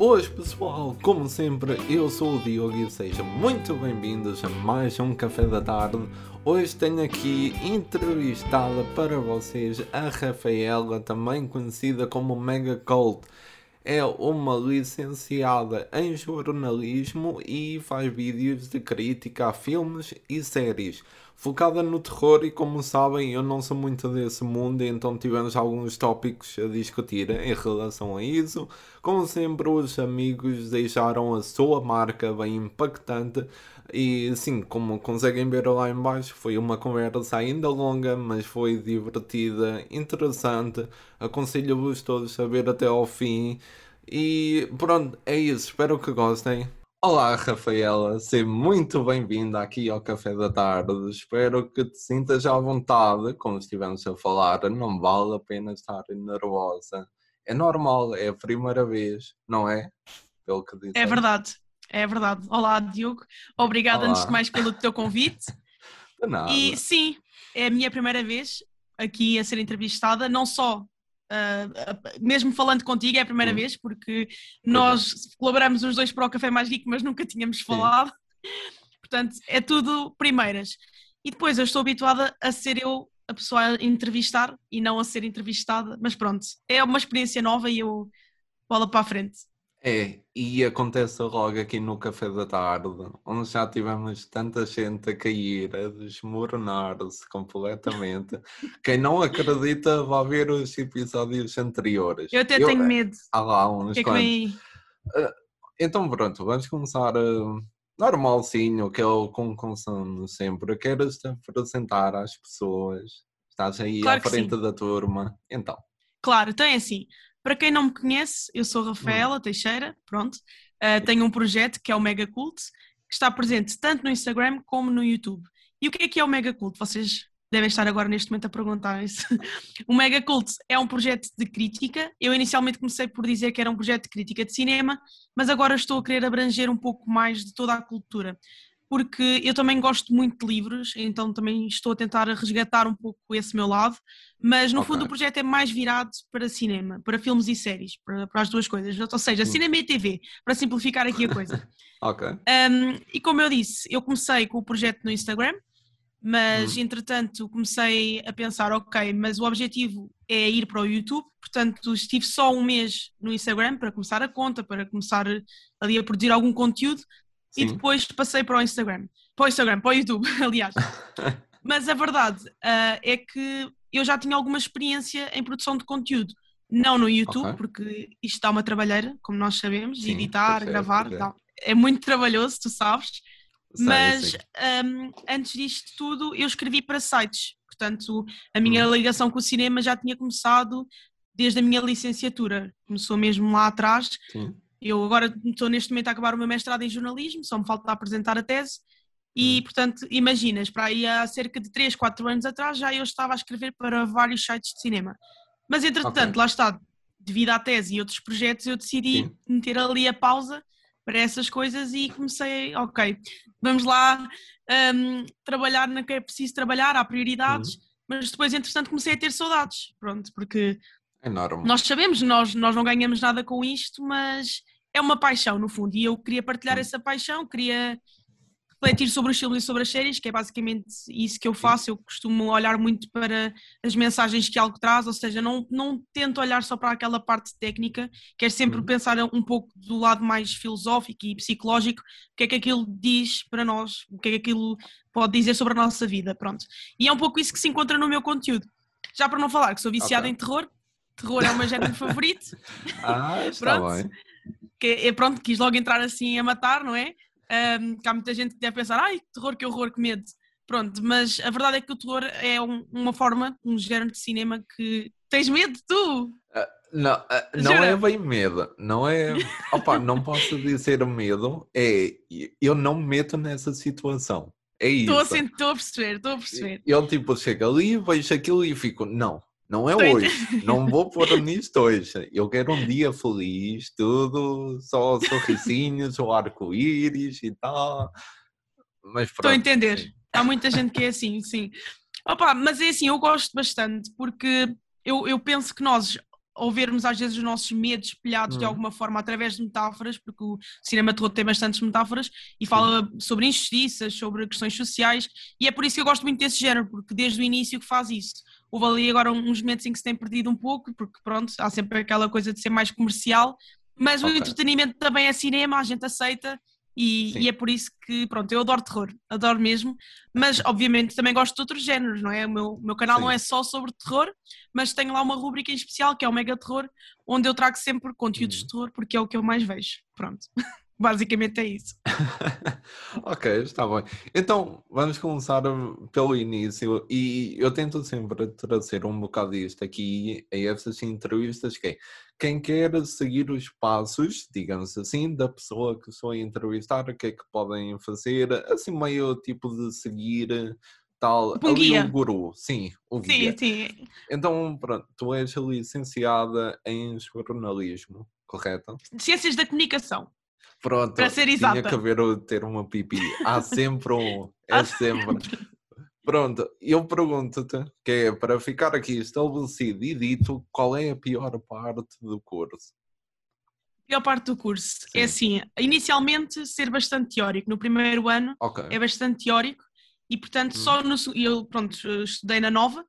Boas pessoal, como sempre, eu sou o Diogo e sejam muito bem-vindos a mais um Café da Tarde. Hoje tenho aqui entrevistada para vocês a Rafaela, também conhecida como Mega Cold. É uma licenciada em jornalismo e faz vídeos de crítica a filmes e séries focada no terror e como sabem eu não sou muito desse mundo então tivemos alguns tópicos a discutir em relação a isso. Como sempre os amigos deixaram a sua marca bem impactante e sim, como conseguem ver lá embaixo foi uma conversa ainda longa mas foi divertida, interessante. Aconselho-vos todos a ver até ao fim. E pronto, é isso, espero que gostem Olá, Rafaela, seja muito bem-vinda aqui ao Café da Tarde. Espero que te sintas à vontade, como estivemos a falar. Não vale a pena estar nervosa. É normal, é a primeira vez, não é? Pelo que disse. É verdade, é verdade. Olá, Diogo. Obrigada antes de mais pelo teu convite. De nada. E sim, é a minha primeira vez aqui a ser entrevistada, não só Uh, mesmo falando contigo, é a primeira vez, porque nós é. colaboramos os dois para o Café Mais Rico, mas nunca tínhamos falado. Portanto, é tudo primeiras. E depois eu estou habituada a ser eu a pessoa a entrevistar e não a ser entrevistada, mas pronto, é uma experiência nova e eu bola para a frente. É, e acontece logo aqui no Café da Tarde, onde já tivemos tanta gente a cair, a desmoronar-se completamente. Quem não acredita vai ver os episódios anteriores. Eu até Eu, tenho medo. Há lá uns que quantos. Uh, então pronto, vamos começar uh, normalzinho, que é o com consumo sempre. Queres te apresentar às pessoas? Estás aí claro à frente da turma. Então. Claro, então é assim. Para quem não me conhece, eu sou Rafaela hum. Teixeira, pronto. Uh, tenho um projeto que é o Mega Cult, que está presente tanto no Instagram como no YouTube. E o que é que é o Mega Cult? Vocês devem estar agora neste momento a perguntar isso. o Mega Cult é um projeto de crítica. Eu inicialmente comecei por dizer que era um projeto de crítica de cinema, mas agora estou a querer abranger um pouco mais de toda a cultura porque eu também gosto muito de livros, então também estou a tentar resgatar um pouco esse meu lado, mas no okay. fundo o projeto é mais virado para cinema, para filmes e séries, para, para as duas coisas, ou seja, hum. cinema e TV, para simplificar aqui a coisa. ok. Um, e como eu disse, eu comecei com o projeto no Instagram, mas hum. entretanto comecei a pensar, ok, mas o objetivo é ir para o YouTube, portanto estive só um mês no Instagram para começar a conta, para começar ali a produzir algum conteúdo, Sim. e depois passei para o Instagram. Para o Instagram, para o YouTube, aliás. Mas a verdade uh, é que eu já tinha alguma experiência em produção de conteúdo. Não no YouTube, okay. porque isto dá uma trabalheira, como nós sabemos, Sim, editar, gravar, é muito trabalhoso, tu sabes. Sei, Mas um, antes disto tudo, eu escrevi para sites. Portanto, a minha hum. ligação com o cinema já tinha começado desde a minha licenciatura. Começou mesmo lá atrás. Sim. Eu agora estou neste momento a acabar o meu mestrado em jornalismo, só me falta apresentar a tese. E, hum. portanto, imaginas, para aí há cerca de 3, 4 anos atrás já eu estava a escrever para vários sites de cinema. Mas, entretanto, okay. lá está, devido à tese e outros projetos, eu decidi Sim. meter ali a pausa para essas coisas e comecei, ok, vamos lá um, trabalhar na que é preciso trabalhar, há prioridades, uhum. mas depois, entretanto, comecei a ter saudades, pronto, porque Enorme. nós sabemos, nós, nós não ganhamos nada com isto, mas é uma paixão, no fundo, e eu queria partilhar essa paixão, queria refletir sobre os filmes e sobre as séries, que é basicamente isso que eu faço. Eu costumo olhar muito para as mensagens que algo traz, ou seja, não, não tento olhar só para aquela parte técnica, quero sempre uhum. pensar um pouco do lado mais filosófico e psicológico, o que é que aquilo diz para nós, o que é que aquilo pode dizer sobre a nossa vida, pronto. E é um pouco isso que se encontra no meu conteúdo. Já para não falar que sou viciada okay. em terror, terror é o meu género favorito. Ah, está pronto. bem que é, pronto, quis logo entrar assim a matar, não é? Um, que há muita gente que deve pensar, ai, que terror, que horror, que medo. Pronto, mas a verdade é que o terror é um, uma forma, um género de cinema que tens medo, tu? Uh, não, uh, não é bem medo, não é. Opa, não posso dizer medo, é. Eu não me meto nessa situação. É isso. Estou a, a perceber, estou a perceber. Eu tipo chego ali, vejo aquilo e fico, não, não é hoje, não vou pôr nisto hoje. Eu quero um dia feliz, tudo, só sorrisinhos, o arco-íris e tal. Mas Estou a entender. Sim. Há muita gente que é assim, sim. Opa, mas é assim, eu gosto bastante porque eu, eu penso que nós, ou vermos às vezes os nossos medos espelhados de Hum. alguma forma através de metáforas, porque o cinema de terror tem bastantes metáforas e fala sobre injustiças, sobre questões sociais, e é por isso que eu gosto muito desse género, porque desde o início que faz isso. Houve ali agora uns momentos em que se tem perdido um pouco, porque pronto, há sempre aquela coisa de ser mais comercial, mas Ok. o entretenimento também é cinema, a gente aceita. E, e é por isso que, pronto, eu adoro terror, adoro mesmo, mas obviamente também gosto de outros géneros, não é? O meu, meu canal Sim. não é só sobre terror, mas tenho lá uma rubrica em especial que é o Mega Terror, onde eu trago sempre conteúdos Uhum. de terror porque é o que eu mais vejo. Pronto, basicamente é isso. ok, está bem. Então, vamos começar pelo início e eu tento sempre trazer um bocado isto aqui a essas entrevistas, que é quem quer seguir os passos, digamos assim, da pessoa que estou a entrevistar, o que é que podem fazer, assim meio tipo de seguir tal, um ali guia. o guru, sim, o guia. Sim, sim. Então, pronto, tu és licenciada em jornalismo, correto? Ciências da comunicação. Pronto, Para ser tinha exata. que haver o termo pipi. Há sempre um, é sempre. Pronto, eu pergunto-te, que é para ficar aqui estabelecido e dito, qual é a pior parte do curso? pior parte do curso é Sim. assim, inicialmente ser bastante teórico. No primeiro ano Ok, é bastante teórico e, portanto, Hum. só no. Eu, pronto, estudei na Nova,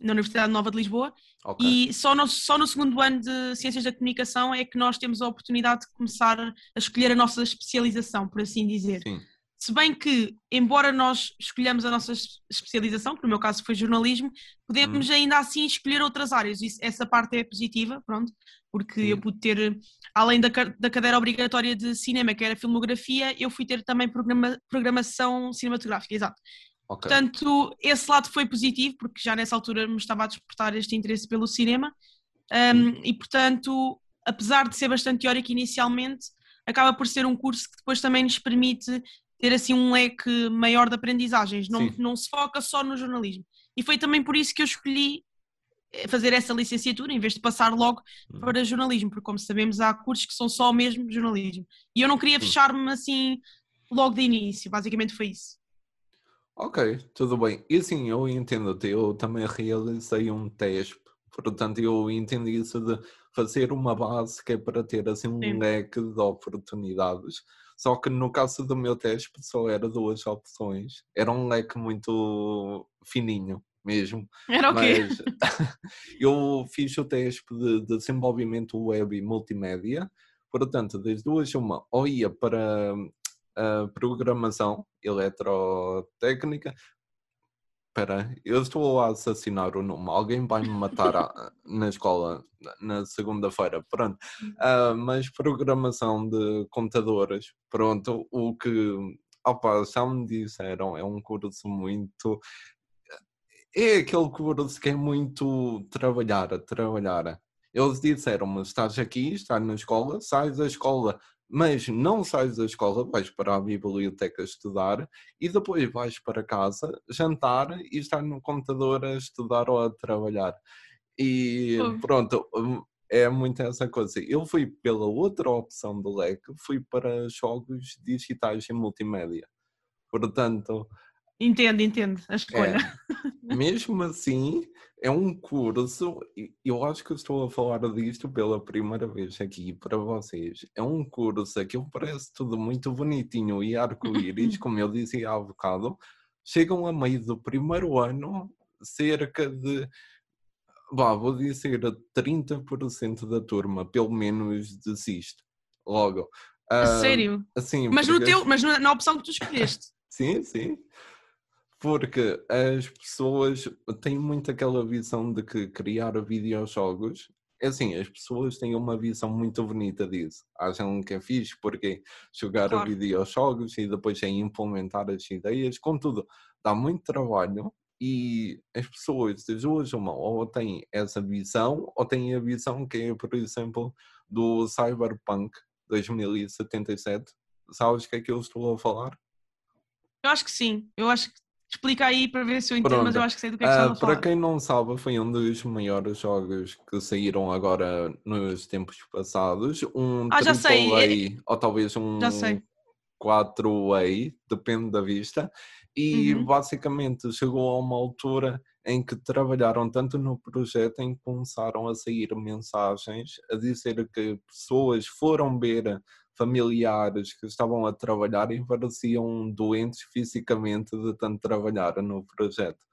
na Universidade Nova de Lisboa, ok. e só no, só no segundo ano de Ciências da Comunicação é que nós temos a oportunidade de começar a escolher a nossa especialização, por assim dizer. Sim, Se bem que, embora nós escolhamos a nossa es- especialização, que no meu caso foi jornalismo, podemos Hum. ainda assim escolher outras áreas. Isso- essa parte é positiva, pronto, porque eu Sim. pude ter, além da, da cadeira obrigatória de cinema, que era filmografia, eu fui ter também programa- programação cinematográfica, exato. Ok. Portanto, esse lado foi positivo, porque já nessa altura me estava a despertar este interesse pelo cinema, Um, e portanto, apesar de ser bastante teórico inicialmente, acaba por ser um curso que depois também nos permite ter assim um leque maior de aprendizagens, não, Sim. não se foca só no jornalismo. E foi também por isso que eu escolhi eh, fazer essa licenciatura, em vez de passar logo Hum. para jornalismo, porque como sabemos há cursos que são só mesmo jornalismo. E eu não queria fechar-me assim logo de início, basicamente foi isso. Ok, tudo bem. E sim, eu entendo-te, eu também realizei um teste, portanto eu entendi isso de fazer uma base que é para ter assim um Sim. leque de oportunidades. Só que no caso do meu teste só era duas opções. Era um leque muito fininho mesmo. Era o quê? Eu fiz o teste de desenvolvimento web e multimédia, portanto, das duas, uma, ou ia para programação eletrotécnica. Espera, eu estou a assassinar o nome. Alguém vai me matar a- na escola na- segunda-feira. Pronto. Ah, mas programação de computadores. Pronto. O que. Opa, já me disseram, é um curso muito. É aquele curso que é muito trabalhar, trabalhar. Eles disseram-me: estás aqui, estás na escola, sais da escola, mas não sais da escola, vais para a biblioteca estudar e depois vais para casa, jantar e estar no computador a estudar ou a trabalhar. E pronto, hum, é muito essa coisa. Eu fui pela outra opção do leque, fui para jogos digitais e multimédia. Portanto, Entendo, entendo a escolha. é, mesmo assim, é um curso, eu acho que estou a falar disto pela primeira vez aqui para vocês. É um curso que parece tudo muito bonitinho e arco-íris, como eu dizia há bocado. Chegam a meio do primeiro ano, cerca de, vá, vou dizer, 30% da turma, pelo menos, desiste. Logo. Ah, sério? Assim, Mas, no porque- teu, mas na na opção que tu escolheste. Sim, sim. Porque as pessoas têm muito aquela visão de que criar videojogos. É assim, as pessoas têm uma visão muito bonita disso. Acham que é fixe porque jogar Claro. videojogos e depois é implementar as ideias. Contudo, dá muito trabalho e as pessoas das duas uma ou têm essa visão ou têm a visão que é, por exemplo, do Cyberpunk 2077. Sabes o que é que eu estou a falar? Eu acho que sim. Eu acho que explica aí para ver se eu entendo, mas Pronto. eu acho que sei do que é que a para falar. quem não sabe, foi um dos maiores jogos que saíram agora nos tempos passados. Um Ah, já sei, AAA, ou talvez um Já sei. 4A, depende da vista. E Uhum. basicamente chegou a uma altura em que trabalharam tanto no projeto em que começaram a sair mensagens a dizer que pessoas foram ver familiares que estavam a trabalhar e pareciam doentes fisicamente de tanto trabalhar no projeto.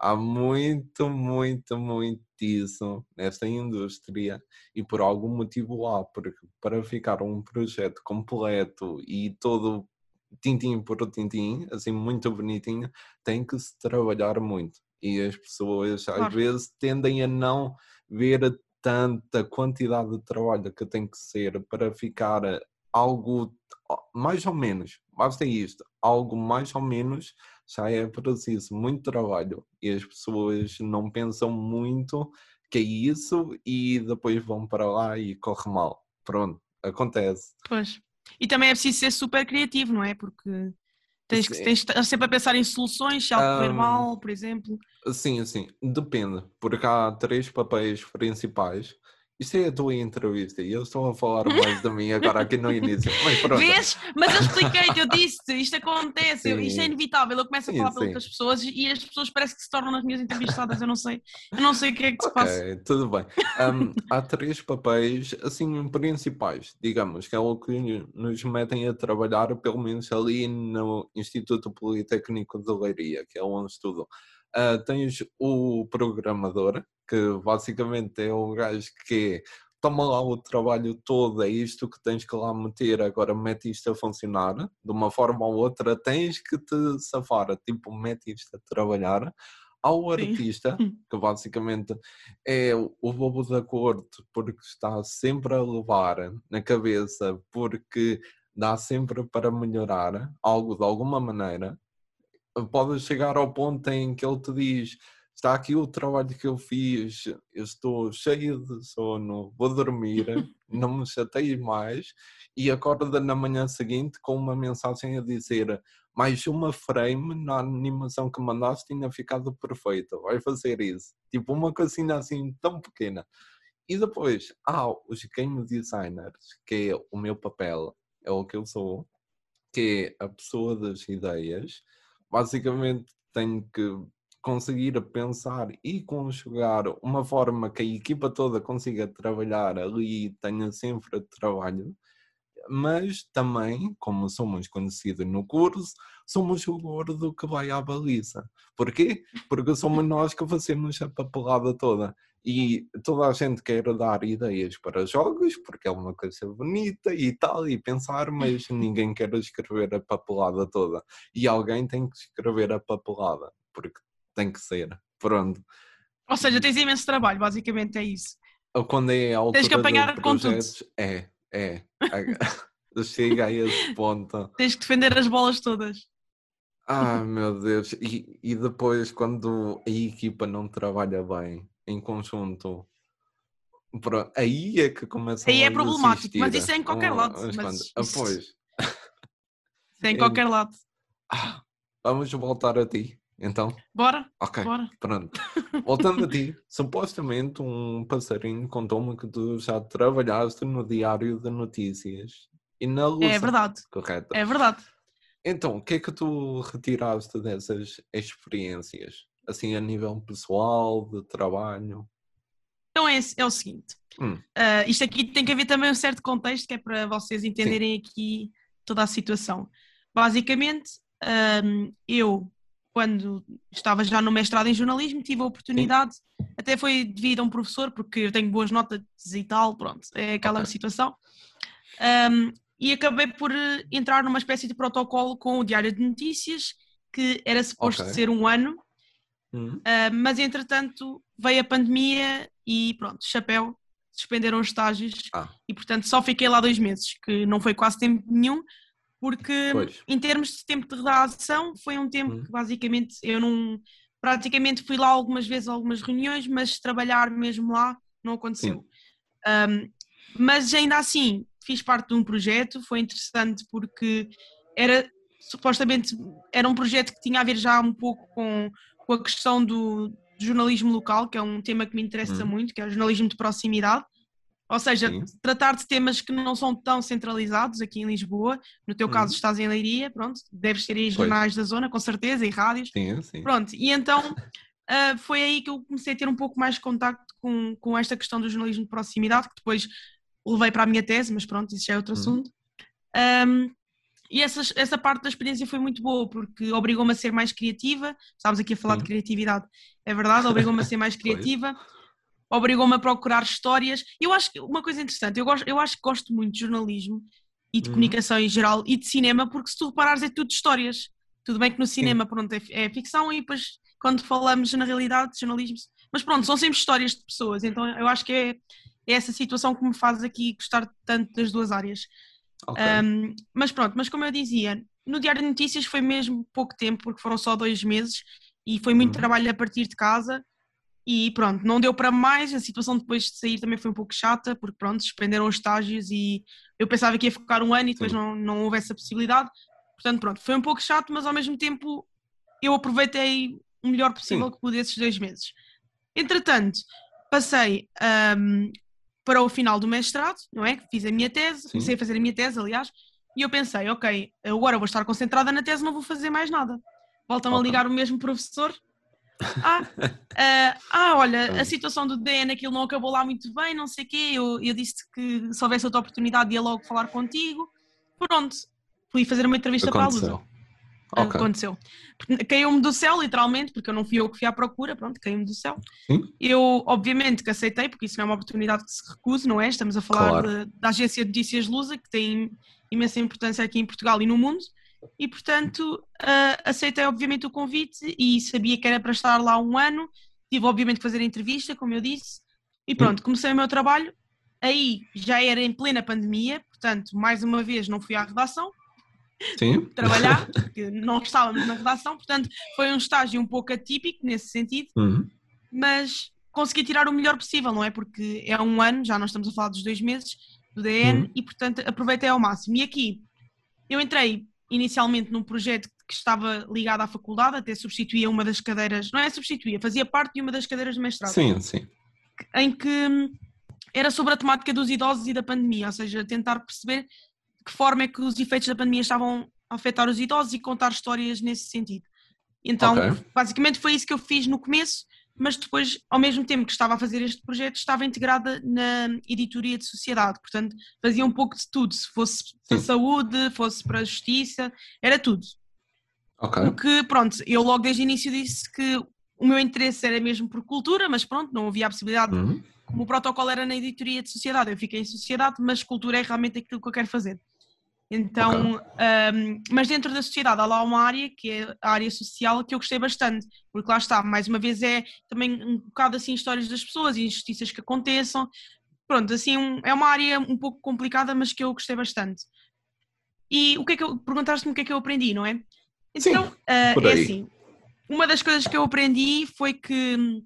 Há muito, muito, muito disso nesta indústria e por algum motivo há, porque para ficar um projeto completo e todo tintim por tintim, assim muito bonitinho, tem que se trabalhar muito. E as pessoas às claro. vezes tendem a não ver tanta quantidade de trabalho que tem que ser para ficar algo mais ou menos, basta isto, algo mais ou menos já é preciso muito trabalho e as pessoas não pensam muito que é isso e depois vão para lá e corre mal. Pronto, acontece. Pois. E também é preciso ser super criativo, não é? Porque tens, que, tens sempre a pensar em soluções, se algo correr um, mal, por exemplo. Sim, sim, depende, porque há três papéis principais isto é a tua entrevista e eu estou a falar mais de mim agora aqui no início. Mas pronto. Vês? Mas eu expliquei-te, eu disse isto acontece, isto é inevitável. Eu começo a falar sim, para outras pessoas e as pessoas parece que se tornam nas minhas entrevistadas. Eu não sei, eu não sei o que é que se okay, passa. Tudo bem. Um, há três papéis assim principais, digamos, que é o que nos metem a trabalhar, pelo menos ali no Instituto Politécnico de Leiria, que é onde estudo. Uh, tens o programador, que basicamente é o gajo que toma lá o trabalho todo, é isto que tens que lá meter, agora mete isto a funcionar, de uma forma ou outra tens que te safar, tipo, mete isto a trabalhar. Ao artista, Sim. que basicamente é o bobo da corte, porque está sempre a levar na cabeça, porque dá sempre para melhorar algo de alguma maneira, pode chegar ao ponto em que ele te diz está aqui o trabalho que eu fiz, eu estou cheio de sono, vou dormir, não me chatei mais, e acorda na manhã seguinte com uma mensagem a dizer mais uma frame na animação que mandaste tinha ficado perfeita, vai fazer isso. Tipo uma coisinha assim tão pequena. E depois há os game designers, que é o meu papel, é o que eu sou, que é a pessoa das ideias. Basicamente tenho que conseguir pensar e conjugar uma forma que a equipa toda consiga trabalhar ali e tenha sempre trabalho, mas também, como somos conhecidos no curso, somos o gordo que vai à baliza. Porquê? Porque somos nós que fazemos a papelada toda. E toda a gente quer dar ideias para jogos, porque é uma coisa bonita e tal, e pensar, mas ninguém quer escrever a papelada toda. E alguém tem que escrever a papelada, porque tem que ser. Pronto. Ou seja, tens imenso trabalho, basicamente é isso. Quando é a altura tens que apanhar com tudo. É, é. Chega a esse ponto. Tens que defender as bolas todas. Ah, meu Deus. E, e depois, quando a equipa não trabalha bem em conjunto, aí é que começa Aí é problemático, mas isso é em qualquer lado. Mas, mas ah, pois. Isso é em qualquer lado. Ah, vamos voltar a ti. Então? Bora. Ok. Bora. Pronto. Voltando a ti, supostamente um passarinho contou-me que tu já trabalhaste no diário de notícias e na luz. É verdade. Correto. É verdade. Então, o que é que tu retiraste dessas experiências? Assim, a nível pessoal, de trabalho? Então é, é o seguinte: hum. uh, isto aqui tem que haver também um certo contexto que é para vocês entenderem Sim. aqui toda a situação. Basicamente, um, eu quando estava já no mestrado em jornalismo, tive a oportunidade, Sim. até foi devido a um professor, porque eu tenho boas notas e tal, pronto, é aquela okay. situação. Um, e acabei por eh, entrar numa espécie de protocolo com o Diário de Notícias, que era suposto okay. ser um ano, uhum. uh, mas entretanto veio a pandemia e pronto, chapéu, suspenderam os estágios ah. e portanto só fiquei lá dois meses, que não foi quase tempo nenhum, porque pois. em termos de tempo de redação foi um tempo hum. que basicamente eu não praticamente fui lá algumas vezes algumas reuniões, mas trabalhar mesmo lá não aconteceu. Um, mas ainda assim fiz parte de um projeto, foi interessante porque era supostamente era um projeto que tinha a ver já um pouco com, com a questão do, do jornalismo local, que é um tema que me interessa hum. muito, que é o jornalismo de proximidade. Ou seja, sim. tratar de temas que não são tão centralizados aqui em Lisboa. No teu caso, uhum. estás em Leiria, pronto, deves ter aí jornais da zona, com certeza, e rádios. Sim, sim. Pronto, e então uh, foi aí que eu comecei a ter um pouco mais de contacto com, com esta questão do jornalismo de proximidade, que depois levei para a minha tese, mas pronto, isso já é outro uhum. assunto. Um, e essa, essa parte da experiência foi muito boa, porque obrigou-me a ser mais criativa. Estávamos aqui a falar de criatividade, é verdade, obrigou-me a ser mais criativa, obrigou-me a procurar histórias. Eu acho que uma coisa interessante, eu, gosto, eu acho que gosto muito de jornalismo e de uhum. comunicação em geral e de cinema, porque se tu reparares é tudo histórias. Tudo bem que no cinema, Sim. pronto, é, é, ficção e depois quando falamos na realidade de jornalismo, mas pronto, são sempre histórias de pessoas, então eu acho que é, é essa situação que me faz aqui gostar tanto das duas áreas. Okay. Um, mas pronto, mas como eu dizia, no Diário de Notícias foi mesmo pouco tempo, porque foram só dois meses e foi muito uhum. trabalho a partir de casa. E pronto, não deu para mais. A situação depois de sair também foi um pouco chata, porque pronto, suspenderam os estágios e eu pensava que ia ficar um ano e depois não, não houve essa possibilidade. Portanto, pronto, foi um pouco chato, mas ao mesmo tempo eu aproveitei o melhor possível Sim. que pude esses dois meses. Entretanto, passei um, para o final do mestrado, não é? Fiz a minha tese, Sim. comecei a fazer a minha tese, aliás, e eu pensei, ok, agora vou estar concentrada na tese, não vou fazer mais nada. Voltam okay. a ligar o mesmo professor. Ah, uh, ah, olha, a situação do DN, aquilo não acabou lá muito bem, não sei o quê. Eu, eu disse que se houvesse outra oportunidade ia logo falar contigo. Pronto, fui fazer uma entrevista Aconteceu. para a Lusa. Okay. Aconteceu. Caiu-me do céu, literalmente, porque eu não fui eu que fui à procura, pronto, caiu-me do céu. Sim. Eu, obviamente, que aceitei, porque isso não é uma oportunidade que se recuse, não é? Estamos a falar claro. de, da agência de notícias Lusa, que tem imensa importância aqui em Portugal e no mundo, e portanto uh, aceitei, obviamente, o convite e sabia que era para estar lá um ano. Tive, obviamente, que fazer a entrevista, como eu disse, e pronto, comecei o meu trabalho. Aí já era em plena pandemia, portanto, mais uma vez não fui à redação Sim. trabalhar, porque não estávamos na redação, portanto foi um estágio um pouco atípico nesse sentido, uhum. mas consegui tirar o melhor possível, não é? Porque é um ano, já nós estamos a falar dos dois meses do DN uhum. e portanto aproveitei ao máximo. E aqui eu entrei inicialmente num projeto que estava ligado à faculdade, até substituía uma das cadeiras, não é substituía, fazia parte de uma das cadeiras de mestrado. Sim, sim. Em que era sobre a temática dos idosos e da pandemia, ou seja, tentar perceber que forma é que os efeitos da pandemia estavam a afetar os idosos e contar histórias nesse sentido. Então, okay. basicamente foi isso que eu fiz no começo, mas depois, ao mesmo tempo que estava a fazer este projeto, estava integrada na editoria de sociedade, portanto, fazia um pouco de tudo, se fosse para saúde, fosse para a justiça, era tudo. Ok. O que, pronto, eu logo desde o início disse que o meu interesse era mesmo por cultura, mas pronto, não havia a possibilidade, uhum. como o protocolo era na editoria de sociedade, eu fiquei em sociedade, mas cultura é realmente aquilo que eu quero fazer. Então, okay. um, mas dentro da sociedade há lá uma área que é a área social que eu gostei bastante, porque lá está, mais uma vez é também um bocado assim histórias das pessoas, injustiças que aconteçam. Pronto, assim, um, é uma área um pouco complicada, mas que eu gostei bastante. E o que é que eu perguntaste-me o que é que eu aprendi, não é? Então, Sim, uh, é assim, uma das coisas que eu aprendi foi que hum,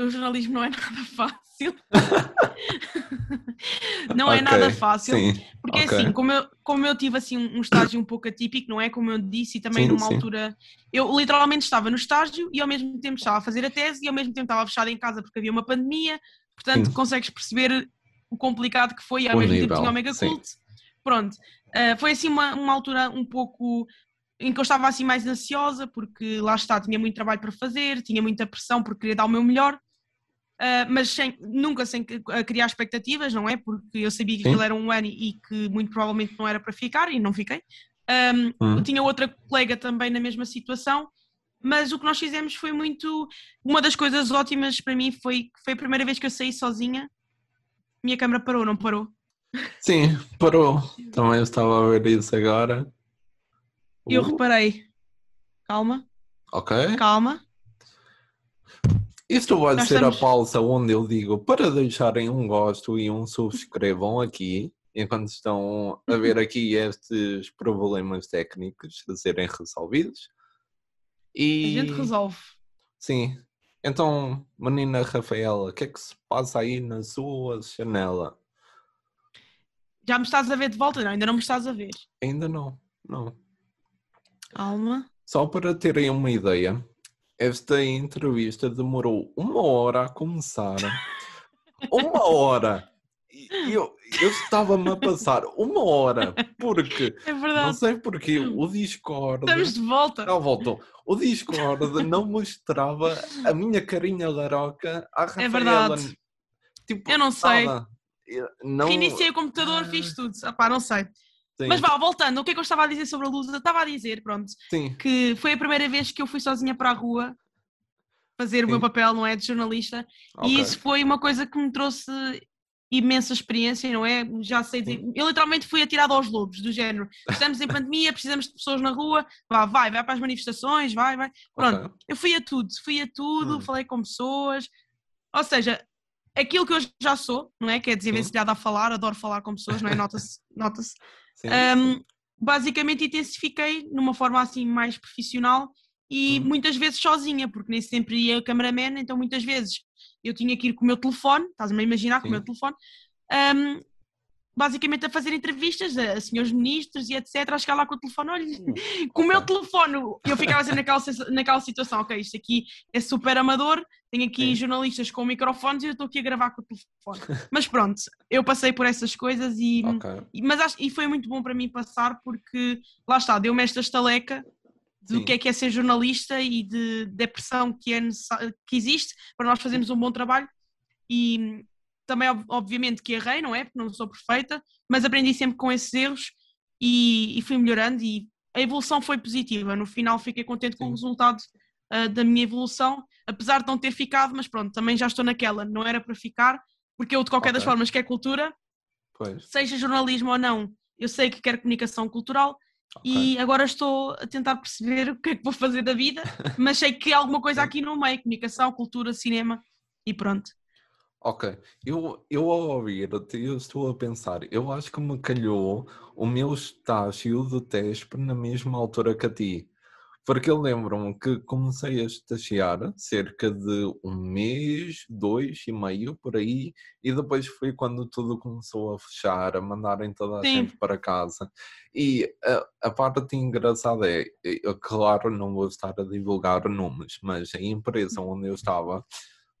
o jornalismo não é nada fácil fácil. não é okay, é nada fácil. Sim, porque okay. assim, como eu, como eu tive assim um estágio um pouco atípico, não é? Como eu disse, e também sim, numa sim. altura. Eu literalmente estava no estágio e ao mesmo tempo estava a fazer a tese e ao mesmo tempo estava fechada em casa porque havia uma pandemia. Portanto, sim. consegues perceber o complicado que foi e ao o mesmo nível, tempo tinha o mega cult. Pronto. Uh, foi assim uma, uma altura um pouco em que eu estava assim mais ansiosa, porque lá está, tinha muito trabalho para fazer, tinha muita pressão porque queria dar o meu melhor, Uh, mas sem, nunca sem criar expectativas, não é? Porque eu sabia que Sim. aquilo era um ano e que muito provavelmente não era para ficar e não fiquei. Um, hum. Tinha outra colega também na mesma situação, mas o que nós fizemos foi muito. Uma das coisas ótimas para mim foi que foi a primeira vez que eu saí sozinha. Minha câmera parou, não parou? Sim, parou. Também estava a ver isso agora. Eu uh. reparei. Calma. Ok. Calma. Isto vai Nós ser estamos... a pausa onde eu digo para deixarem um gosto e um subscrevam aqui, enquanto estão a ver aqui estes problemas técnicos a serem resolvidos. E... A gente resolve. Sim. Então, menina Rafaela, o que é que se passa aí na sua janela? Já me estás a ver de volta? Não, ainda não me estás a ver. Ainda não, não. Calma. Só para terem uma ideia, esta entrevista demorou uma hora a começar. uma hora! Eu, Eu estava-me a passar uma hora, porque É não sei porque o Discord. Estamos de volta. Já voltou. O Discord não mostrava a minha carinha laroca à Rafaela. É verdade. Tipo, Eu não sei. nada. Não... Reiniciei o computador, fiz tudo. Ah, pá, não sei. Sim, Mas vá, voltando, o que é que eu estava a dizer sobre a luz? Eu estava a dizer, pronto, sim, que foi a primeira vez que eu fui sozinha para a rua fazer o meu Sim. papel, não é? De jornalista. ok. E isso foi uma coisa que me trouxe imensa experiência, não é? Já sei dizer. Eu literalmente fui atirado aos lobos, do género. Estamos em pandemia, precisamos de pessoas na rua, vá, vai, vai para as manifestações, vai, vai. Pronto, Ok. eu fui a tudo, fui a tudo, Hum. falei com pessoas. Ou seja, aquilo que eu já sou, não é? Que é desenvencilhada a falar, adoro falar com pessoas, não é? Nota-se, nota-se. Sim. Um, basicamente intensifiquei numa forma assim mais profissional e Hum. muitas vezes sozinha, porque nem sempre ia cameraman, então muitas vezes eu tinha que ir com o meu telefone, estás-me a imaginar com o meu Sim. telefone, um, basicamente a fazer entrevistas a, a senhores ministros e etc, a chegar lá com o telefone, olha, com o meu telefone, eu ficava sempre naquela, naquela situação, ok, isto aqui é super amador, tenho aqui Sim. jornalistas com microfones e eu estou aqui a gravar com o telefone. Mas pronto, eu passei por essas coisas e, Ok. e- Mas acho, e foi muito bom para mim passar porque lá está, deu-me esta estaleca do Sim. que é que é ser jornalista e de, da pressão que, é que existe para nós fazermos um bom trabalho e também ob- obviamente que errei, não é? Porque não sou perfeita, mas aprendi sempre com esses erros e, e fui melhorando e a evolução foi positiva. No final fiquei contente com o Sim. resultado ah, da minha evolução, apesar de não ter ficado, mas pronto, também já estou naquela, não era para ficar, porque eu de qualquer das Ok. formas quero cultura, Pois. seja jornalismo ou não, eu sei que quero comunicação cultural ok. e agora estou a tentar perceber o que é que vou fazer da vida, mas sei que há alguma coisa Sim. aqui no meio, comunicação, cultura, cinema e pronto. Ok, eu, eu ao ouvir-te, eu estou a pensar, eu acho que me calhou o meu estágio do TESP na mesma altura que a ti. Porque eu lembro-me que comecei a estagiar cerca de um mês, dois e meio por aí, e depois foi quando tudo começou a fechar, a mandarem toda a Sim. gente para casa. E a, a parte engraçada é, eu, claro, não vou estar a divulgar nomes, mas a empresa onde eu estava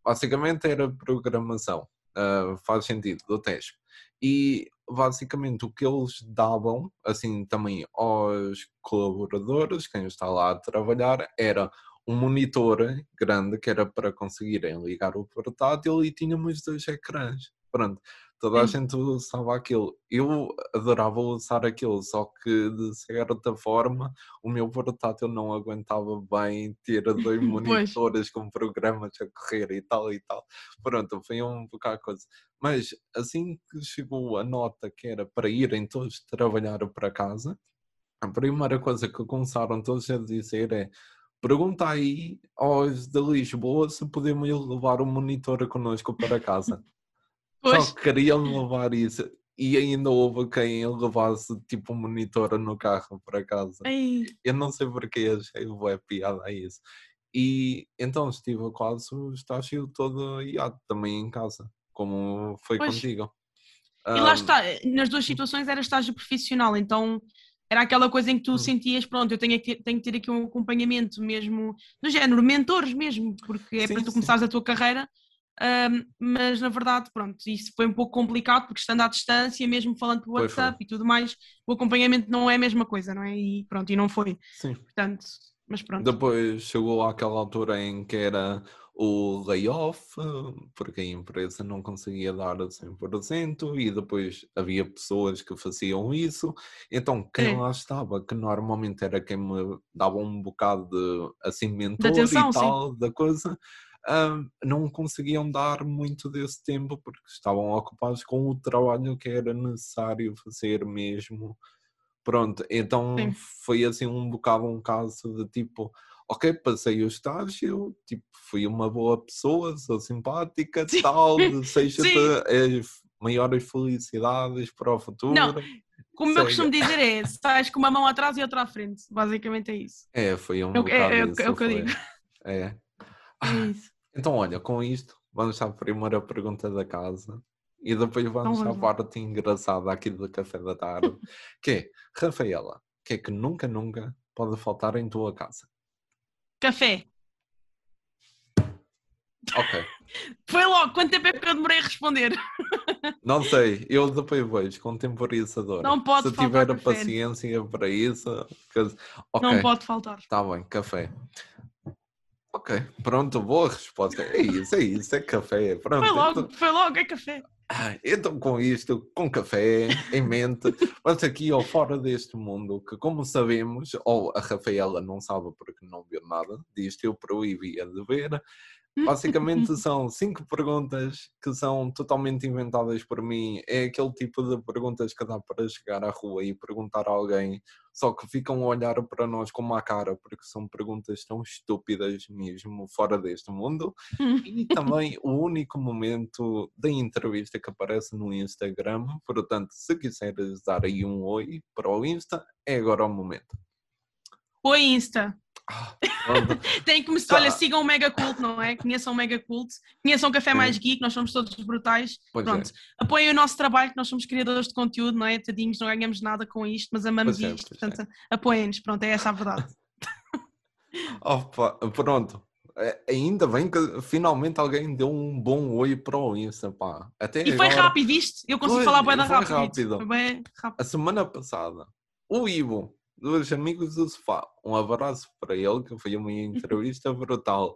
basicamente era programação, ah, faz sentido, do teste. E basicamente o que eles davam, assim também aos colaboradores, quem está lá a trabalhar, era um monitor grande que era para conseguirem ligar o portátil e tínhamos dois ecrãs. Pronto, toda a Sim. gente usava aquilo. Eu adorava usar aquilo, só que de certa forma o meu portátil não aguentava bem ter dois monitores com programas a correr e tal e tal. Pronto, foi um bocado coisa. Mas assim que chegou a nota que era para irem todos trabalhar para casa, a primeira coisa que começaram todos a dizer é pergunta aí aos de Lisboa se podemos levar o monitor connosco para casa. Pois, Só queriam levar isso. E ainda houve quem levasse tipo um monitor no carro para casa. ei, Eu não sei porque achei bué piada a isso. E então estive quase o estágio todo IA também em casa, como foi Pois. contigo. e lá está, nas duas situações era estágio profissional, então era aquela coisa em que tu Hum. sentias, pronto, eu tenho que, ter, tenho que ter aqui um acompanhamento mesmo, do género, mentores mesmo, porque é Sim, para tu sim. começares a tua carreira, ahm, mas na verdade, pronto, isso foi um pouco complicado, porque estando à distância, mesmo falando por Pois foi. WhatsApp e tudo mais, o acompanhamento não é a mesma coisa, não é? E pronto, e não foi, Sim. portanto, mas pronto. Depois chegou àquela altura em que era o layoff, porque a empresa não conseguia dar a 100%, e depois havia pessoas que faziam isso. Então, quem É. lá estava, que normalmente era quem me dava um bocado de assim, mentor atenção, e sim. tal, da coisa, ah, não conseguiam dar muito desse tempo porque estavam ocupados com o trabalho que era necessário fazer mesmo. Pronto, então Sim. foi assim um bocado um caso de tipo, ok, passei o estágio, tipo, fui uma boa pessoa, sou simpática, Sim. tal, desejo-te Sim. as maiores felicidades para o futuro. Não, Como eu Segue. costumo dizer é, sais com uma mão atrás e outra à frente, basicamente é isso. É, foi um É bocado é- é isso, é o que eu foi. digo. É. É isso. Então, olha, com isto, vamos à primeira pergunta da casa e depois vamos, vamos à parte engraçada aqui do café da tarde, que é, Rafaela, o que é que nunca, nunca pode faltar em tua casa? Café. Ok. Foi logo, quanto tempo é que eu demorei a responder? Não sei, eu depois vejo contemporizador. Não pode Se faltar tiver a café. paciência para isso. que- Ok, Não pode faltar. está bem, café. Ok, pronto, boa resposta. É isso, é isso, é café. Pronto, Foi então- logo, foi logo, é café. Ah, Então, com isto, com café em mente, vamos aqui ao Fora deste Mundo, que, como sabemos, ou a Rafaela não sabe porque não viu nada disto, eu proibia de ver. Basicamente, são cinco perguntas que são totalmente inventadas por mim. É aquele tipo de perguntas que dá para chegar à rua e perguntar a alguém, só que ficam a olhar para nós com uma cara, porque são perguntas tão estúpidas mesmo, fora deste mundo. E também o único momento da entrevista que aparece no Instagram. Portanto, se quiseres dar aí um oi para o Insta, é agora o momento. Oi, Insta. Tem que. Tá. Olha, sigam o Mega Cult, não é? Conheçam o Mega Cult. Conheçam o Café. Mais Geek, nós somos todos brutais. Pois é. Pronto. Apoiem o nosso trabalho, que nós somos criadores de conteúdo, não é? Tadinhos, não ganhamos nada com isto, mas amamos Pois é, isto. é. Portanto, apoiem-nos. Pronto, é essa a verdade. Opa, pronto. É, Ainda bem que finalmente alguém deu um bom oi para o Insta, pá. Até E foi agora, rápido, viste? Eu consigo Foi, falar bem rápido. rápido. Foi bem rápido. A semana passada, o Ivo, dos Amigos do Sofá, um abraço para ele, que foi uma entrevista brutal.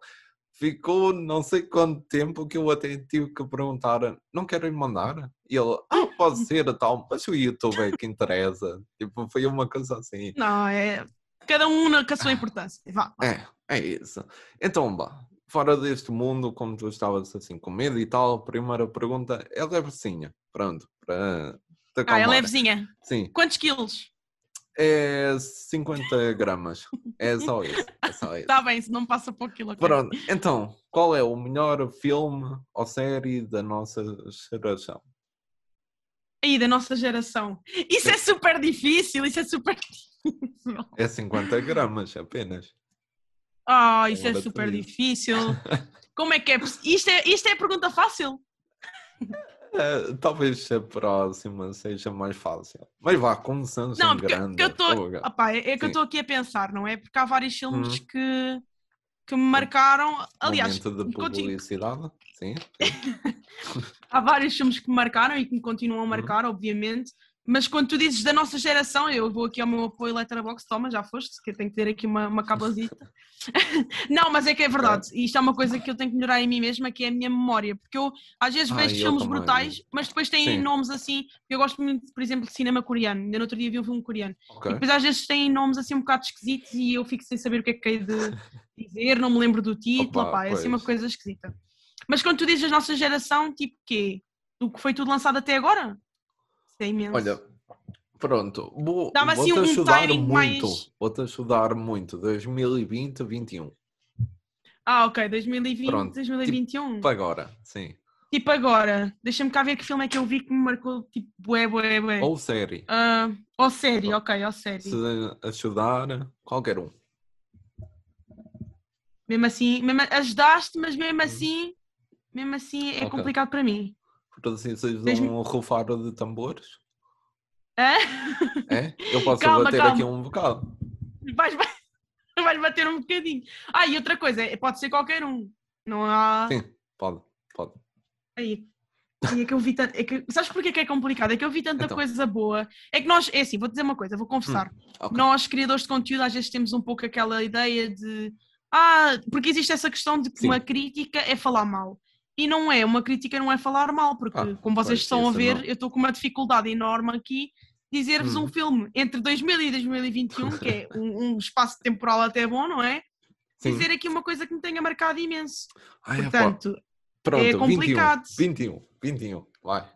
Ficou não sei quanto tempo que eu até tive que perguntar: não querem mandar? E ele, ah, pode ser tal, mas o YouTube é que interessa. Tipo, foi uma coisa assim. Não, é. Cada um na- com a sua importância. Vá. É, é isso. Então, vá. Fora deste mundo, como tu estavas assim com medo e tal, a primeira pergunta é levezinha. Pronto, para Ah, é levezinha. Sim, Quantos quilos? É 50 gramas. É só isso. É só isso. Está bem, se não passa o quilo. Pronto, então, qual é o melhor filme ou série da nossa geração? Aí, da nossa geração. Isso é super difícil, isso é super difícil. É 50 gramas apenas. Ah, isso é super difícil. Como é que é? Isto é, isto é pergunta fácil? Eh, talvez a próxima seja mais fácil. Mas vá, começando Não, em porque, grande. eu. Fogo. Opá, é é que eu Sim. estou aqui a pensar, não é? Porque há vários filmes Hum. que, que me marcaram. Aliás, Momento de publicidade. Sim. há vários filmes que me marcaram e que me Uhum. continuam a marcar, obviamente. Mas quando tu dizes da nossa geração, eu vou aqui ao meu apoio Letterboxd, toma, já foste, que eu tenho que ter aqui uma, uma cabazita. não, mas é que é verdade. E isto é uma coisa que eu tenho que melhorar em mim mesma, que é a minha memória. Porque eu às vezes vejo filmes brutais, mas depois têm Sim. nomes assim. Eu gosto muito, por exemplo, de cinema coreano. Ainda no outro dia vi um filme coreano. Ok. E depois às vezes têm nomes assim um bocado esquisitos e eu fico sem saber o que é que hei de dizer, não me lembro do título, Opa, é assim uma coisa esquisita. Mas quando tu dizes a nossa geração, tipo quê? Do que foi tudo lançado até agora? É imenso. Olha, pronto. Vou, Dá-me assim um ajudar timing muito. mais- Vou-te ajudar muito. 2020, 2021. Ah, ok, 2020, Pronto, 2021. Tipo agora, sim. Tipo agora, deixa-me cá ver que filme é que eu vi que me marcou, tipo, bué, bué, bué. Ou série. Ah, ou série, ok, ou série. Se ajudar, qualquer um. Mesmo assim, mesmo, ajudaste, mas mesmo assim, mesmo assim é Ok. complicado para mim. Precisas de Mesmo- um rufaro de tambores? Hã? É? Eu posso Calma, bater calma. aqui um bocado. Vais, vais bater um bocadinho. Ah, e outra coisa, é- pode ser qualquer um. Não há. Sim, pode, pode. Aí. E é que eu vi tanto. É que... Sabes porquê que é complicado? É que eu vi tanta Então. coisa boa. É que nós, é assim, vou dizer uma coisa, vou confessar. ok. Nós, criadores de conteúdo, às vezes temos um pouco aquela ideia de. Ah, porque existe essa questão de que Sim. uma crítica é falar mal. E não é, uma crítica não é falar mal, porque, Ah, como vocês estão a isso ver, não. eu estou com uma dificuldade enorme aqui dizer-vos Hum. um filme entre 2000 e 2021, que é um, um espaço temporal até bom, não é? Sim. Dizer aqui uma coisa que me tenha marcado imenso. Ai, Portanto, Pronto, é complicado. 21, 21, 21, vai.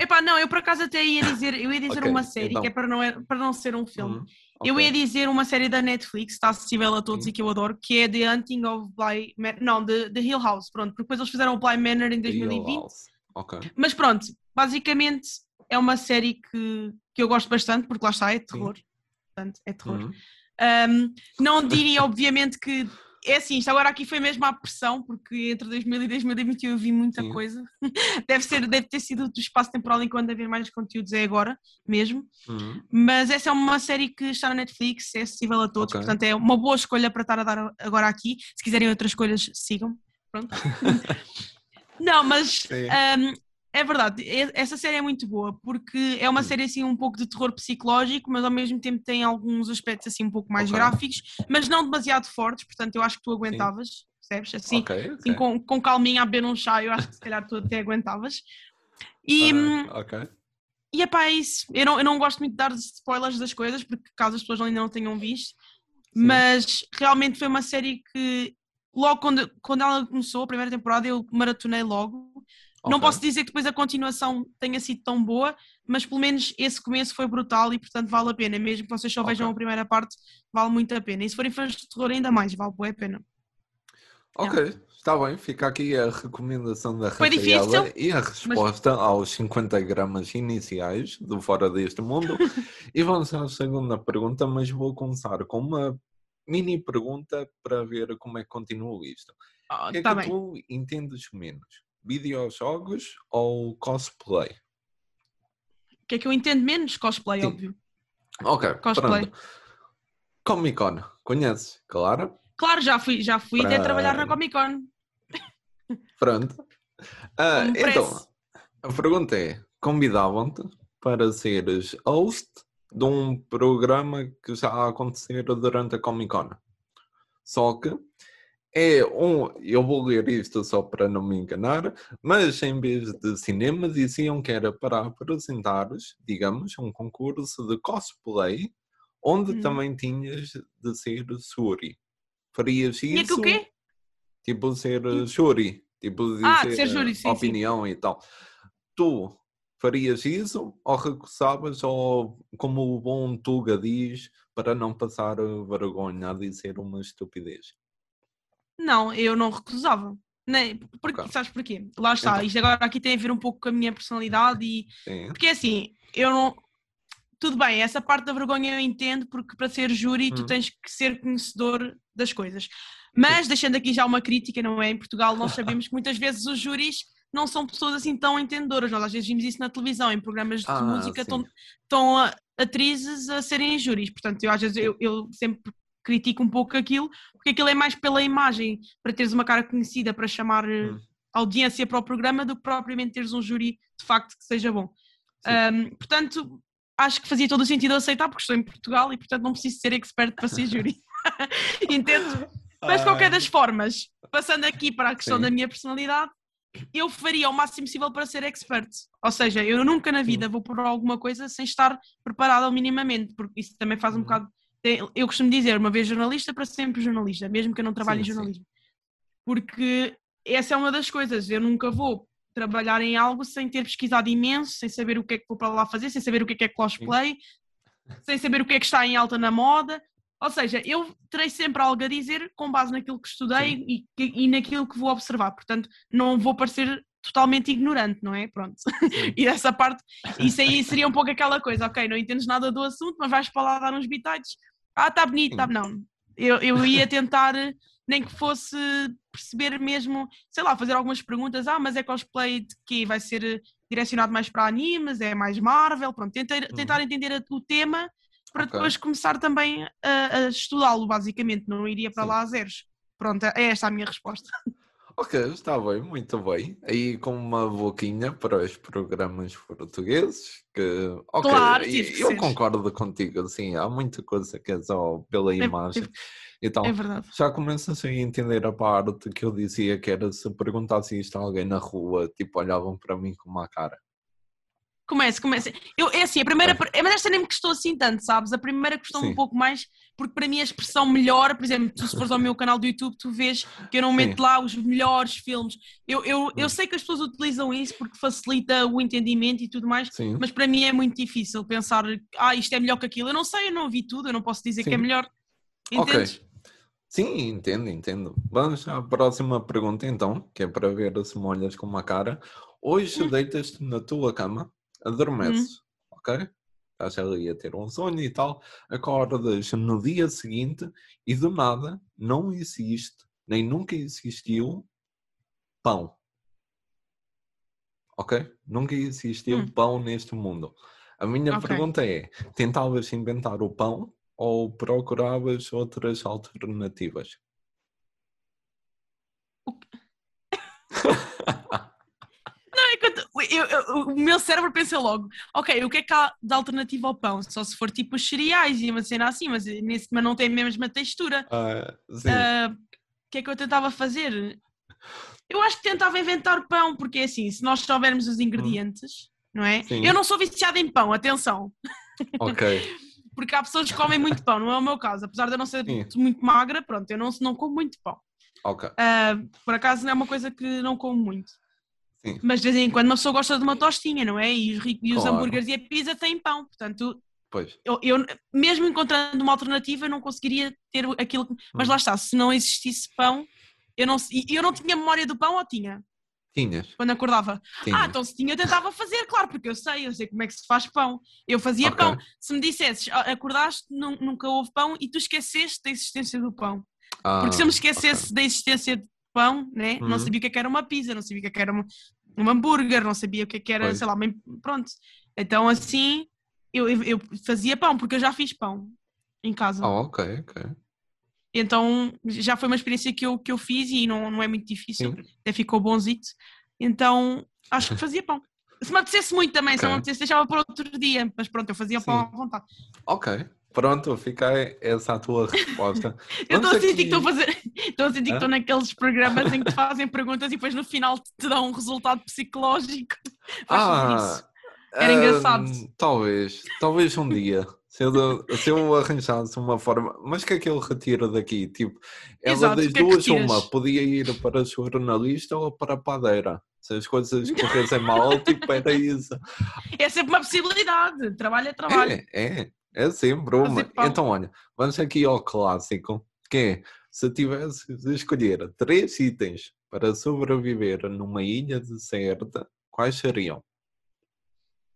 epá, não, eu por acaso até ia dizer, eu ia dizer Ok, uma série, então. que é para não, é- para não ser um filme. Hum, Eu ia dizer uma série da Netflix, está acessível a todos Sim. e que eu adoro, que é The Hunting of Bly Man- não, The, The Hill House, pronto, porque depois eles fizeram o Bly Manor em The Hill 2020, House. Ok. mas pronto, basicamente é uma série que, que eu gosto bastante, porque lá está, é terror, portanto, é terror. Hum, Um, não diria, obviamente, que é assim, isto agora aqui foi mesmo à pressão, porque entre 2000 e 2021 eu vi muita Sim. coisa. Deve, ser, deve ter sido do espaço temporal enquanto haver mais conteúdos, é agora mesmo. hum. Mas essa é uma série que está na Netflix, é acessível a todos, Ok. portanto é uma boa escolha para estar a dar agora aqui. Se quiserem outras escolhas, sigam. Pronto. Não, mas um, é verdade, essa série é muito boa, porque é uma Hum. série assim um pouco de terror psicológico, mas ao mesmo tempo tem alguns aspectos assim um pouco mais Ok. gráficos, mas não demasiado fortes, portanto eu acho que tu aguentavas, percebes? Assim, ok, ok. assim com, com calminha a beber um chá, eu acho que se calhar tu até aguentavas. E, Ah, ok. e é pá, é isso. Eu não, eu não gosto muito de dar spoilers das coisas, porque caso as pessoas ainda não tenham visto, mas realmente foi uma série que logo quando, quando ela começou, a primeira temporada, eu maratonei logo. Não Ok. posso dizer que depois a continuação tenha sido tão boa, mas pelo menos esse começo foi brutal e portanto vale a pena. Mesmo que vocês só Ok. vejam a primeira parte, vale muito a pena. E se forem fãs de terror, ainda mais, vale a pena. Ok, está bem. Fica aqui a recomendação da Foi Rafaela e a resposta aos 50 gramas iniciais do Fora deste Mundo. e vamos à segunda pergunta, mas vou começar com uma mini pergunta para ver como é que continua isto. Ah, O que é tá que bem. tu entendes menos? Videojogos ou cosplay? O que é que eu entendo menos? Cosplay, Sim. óbvio. Ok, Cosplay. pronto. Comic Con, conheces? Claro. Claro, já fui, já fui até trabalhar na Comic Con. Pronto. Como então, a pergunta é: convidavam-te para seres host de um programa que já a acontecer durante a Comic Con. Só que é um. Eu vou ler isto só para não me enganar, mas em vez de cinema diziam que era para apresentares, digamos, um concurso de cosplay onde Hum. também tinhas de ser Shuri. Farias Tinha que isso? o quê? Tipo ser júri, tipo dizer Ah, ser júri, sim, sim. opinião e tal. Tu farias isso ou recusavas ou como o bom Tuga diz para não passar vergonha a dizer uma estupidez? Não, eu não recusava. Nem, porque. Sabes porquê? Lá está, Então. isto agora aqui tem a ver um pouco com a minha personalidade e Sim. porque assim, eu não. Tudo bem, essa parte da vergonha eu entendo, porque para ser júri tu Hum. tens que ser conhecedor das coisas. Mas deixando aqui já uma crítica, não é? Em Portugal nós sabemos que muitas vezes os júris não são pessoas assim tão entendedoras. Nós às vezes vimos isso na televisão, em programas de Ah, música, estão, atrizes a serem júris. Portanto, eu às vezes eu, eu sempre critico um pouco aquilo, porque aquilo é mais pela imagem, para teres uma cara conhecida, para chamar eh, Hum. audiência para o programa, do que propriamente teres um júri de facto que seja bom. Ahm, portanto, acho que fazia todo o sentido aceitar, porque estou em Portugal e portanto não preciso ser expert para ser júri. Entendo? Mas de qualquer das formas, passando aqui para a questão Sim. da minha personalidade, eu faria o máximo possível para ser expert. Ou seja, eu nunca na vida vou por alguma coisa sem estar preparada minimamente, porque isso também faz um Uhum. bocado. Eu costumo dizer, uma vez jornalista, para sempre jornalista, mesmo que eu não trabalhe Sim, em sim. jornalismo. Porque essa é uma das coisas, eu nunca vou trabalhar em algo sem ter pesquisado imenso, sem saber o que é que vou para lá fazer, sem saber o que é que é cosplay, sem saber o que é que está em alta na moda. Ou seja, eu terei sempre algo a dizer com base naquilo que estudei e, e naquilo que vou observar. Portanto, não vou parecer totalmente ignorante, não é? Pronto. e essa parte, isso aí seria um pouco aquela coisa, ok, não entendes nada do assunto, mas vais para lá dar uns bitites. Ah, está bonito, está. Não. Eu, eu ia tentar, nem que fosse perceber mesmo, sei lá, fazer algumas perguntas. Ah, mas é cosplay de quê? Vai ser direcionado mais para animes? É mais Marvel? Pronto, tentar, tentar entender o tema para Uhum. Ok. depois começar também a, a estudá-lo, basicamente. Não iria para Sim. lá a zeros. Pronto, é esta a minha resposta. Ok, está bem, muito bem. Aí com uma boquinha para os programas portugueses, que ok, Claro, que eu concordo contigo, assim, há muita coisa que é só pela imagem. Então, É verdade. já começas a entender a parte que eu dizia que era se perguntasse isto a alguém na rua, tipo, olhavam para mim com uma cara. Comece, comece. Eu, é assim, a primeira. Mas esta nem me custou assim tanto, sabes? A primeira custou-me Sim. um pouco mais, porque para mim a expressão melhor, por exemplo, tu se fores ao meu canal do YouTube, tu vês que eu não meto Sim. lá os melhores filmes. Eu, eu, eu Hum. sei que as pessoas utilizam isso porque facilita o entendimento e tudo mais, Sim, mas para mim é muito difícil pensar, ah, isto é melhor que aquilo. Eu não sei, eu não vi tudo, eu não posso dizer que é melhor. ok. Entendes? Sim, entendo, entendo. Vamos à próxima pergunta então, que é para ver se molhas com uma cara. Hoje Hum. deitas-te na tua cama, adormeces, ok? Estás ali a ter um sonho e tal, acordas no dia seguinte e do nada não existe, nem nunca existiu pão. Ok? Nunca existiu Hum. pão neste mundo. A minha Ok. pergunta é: tentavas inventar o pão ou procuravas outras alternativas? Não, é que eu, eu- eu- o meu cérebro pensa logo, ok, o que é que há de alternativa ao pão? Só se for tipo os cereais e uma cena assim, mas, nesse, mas não tem a mesma textura. Ah. Ah, O que é que eu tentava fazer? Eu acho que tentava inventar pão, porque é assim, se nós soubermos os ingredientes, não é? Sim. Eu não sou viciada em pão, atenção, Ok. porque há pessoas que comem muito pão, não é o meu caso. Apesar de eu não ser Sim. muito magra, pronto, eu não, não como muito pão. Ok. Ah, por acaso não é uma coisa que não como muito. Sim. Mas de vez em quando uma pessoa gosta de uma tostinha, não é? E os, e os Claro. hambúrgueres e a pizza têm pão. Portanto, Pois. eu, eu, mesmo encontrando uma alternativa, não conseguiria ter aquilo. Mas Hum. lá está, se não existisse pão, eu não, eu não tinha memória do pão ou tinha? Tinhas. Quando acordava. Tinhas. Ah, então se tinha, eu tentava fazer, claro, porque eu sei, eu sei como é que se faz pão. Eu fazia Ok. pão. Se me dissesses, "Ah, acordaste, nu- nunca houve pão e tu esqueceste da existência do pão. Porque se eu me Ah, esquecesse da existência de pão, né, não Uhum. sabia o que é que era uma pizza, não sabia o que é que era uma, um hambúrguer, não sabia o que é que era, Pois. sei lá, uma- pronto. Então assim, eu, eu- eu fazia pão, porque eu já fiz pão em casa. Ah, ok, ok. Então já foi uma experiência que eu, que eu fiz e não, não é muito difícil, Sim. até ficou bonzito. Então acho que fazia pão. Se me apetecesse muito também, se não me apetecesse, deixava para outro dia, mas pronto, eu fazia pão Sim. à vontade. Ok. Pronto, fica essa a tua resposta. Eu estou a sentir aqui- que estou a fazer. Estou a sentir que estou naqueles programas em que te fazem perguntas e depois no final te dão um resultado psicológico. Isso. Era ah, engraçado. Talvez, talvez um dia. Se eu, se eu arranjasse uma forma, mas o que é que eu retiro daqui? Tipo, ela Exato, das é duas, retiras? uma podia ir para jornalista ou para padeira. Se as coisas corressem mal, tipo, era isso. É sempre uma possibilidade. Trabalho é trabalho. É, é, é sempre uma. Pão. Então, olha, vamos aqui ao clássico, que é, se tivesse de escolher três itens para sobreviver numa ilha deserta, quais seriam?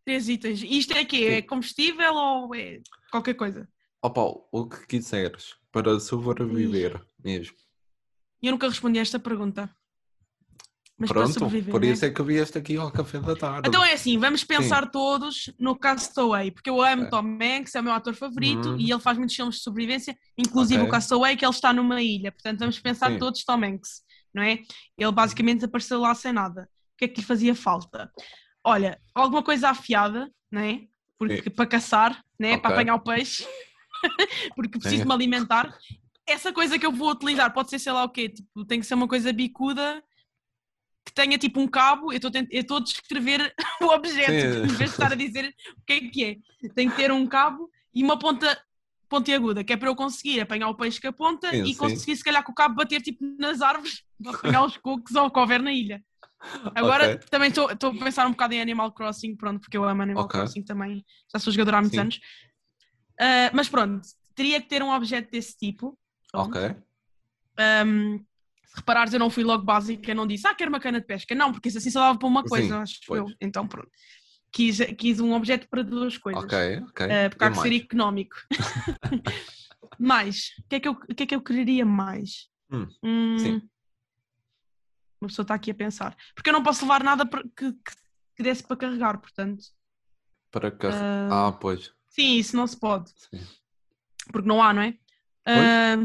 Três itens. Isto é quê? É combustível ou é qualquer coisa? Opa, o que quiseres para sobreviver mesmo. Eu nunca respondi a esta pergunta. Mas para Pronto, por né? isso é que vieste aqui ao café da tarde. Então é assim, vamos pensar todos no Castaway, porque eu amo Ok. Tom Hanks, é o meu ator favorito Uhum. e ele faz muitos filmes de sobrevivência, inclusive Ok. o Castaway, que ele está numa ilha. Portanto, vamos pensar Sim. todos Tom Hanks, não é? Ele basicamente apareceu lá sem nada. O que é que lhe fazia falta? Olha, alguma coisa afiada, não é? Porque Sim. para caçar, né? para Ok. apanhar o peixe, porque preciso Sim. me alimentar. Essa coisa que eu vou utilizar pode ser, sei lá o quê, tipo, tem que ser uma coisa bicuda que tenha tipo um cabo. Eu estou a descrever o objeto, Sim. em vez de estar a dizer o que é que é. Tem que ter um cabo e uma ponta pontiaguda, que é para eu conseguir apanhar o peixe com a ponta Sim, e sim. conseguir, se calhar, com o cabo bater tipo nas árvores para apanhar os cocos ou o que houver na ilha. Agora Ok. também estou a pensar um bocado em Animal Crossing, pronto, porque eu amo Animal Ok. Crossing também, já sou jogadora há muitos Sim. anos. Ah, mas pronto, teria que ter um objeto desse tipo. Pronto. Ok. Um, se reparares, eu não fui logo básica, não disse, ah, quero uma cana de pesca. Não, porque isso assim só dava para uma coisa, Sim, acho pois. eu. Então, pronto. Quis, quis um objeto para duas coisas. Ok, ok. Uh, porque há que ser económico. mais, o que, é que eu, o que é que eu quereria mais? Hum, Hum, sim. Uma pessoa está aqui a pensar. Porque eu não posso levar nada que, que, que desse para carregar, portanto. Para carregar. Ah, Ah, pois. Sim, isso não se pode. Sim. Porque não há, não é? Ah,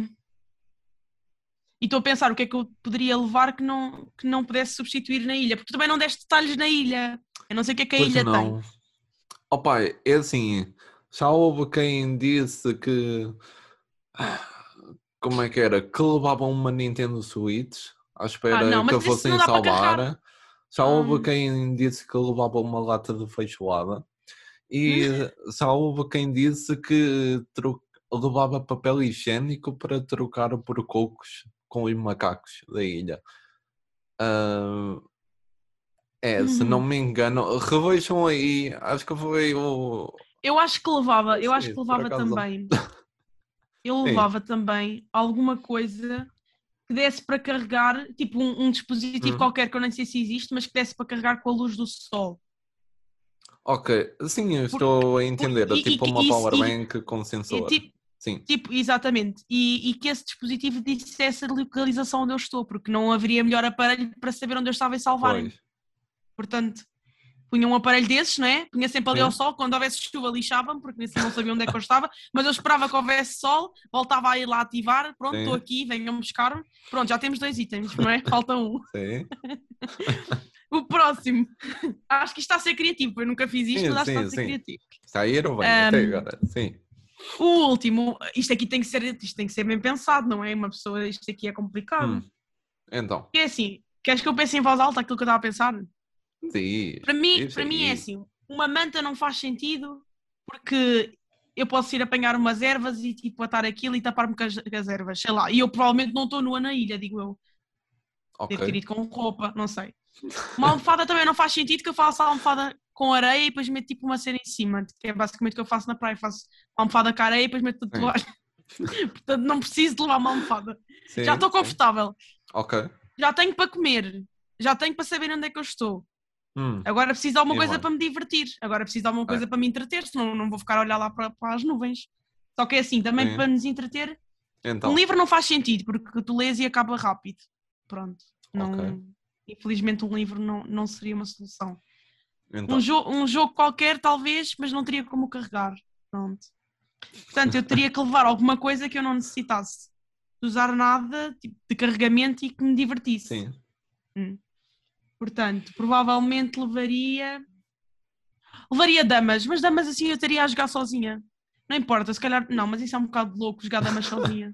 e estou a pensar o que é que eu poderia levar que não, que não pudesse substituir na ilha, porque tu também não deste detalhes na ilha. Eu não sei o que é que a Pois ilha não. tem. Oh pai, é assim, já houve quem disse que ah, como é que era? Que levavam uma Nintendo Switch à espera Ah, não, que a fossem salvar. Já houve Hum. quem disse que levava uma lata de feijoada e Hum. já houve quem disse que tro- levava papel higiênico para trocar por cocos com os macacos da ilha. Ah, é, se não Uhum. me engano, revejam aí, acho que foi o. Eu acho que levava, eu acho Sim, que por levava também. Eu Sim. levava também alguma coisa que desse para carregar, tipo um, um dispositivo Hum. qualquer que eu nem sei se existe, mas que desse para carregar com a luz do sol. Ok, sim, eu estou a entender. É e- tipo e- uma e- powerbank com E, sensor. tipo, Sim, tipo, exatamente. E, e que esse dispositivo dissesse a localização onde eu estou, porque não haveria melhor aparelho para saber onde eu estava e salvarem. pois. Portanto, punha um aparelho desses, não é? Punha sempre ali Sim. ao sol, quando houvesse chuva lixava-me, porque nem não sabia onde é que eu estava, mas eu esperava que houvesse sol, voltava a ir lá ativar, pronto, estou aqui, venham buscar-me. Pronto, já temos dois itens, não é? Falta um. Sim. O próximo. Acho que isto está a ser criativo. Eu nunca fiz isto, Sim, mas acho que está a ser criativo. Está a ir ou bem até Ahm, agora? Sim. O último, isto aqui tem que ser, isto tem que ser bem pensado, não é? Uma pessoa, isto aqui é complicado. Hum. Então, É assim, queres que eu pense em voz alta aquilo que eu estava a pensar? diz. Para mim, para mim é assim, uma manta não faz sentido porque eu posso ir apanhar umas ervas e tipo atar aquilo e tapar-me com as, com as ervas, sei lá. E eu provavelmente não estou nua na ilha, digo eu. Ok. Devo ter ido com roupa, não sei. Uma almofada também não faz sentido que eu faça a almofada com areia e depois meto tipo uma cena em cima, que é basicamente o que eu faço na praia. Faço uma almofada com areia e depois meto toalha. Portanto, não preciso de levar uma almofada. Sim, Já estou confortável. Ok. Já tenho para comer. Já tenho para saber onde é que eu estou. Hum. Agora preciso de alguma coisa para me divertir. Agora preciso de alguma coisa É. para me entreter, senão não vou ficar a olhar lá para, para as nuvens. Só que é assim, também Sim. para nos entreter, Então, um livro não faz sentido, porque tu lês e acaba rápido. Pronto. Não, Ok. Infelizmente um livro não, não seria uma solução. Então. Um, jo um jogo qualquer, talvez, mas não teria como carregar. Pronto. Portanto, eu teria que levar alguma coisa que eu não necessitasse de usar nada tipo, de carregamento e que me divertisse. Sim. Portanto, provavelmente levaria. Levaria damas, mas damas assim eu estaria a jogar sozinha. Não importa, se calhar. Não, mas isso é um bocado louco jogar damas sozinha.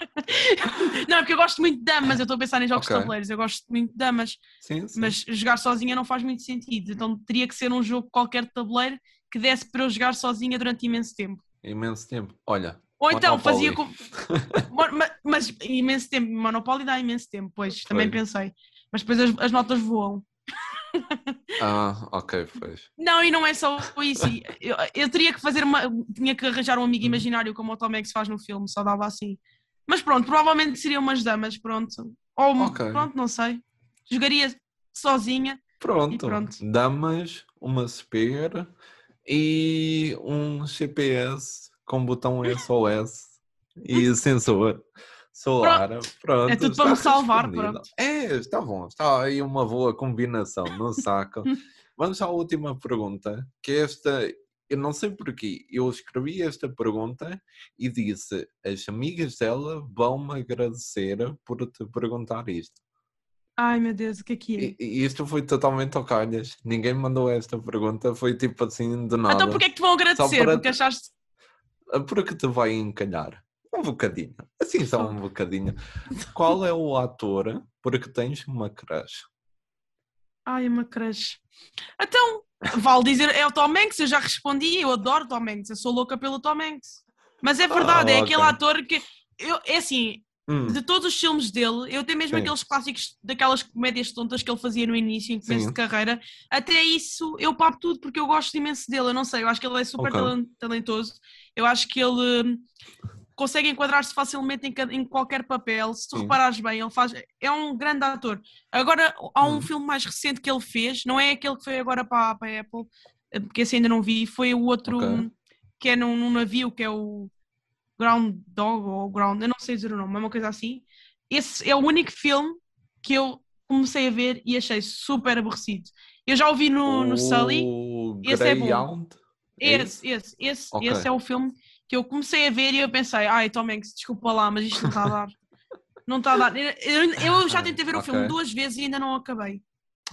não, é porque eu gosto muito de damas, eu estou a pensar em jogos Ok. de tabuleiros, eu gosto muito de damas, Sim, sim. mas jogar sozinha não faz muito sentido. Então teria que ser um jogo qualquer de tabuleiro que desse para eu jogar sozinha durante imenso tempo. Imenso tempo. Olha. Ou então Monopoly. fazia com. Mo- ma- Mas imenso tempo, Monopoly dá imenso tempo, pois, também pensei. Mas depois as, as notas voam. Ah, ok, pois. Não, e não é só isso. Eu, eu teria que fazer uma. Tinha que arranjar um amigo imaginário, como o Tom Hanks faz no filme, só dava assim. Mas pronto, provavelmente seriam umas damas, pronto. Ou, Ok. pronto, não sei. Jogaria sozinha. Pronto. Pronto. Damas, uma spear e um GPS com botão SOS e sensor solar. Pronto. É tudo para me salvar, respondido. pronto. É, está bom. Está aí uma boa combinação no saco. Vamos à última pergunta, que esta, eu não sei porquê, eu escrevi esta pergunta e disse, as amigas dela vão-me agradecer por te perguntar isto. Ai meu Deus, o que é que é? E, isto foi totalmente ao calhas, ninguém mandou esta pergunta, foi tipo assim de nada. Então porquê é que te vão agradecer? para- Porque achaste. Porque te vai encalhar. Um bocadinho, assim só um bocadinho. Qual é o ator porque tens uma crush? Ai, uma crush. Então, vale dizer, é o Tom Hanks, eu já respondi, eu adoro Tom Hanks, eu sou louca pelo Tom Hanks. Mas é verdade, Ah, é aquele ok. ator que. Eu, é assim, Hum, de todos os filmes dele, eu tenho mesmo Sim. aqueles clássicos daquelas comédias tontas que ele fazia no início, em começo de carreira, até isso eu papo tudo porque eu gosto imenso dele. Eu não sei, eu acho que ele é super Ok. talen- talentoso. Eu acho que ele consegue enquadrar-se facilmente em, em qualquer papel. Se tu Sim. reparares bem, ele faz. É um grande ator. Agora, há um Hum. filme mais recente que ele fez, não é aquele que foi agora para, para a Apple, eh, porque esse ainda não vi, foi o outro Ok. hum, que é num, num navio, que é o Ground Dog ou Ground, eu não sei dizer o nome, é uma coisa assim. Esse é o único filme que eu comecei a ver e achei super aborrecido. Eu já ouvi no, no Sully, esse é bom. É esse, esse, esse, Ok. esse é o filme que eu comecei a ver e eu pensei, ai Tom Hanks, desculpa lá, mas isto não está a dar. Não está a dar. Eu, eu já tentei ver o Ok. filme duas vezes e ainda não acabei.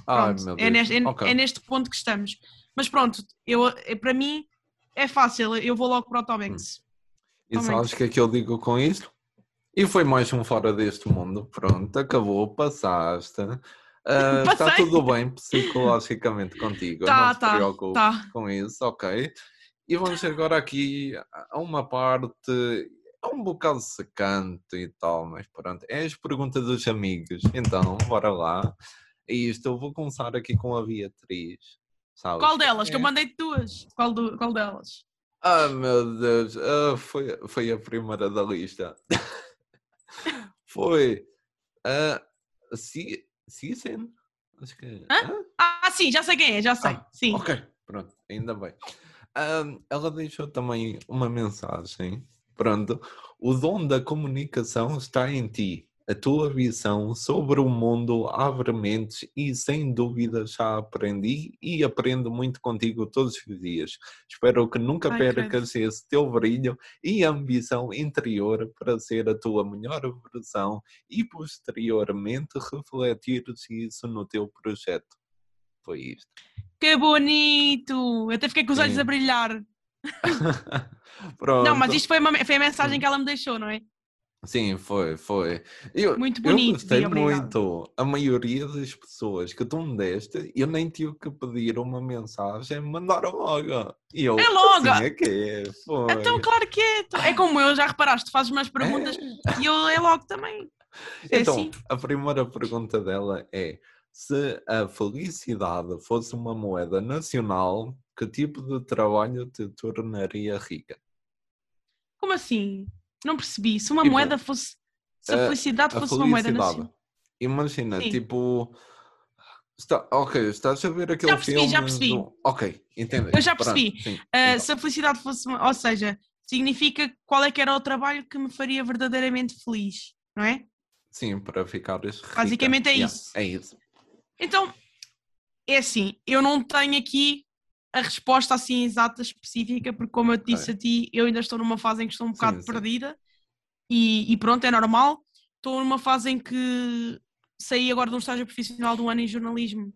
Ai, Pronto, meu é, Deus. neste, é- Ok. é neste ponto que estamos. Mas pronto, eu, é- para mim é fácil, eu vou logo para o Tom Hanks. E Tom sabes o que é que eu digo com isto? E foi mais um fora deste mundo. Pronto, acabou, passaste. Ah, está tudo bem psicologicamente contigo. Tá, não te tá, preocupes tá. com isso, ok? E vamos agora aqui a uma parte é um bocado secante e tal, mas pronto. É as perguntas dos amigos. Então, bora lá. E isto eu vou começar aqui com a Beatriz. Sabes? Qual delas? Que eu É. mandei duas. Qual, do, qual delas? Ah, meu Deus, ah, foi, foi a primeira da lista. foi a Si- Cisen? Acho que. Hã? Ah, sim, já sei quem é, já sei. Ah, sim. Ok, pronto, ainda bem. Ahm, ela deixou também uma mensagem. Pronto, o dom da comunicação está em ti. A tua visão sobre o mundo abre mentes e sem dúvida já aprendi e aprendo muito contigo todos os dias. Espero que nunca Ai, percas esse teu brilho e ambição interior para ser a tua melhor versão e posteriormente refletires isso no teu projeto. Foi isto. Que bonito! Eu até fiquei com os olhos Sim. a brilhar. Pronto. Não, mas isto foi, uma, foi a mensagem que ela me deixou, não é? Sim, foi, foi. Eu, Muito eu bonito, gostei Bia, obrigada. muito. A maioria das pessoas que tu me deste, eu nem tive que pedir uma mensagem, mandaram logo. E eu, É logo! assim é que é, foi. Então, claro que é. É como eu, já reparaste, fazes umas perguntas e eu é logo também. É Então, assim. a primeira pergunta dela é: se a felicidade fosse uma moeda nacional, que tipo de trabalho te tornaria rica? Como assim? Não percebi. Se uma Tipo, moeda fosse. Se a a- felicidade A fosse uma moeda felicidade. nacional. Imagina, Sim. tipo. Está, ok, estás a ver aquele percebi, filme. já percebi. do- Ok, entende. Eu já Pronto, percebi. sim, Ah, então. se a felicidade fosse. uma- Ou seja, significa qual é que era o trabalho que me faria verdadeiramente feliz, não é? Sim, para ficares rica. Basicamente é Yeah, isso. É isso. Então, é assim, eu não tenho aqui a resposta assim exata, específica, porque como eu te disse a ti, eu ainda estou numa fase em que estou um bocado Sim, sim. perdida e, e pronto, é normal. Estou numa fase em que saí agora de um estágio profissional de um ano em jornalismo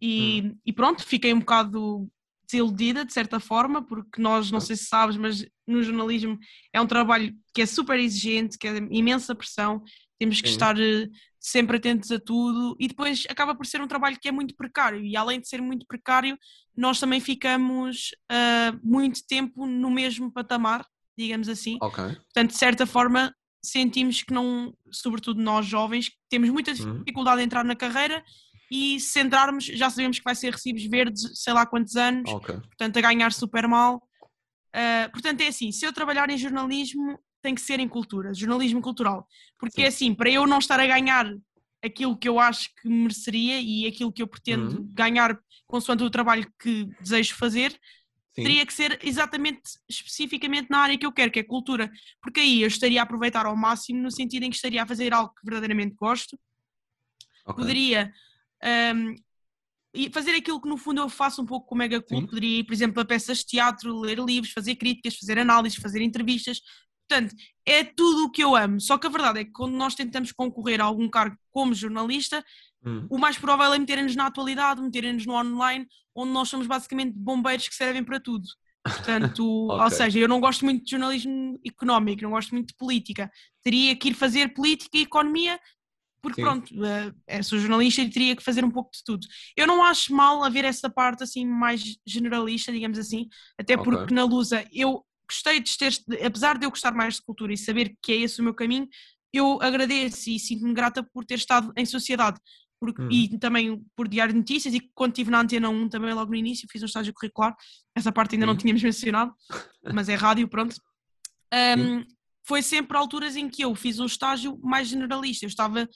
e, Hum. e pronto, fiquei um bocado desiludida de certa forma, porque nós, não Ah. sei se sabes, mas no jornalismo é um trabalho que é super exigente, que é imensa pressão, temos que Sim. estar eh, sempre atentos a tudo e depois acaba por ser um trabalho que é muito precário e além de ser muito precário, nós também ficamos ah, muito tempo no mesmo patamar, digamos assim. Ok. Portanto, de certa forma, sentimos que não, sobretudo nós jovens, temos muita Uhum. dificuldade em entrar na carreira e se entrarmos, já sabemos que vai ser recibos verdes, sei lá quantos anos, Ok. portanto, a ganhar super mal. Ah, portanto, é assim: se eu trabalhar em jornalismo, tem que ser em cultura, jornalismo cultural. Porque Sim. assim, para eu não estar a ganhar aquilo que eu acho que mereceria e aquilo que eu pretendo Uhum. ganhar consoante o trabalho que desejo fazer, Sim. teria que ser exatamente, especificamente na área que eu quero, que é cultura. Porque aí eu estaria a aproveitar ao máximo, no sentido em que estaria a fazer algo que verdadeiramente gosto, ok. poderia hum, e fazer aquilo que no fundo eu faço um pouco com o Mega Club, Sim. poderia ir, por exemplo, a peças de teatro, ler livros, fazer críticas, fazer análises, fazer entrevistas. Portanto, é tudo o que eu amo. Só que a verdade é que quando nós tentamos concorrer a algum cargo como jornalista, Hum, o mais provável é meterem-nos na atualidade, meterem-nos no online, onde nós somos basicamente bombeiros que servem para tudo. Portanto, ou Ok. seja, eu não gosto muito de jornalismo económico, não gosto muito de política. Teria que ir fazer política e economia, porque Sim. pronto, eh, eh, sou jornalista e teria que fazer um pouco de tudo. Eu não acho mal haver essa parte assim mais generalista, digamos assim, até porque na Lusa eu gostei de ter, apesar de eu gostar mais de cultura e saber que é esse o meu caminho, eu agradeço e sinto-me grata por ter estado em sociedade. Porque, Uhum. E também por Diário de Notícias e quando estive na Antena 1 também logo no início fiz um estágio curricular, essa parte ainda não Sim. tínhamos mencionado, mas é rádio, pronto. Um, foi sempre alturas em que eu fiz um estágio mais generalista, eu estava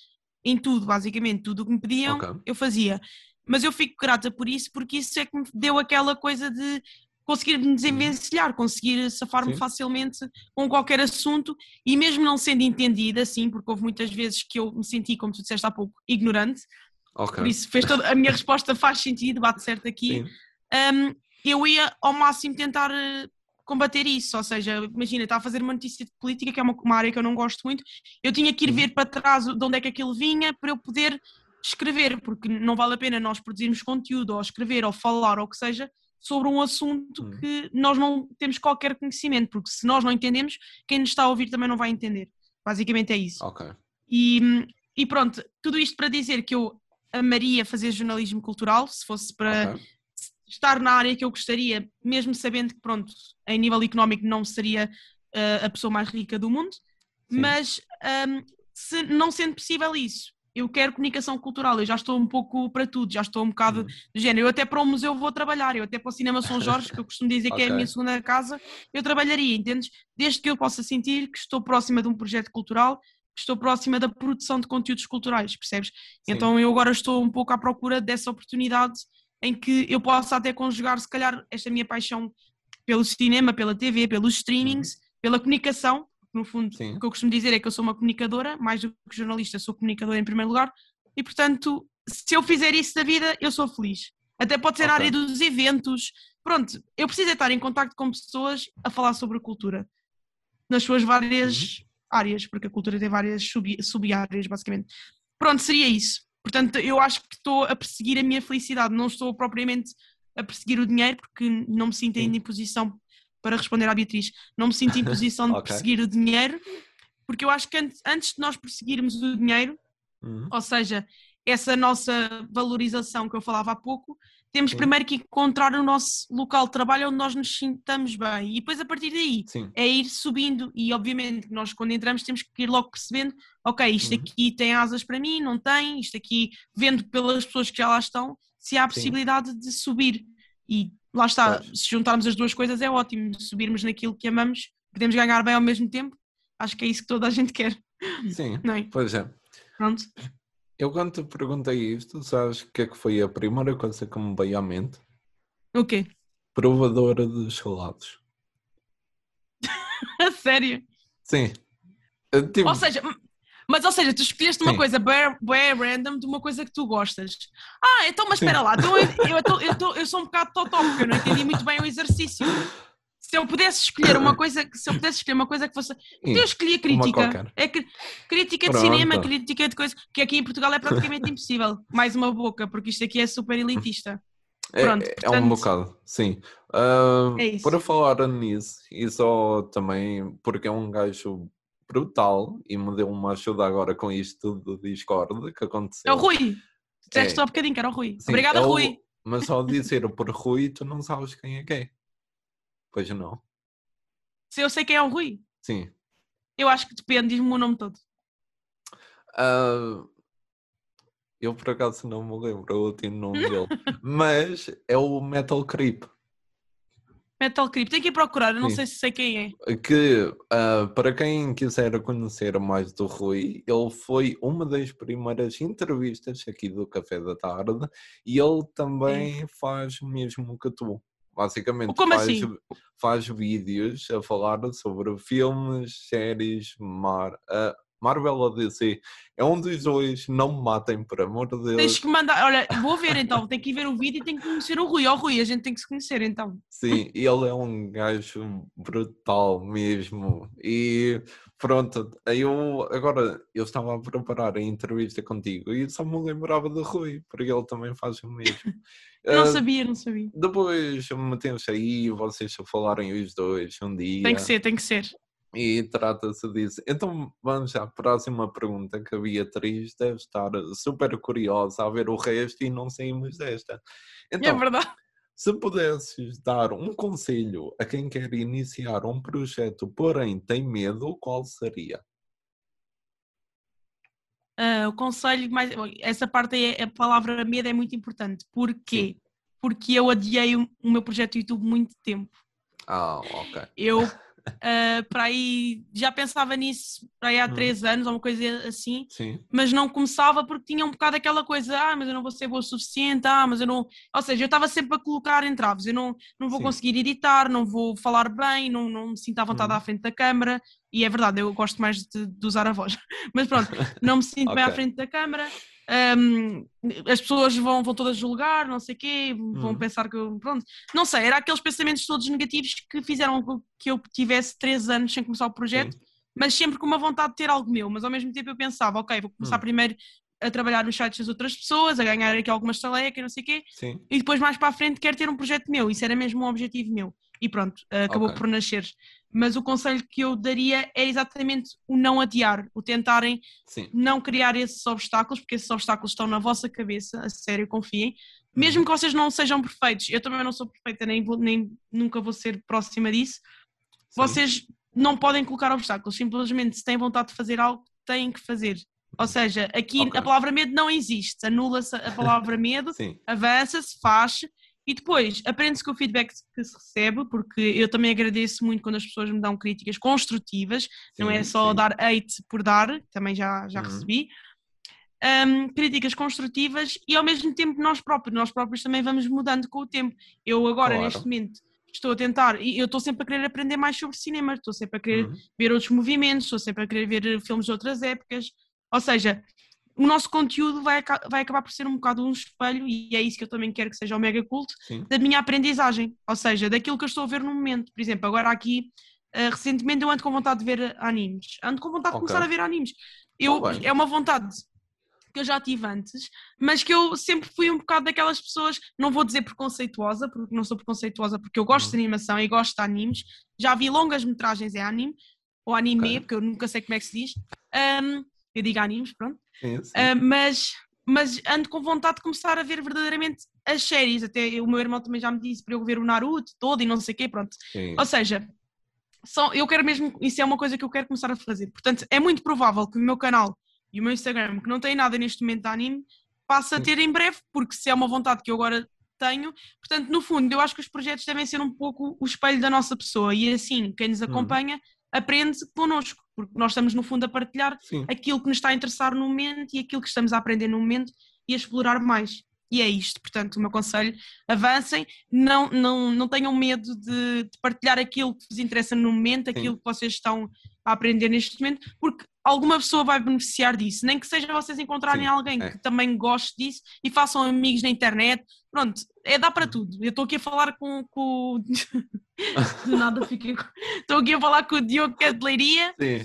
em tudo, basicamente, tudo o que me pediam Ok. eu fazia. Mas eu fico grata por isso, porque isso é que me deu aquela coisa de conseguir me desenvencilhar, conseguir safar-me facilmente com qualquer assunto e mesmo não sendo entendida, assim, porque houve muitas vezes que eu me senti, como tu disseste há pouco, ignorante, ok. por isso fez toda, a minha resposta faz sentido, bate certo aqui. Um, eu ia ao máximo tentar eh, combater isso, ou seja, imagina, estava a fazer uma notícia de política, que é uma, uma área que eu não gosto muito, eu tinha que ir Uhum. ver para trás de onde é que aquilo vinha para eu poder escrever, porque não vale a pena nós produzirmos conteúdo, ou escrever, ou falar, ou o que seja, sobre um assunto Uhum. que nós não temos qualquer conhecimento, porque se nós não entendemos, quem nos está a ouvir também não vai entender. Basicamente é isso. Ok. E, e pronto, tudo isto para dizer que eu amaria fazer jornalismo cultural, se fosse para ok. estar na área que eu gostaria, mesmo sabendo que, pronto, em nível económico não seria eh, a pessoa mais rica do mundo, Sim. mas ahm, se não sendo possível isso, eu quero comunicação cultural, eu já estou um pouco para tudo, já estou um bocado Hum. do género, eu até para o museu vou trabalhar, eu até para o Cinema São Jorge, que eu costumo dizer que é a minha segunda casa, eu trabalharia, entendes? Desde que eu possa sentir que estou próxima de um projeto cultural, que estou próxima da produção de conteúdos culturais, percebes? Sim. Então eu agora estou um pouco à procura dessa oportunidade em que eu possa até conjugar, se calhar, esta minha paixão pelo cinema, pela TV, pelos streamings, pela comunicação, no fundo Sim. o que eu costumo dizer é que eu sou uma comunicadora, mais do que jornalista, sou comunicadora em primeiro lugar, e portanto, se eu fizer isso da vida, eu sou feliz. Até pode ser na Ok. área dos eventos. Pronto, eu preciso é estar em contacto com pessoas a falar sobre a cultura nas suas várias Uhum. áreas, porque a cultura tem várias sub- sub-áreas, basicamente. Pronto, seria isso. Portanto, eu acho que estou a perseguir a minha felicidade, não estou propriamente a perseguir o dinheiro, porque não me sinto ainda em posição para responder à Beatriz, não me sinto em posição de Ok. perseguir o dinheiro, porque eu acho que antes, antes de nós perseguirmos o dinheiro, Uhum. ou seja, essa nossa valorização que eu falava há pouco, temos Sim. primeiro que encontrar o nosso local de trabalho onde nós nos sintamos bem e depois a partir daí Sim. é ir subindo e obviamente nós quando entramos temos que ir logo percebendo, ok, isto Uhum. aqui tem asas para mim, não tem, isto aqui vendo pelas pessoas que já lá estão, se há a Sim. possibilidade de subir e lá está, se juntarmos as duas coisas é ótimo, subirmos naquilo que amamos, podemos ganhar bem ao mesmo tempo, acho que é isso que toda a gente quer, Sim. não é? Pois é. Pronto. Eu quando te perguntei isto, sabes o que é que foi a primeira coisa que me veio à mente? O quê? Provadora de gelados. Sério? Sim. Tipo, Ou seja, mas ou seja, tu escolheste uma Sim. coisa bem, random de uma coisa que tu gostas. Ah, então, mas Sim. espera lá, então eu, eu, eu, tô- eu, tô- eu sou um bocado totó, porque eu não entendi muito bem o exercício. Se eu pudesse escolher uma coisa, que- se eu pudesse escolher uma coisa que fosse. sim, Eu escolhi a crítica. É cri- crítica de Pronto. cinema, crítica de coisa, que aqui em Portugal é praticamente impossível. Mais uma boca, porque isto aqui é super elitista. É- Pronto, é, um portanto- bocado, sim. Ah, É para falar nisso, e só também porque é um gajo brutal e me deu uma ajuda agora com isto do Discord que aconteceu. É o Rui. Disseste É. só há bocadinho que era o Rui. Sim, Obrigada, é Rui. Mas ao dizer por Rui, tu não sabes quem é que é. Pois não. Se eu sei quem é o Rui, Sim. eu acho que depende, diz-me o nome todo. Ah, eu por acaso não me lembro o último nome dele. Mas é o Metal Creep. Metal Creep, tem que ir procurar, eu não Sim. sei se sei quem é. que ah, para quem quiser conhecer mais do Rui, ele foi uma das primeiras entrevistas aqui do Café da Tarde e ele também faz o mesmo que tu. Basicamente Como faz, assim? faz vídeos a falar sobre filmes, séries, Mar, ah, Marvel ou DC. É um dos dois, não me matem, por amor de Deus. Tens que mandar, olha, vou ver então, tenho que ir ver o vídeo e tenho que conhecer o Rui. Ó Rui, a gente tem que se conhecer então. Sim, ele é um gajo brutal mesmo. E pronto, eu agora eu estava a preparar a entrevista contigo e só me lembrava do Rui, porque ele também faz o mesmo. Não Ah, sabia, não sabia. depois metemos aí, vocês a falarem os dois um dia Tem que ser, tem que ser. E trata-se disso. Então vamos à próxima pergunta que a Beatriz deve estar super curiosa a ver o resto e não saímos desta. é Então, verdade. se pudesses dar um conselho a quem quer iniciar um projeto, porém tem medo, qual seria? Ah, o conselho, mais, essa parte aí, a palavra medo é muito importante. Porquê? Porque eu adiei o, o meu projeto YouTube muito tempo. Ah, ok. Eu, ah, para aí, já pensava nisso para aí há Hum. três anos, ou uma coisa assim, Sim, mas não começava porque tinha um bocado aquela coisa, ah, mas eu não vou ser boa o suficiente, ah, mas eu não. Ou seja, eu estava sempre a colocar entraves, eu não, não vou Sim. conseguir editar, não vou falar bem, não, não me sinto à vontade Uhum. à frente da câmara, e é verdade, eu gosto mais de, de usar a voz, mas pronto, não me sinto bem à frente da câmara. Hum, as pessoas vão, vão todas julgar, não sei o quê, vão Uhum. pensar que eu. Pronto, não sei, era aqueles pensamentos todos negativos que fizeram com que eu tivesse três anos sem começar o projeto sim, mas sempre com uma vontade de ter algo meu, mas ao mesmo tempo eu pensava, ok, vou começar Hum. primeiro a trabalhar nos sites das outras pessoas, a ganhar aqui algumas talecas, e não sei o quê, sim. e depois mais para a frente quero ter um projeto meu, isso era mesmo um objetivo meu. E pronto, acabou Ok. por nascer. Mas o conselho que eu daria é exatamente o não adiar, o tentarem sim. não criar esses obstáculos, porque esses obstáculos estão na vossa cabeça, a sério, confiem. Uhum. Mesmo que vocês não sejam perfeitos, eu também não sou perfeita, nem, vou- nem nunca vou ser próxima disso, sim. vocês não podem colocar obstáculos, simplesmente se têm vontade de fazer algo, têm que fazer. Ou seja, aqui Ok. a palavra medo não existe, anula-se a palavra medo, avança-se, faz e depois aprende-se com o feedback que se recebe, porque eu também agradeço muito quando as pessoas me dão críticas construtivas, não é sim, só sim. dar hate por dar, também já, já Uhum. recebi. Hum, críticas construtivas e ao mesmo tempo nós próprios, nós próprios também vamos mudando com o tempo. Eu agora, Claro. neste momento, estou a tentar, e eu estou sempre a querer aprender mais sobre cinema, estou sempre a querer Uhum. ver outros movimentos, estou sempre a querer ver filmes de outras épocas. Ou seja, o nosso conteúdo vai, vai acabar por ser um bocado um espelho, e é isso que eu também quero que seja o mega culto, Sim. da minha aprendizagem, ou seja, daquilo que eu estou a ver no momento. Por exemplo, agora aqui, eh, recentemente eu ando com vontade de ver animes, ando com vontade Ok. de começar a ver animes. Eu, bem. é uma vontade que eu já tive antes, mas que eu sempre fui um bocado daquelas pessoas, não vou dizer preconceituosa, porque não sou preconceituosa, porque eu gosto Uhum. de animação e gosto de animes, já vi longas metragens em anime, ou anime, Ok. porque eu nunca sei como é que se diz. Ahm, eu digo animes, pronto. Sim, sim. Ah, mas, mas ando com vontade de começar a ver verdadeiramente as séries. Até o meu irmão também já me disse para eu ver o Naruto todo e não sei o quê, pronto. sim. Ou seja, só, eu quero mesmo, isso é uma coisa que eu quero começar a fazer. Portanto, é muito provável que o meu canal e o meu Instagram, que não tem nada neste momento de anime, passe a ter em breve, porque se é uma vontade que eu agora tenho, portanto, no fundo, eu acho que os projetos devem ser um pouco o espelho da nossa pessoa e assim, quem nos acompanha aprende connosco, porque nós estamos no fundo a partilhar Sim. aquilo que nos está a interessar no momento e aquilo que estamos a aprender no momento e a explorar mais. E é isto, portanto, o meu conselho, avancem, não, não, não tenham medo de, de partilhar aquilo que vos interessa no momento, aquilo que vocês estão a aprender neste momento, porque alguma pessoa vai beneficiar disso, nem que seja vocês encontrarem Sim, alguém é. que também goste disso e façam amigos na internet, pronto, é dá para tudo. Eu estou aqui a falar com, com... o- do nada fiquei estou aqui a falar com o Diogo que é de Leiria, Sim.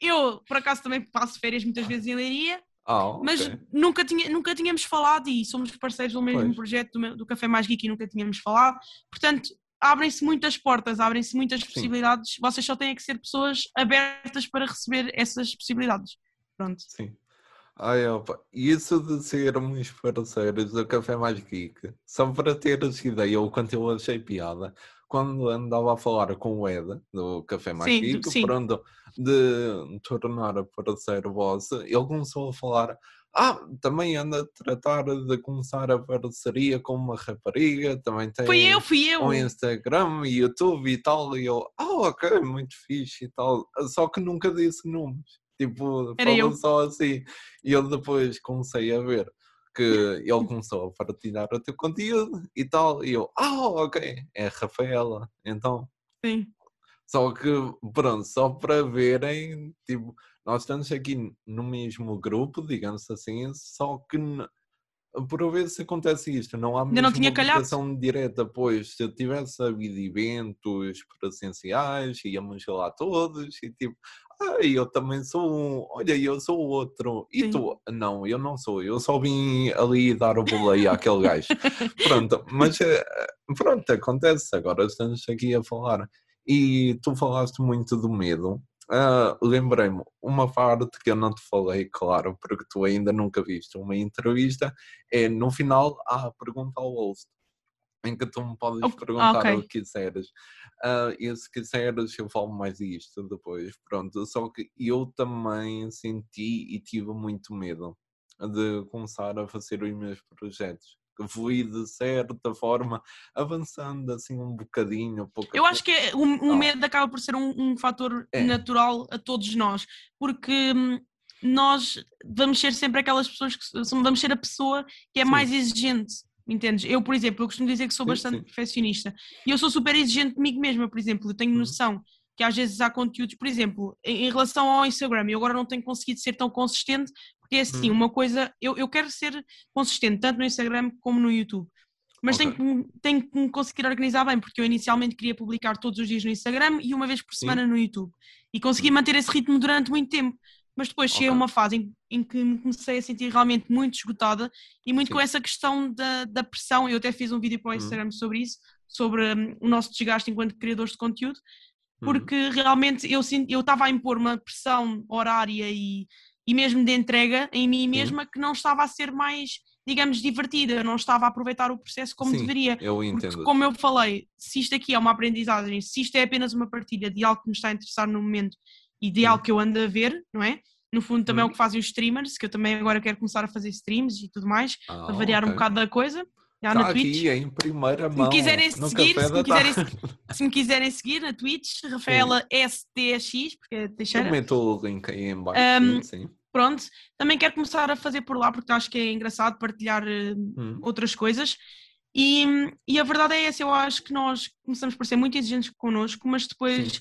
eu por acaso também passo férias muitas vezes em Leiria, Ah, ok. mas nunca, tinha, nunca tínhamos falado e somos parceiros do mesmo Pois. projeto do, meu- do Café Mais Geek e nunca tínhamos falado. Portanto, abrem-se muitas portas, abrem-se muitas possibilidades. Vocês só têm que ser pessoas abertas para receber essas possibilidades. Pronto. Sim. Ai, opa. Isso de sermos parceiros do Café Mais Geek, só para teres ideia, o quanto eu achei piada, quando andava a falar com o Ed, do Café Mais Sim, Geek, sim. pronto, de tornar parceiro vosso, ele começou a falar, ah, também anda a tratar de começar a parceria com uma rapariga, também tem Fui eu, fui eu. um Instagram e YouTube e tal, e eu, ah, ok, muito fixe e tal, só que nunca disse nomes, tipo, Era falou eu. só assim, e eu depois comecei a ver que ele começou a partilhar o teu conteúdo e tal, e eu, ah, ok, é a Rafaela, então, Sim. só que, pronto, só para verem, tipo, nós estamos aqui no mesmo grupo, digamos assim, só que por vezes acontece isto, não há não mesmo tinha calhado. ligação direta, pois se eu tivesse havido eventos presenciais, íamos lá todos e tipo, ah, eu também sou um, olha, eu sou o outro, e Sim. tu? Não, eu não sou, eu só vim ali dar o boleio àquele gajo. Pronto, mas eh, pronto, acontece, agora estamos aqui a falar. E tu falaste muito do medo. Ah, Lembrei-me, uma parte que eu não te falei, claro, porque tu ainda nunca viste uma entrevista, é no final há a pergunta ao host, em que tu me podes Ok, perguntar ok. o que quiseres. Ah, e se quiseres, eu falo mais disto depois. Pronto, só que eu também senti e tive muito medo de começar a fazer os meus projetos. Que fui, de certa forma, avançando assim um bocadinho. Eu acho que o, o medo acaba por ser um, um fator É. natural a todos nós, porque hum, nós vamos ser sempre aquelas pessoas que vamos ser a pessoa que é Sim. mais exigente. Entendes? Eu, por exemplo, eu costumo dizer que sou Sim, bastante sim. perfeccionista e eu sou super exigente comigo mesma, por exemplo. Eu tenho Uhum. noção que às vezes há conteúdos, por exemplo, em, em relação ao Instagram, eu agora não tenho conseguido ser tão consistente, porque é assim, Uhum. uma coisa, eu, eu quero ser consistente tanto no Instagram como no YouTube. Mas Ok. tenho, que, me- tenho que me conseguir organizar bem, porque eu inicialmente queria publicar todos os dias no Instagram e uma vez por Sim. semana no YouTube. E consegui Hum. manter esse ritmo durante muito tempo. Mas depois cheguei a uma fase em, em que me comecei a sentir realmente muito esgotada e muito Sim. com essa questão da, da pressão. Eu até fiz um vídeo para o Hum. Instagram sobre isso, sobre hum, o nosso desgaste enquanto criadores de conteúdo, Uhum. porque realmente eu sin- eu estava a impor uma pressão horária e, e mesmo de entrega em mim mesma que não estava a ser mais, digamos, divertida, não estava a aproveitar o processo como Sim, deveria. Eu Porque, entendo. como eu falei, se isto aqui é uma aprendizagem, se isto é apenas uma partilha de algo que me está a interessar no momento e de algo que eu ando a ver, não é? No fundo, também é o Uhum. que fazem os streamers, que eu também agora quero começar a fazer streams e tudo mais, Ah, a variar um ok. bocado da coisa, já Tá na Twitch. aqui em primeira Se mão. me quiserem seguir, se me quiserem, se me quiserem seguir na Twitch, Rafaela STX, porque é Teixeira. meto o link aí em baixo. Um, sim. Pronto, também quero começar a fazer por lá porque acho que é engraçado partilhar eh, Hum, outras coisas. E, e a verdade é essa, eu acho que nós começamos por ser muito exigentes connosco, mas depois Sim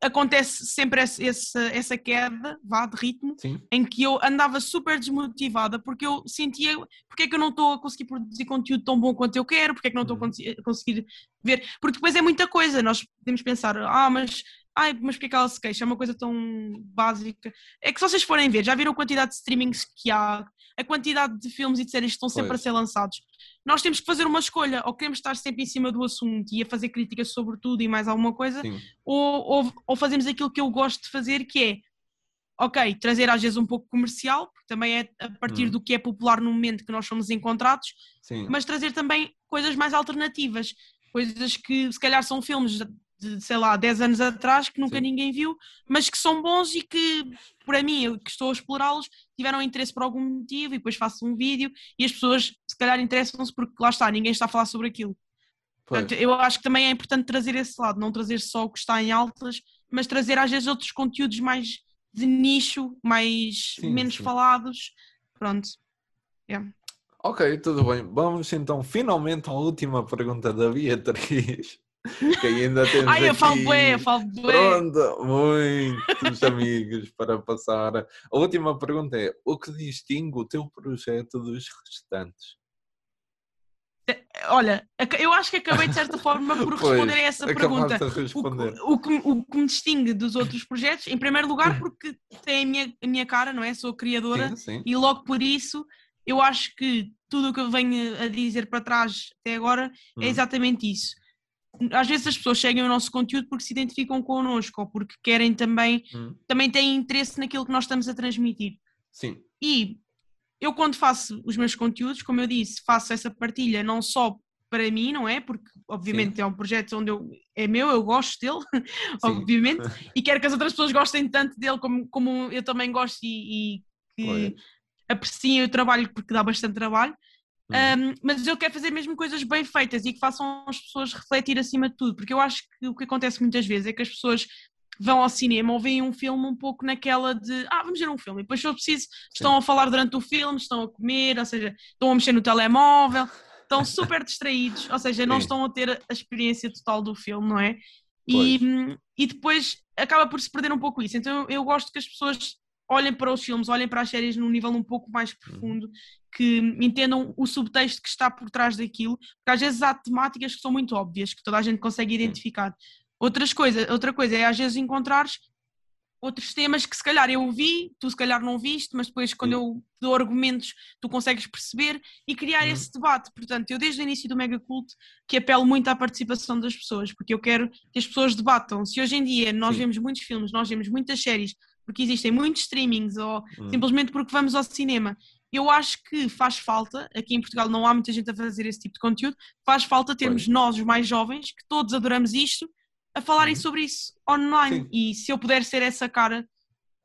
acontece sempre essa, essa queda, vá, de ritmo, Sim. em que eu andava super desmotivada porque eu sentia porque é que eu não estou a conseguir produzir conteúdo tão bom quanto eu quero, porque é que não estou uhum. a conseguir ver, porque depois é muita coisa, nós podemos pensar, ah, mas ai, mas porque é que ela se queixa? É uma coisa tão básica. É que se vocês forem ver, já viram a quantidade de streamings que há, a quantidade de filmes e de séries que estão sempre pois. a ser lançados. Nós temos que fazer uma escolha, ou queremos estar sempre em cima do assunto e a fazer críticas sobre tudo e mais alguma coisa, ou, ou, ou, fazemos aquilo que eu gosto de fazer, que é, ok, trazer às vezes um pouco comercial, porque também é a partir hum. do que é popular no momento que nós somos encontrados, Sim. mas trazer também coisas mais alternativas, coisas que se calhar são filmes de, sei lá, 10 anos atrás que nunca Sim. ninguém viu, mas que são bons e que, para mim, eu que estou a explorá-los, tiveram interesse por algum motivo e depois faço um vídeo e as pessoas, se calhar, interessam-se porque lá está, ninguém está a falar sobre aquilo. Portanto, eu acho que também é importante trazer esse lado, não trazer só o que está em altas, mas trazer às vezes outros conteúdos mais de nicho, mais sim, menos sim. falados. Pronto. Yeah. Ok, tudo bem. Vamos então finalmente à última pergunta da Beatriz que ainda temos Ai, eu aqui, falo bem, eu falo bem. Pronto, muitos amigos para passar. A última pergunta é: o que distingue o teu projeto dos restantes? Eh, olha, eu acho que acabei de certa forma por responder a essa pergunta. O, o, que, o que me distingue dos outros projetos, em primeiro lugar, porque tem a minha, a minha cara, não é? Sou criadora sim, sim. e logo por isso eu acho que tudo o que eu venho a dizer para trás até agora é hum. é exatamente isso às vezes as pessoas seguem o nosso conteúdo porque se identificam connosco ou porque querem também, hum. também têm interesse naquilo que nós estamos a transmitir. Sim. E eu quando faço os meus conteúdos, como eu disse, faço essa partilha não só para mim, não é? Porque obviamente Sim. é um projeto onde eu, é meu, eu gosto dele, obviamente, e quero que as outras pessoas gostem tanto dele como, como eu também gosto e, e que apreciem o trabalho porque dá bastante trabalho. Um, mas eu quero fazer mesmo coisas bem feitas e que façam as pessoas refletir acima de tudo, porque eu acho que o que acontece muitas vezes é que as pessoas vão ao cinema ou veem um filme um pouco naquela de ah, vamos ver um filme, e depois se eu preciso, estão a falar durante o filme, estão a comer, ou seja, estão a mexer no telemóvel, estão super distraídos, ou seja, não Sim. estão a ter a experiência total do filme, não é? E, e depois acaba por se perder um pouco isso. Então eu gosto que as pessoas olhem para os filmes, olhem para as séries num nível um pouco mais uhum. profundo, que entendam o subtexto que está por trás daquilo, porque às vezes há temáticas que são muito óbvias, que toda a gente consegue identificar. Outras coisa, outra coisa é às vezes encontrares outros temas que se calhar eu vi, tu se calhar não viste, mas depois quando eu dou argumentos tu consegues perceber e criar uhum. esse debate. Portanto, eu desde o início do Mega Cult que apelo muito à participação das pessoas, porque eu quero que as pessoas debatam. Se hoje em dia nós Sim. vemos muitos filmes, nós vemos muitas séries, porque existem muitos streamings ou hum. simplesmente porque vamos ao cinema. Eu acho que faz falta, aqui em Portugal não há muita gente a fazer esse tipo de conteúdo, faz falta termos nós, os mais jovens, que todos adoramos isto, a falarem hum. sobre isso online. Sim. E se eu puder ser essa cara,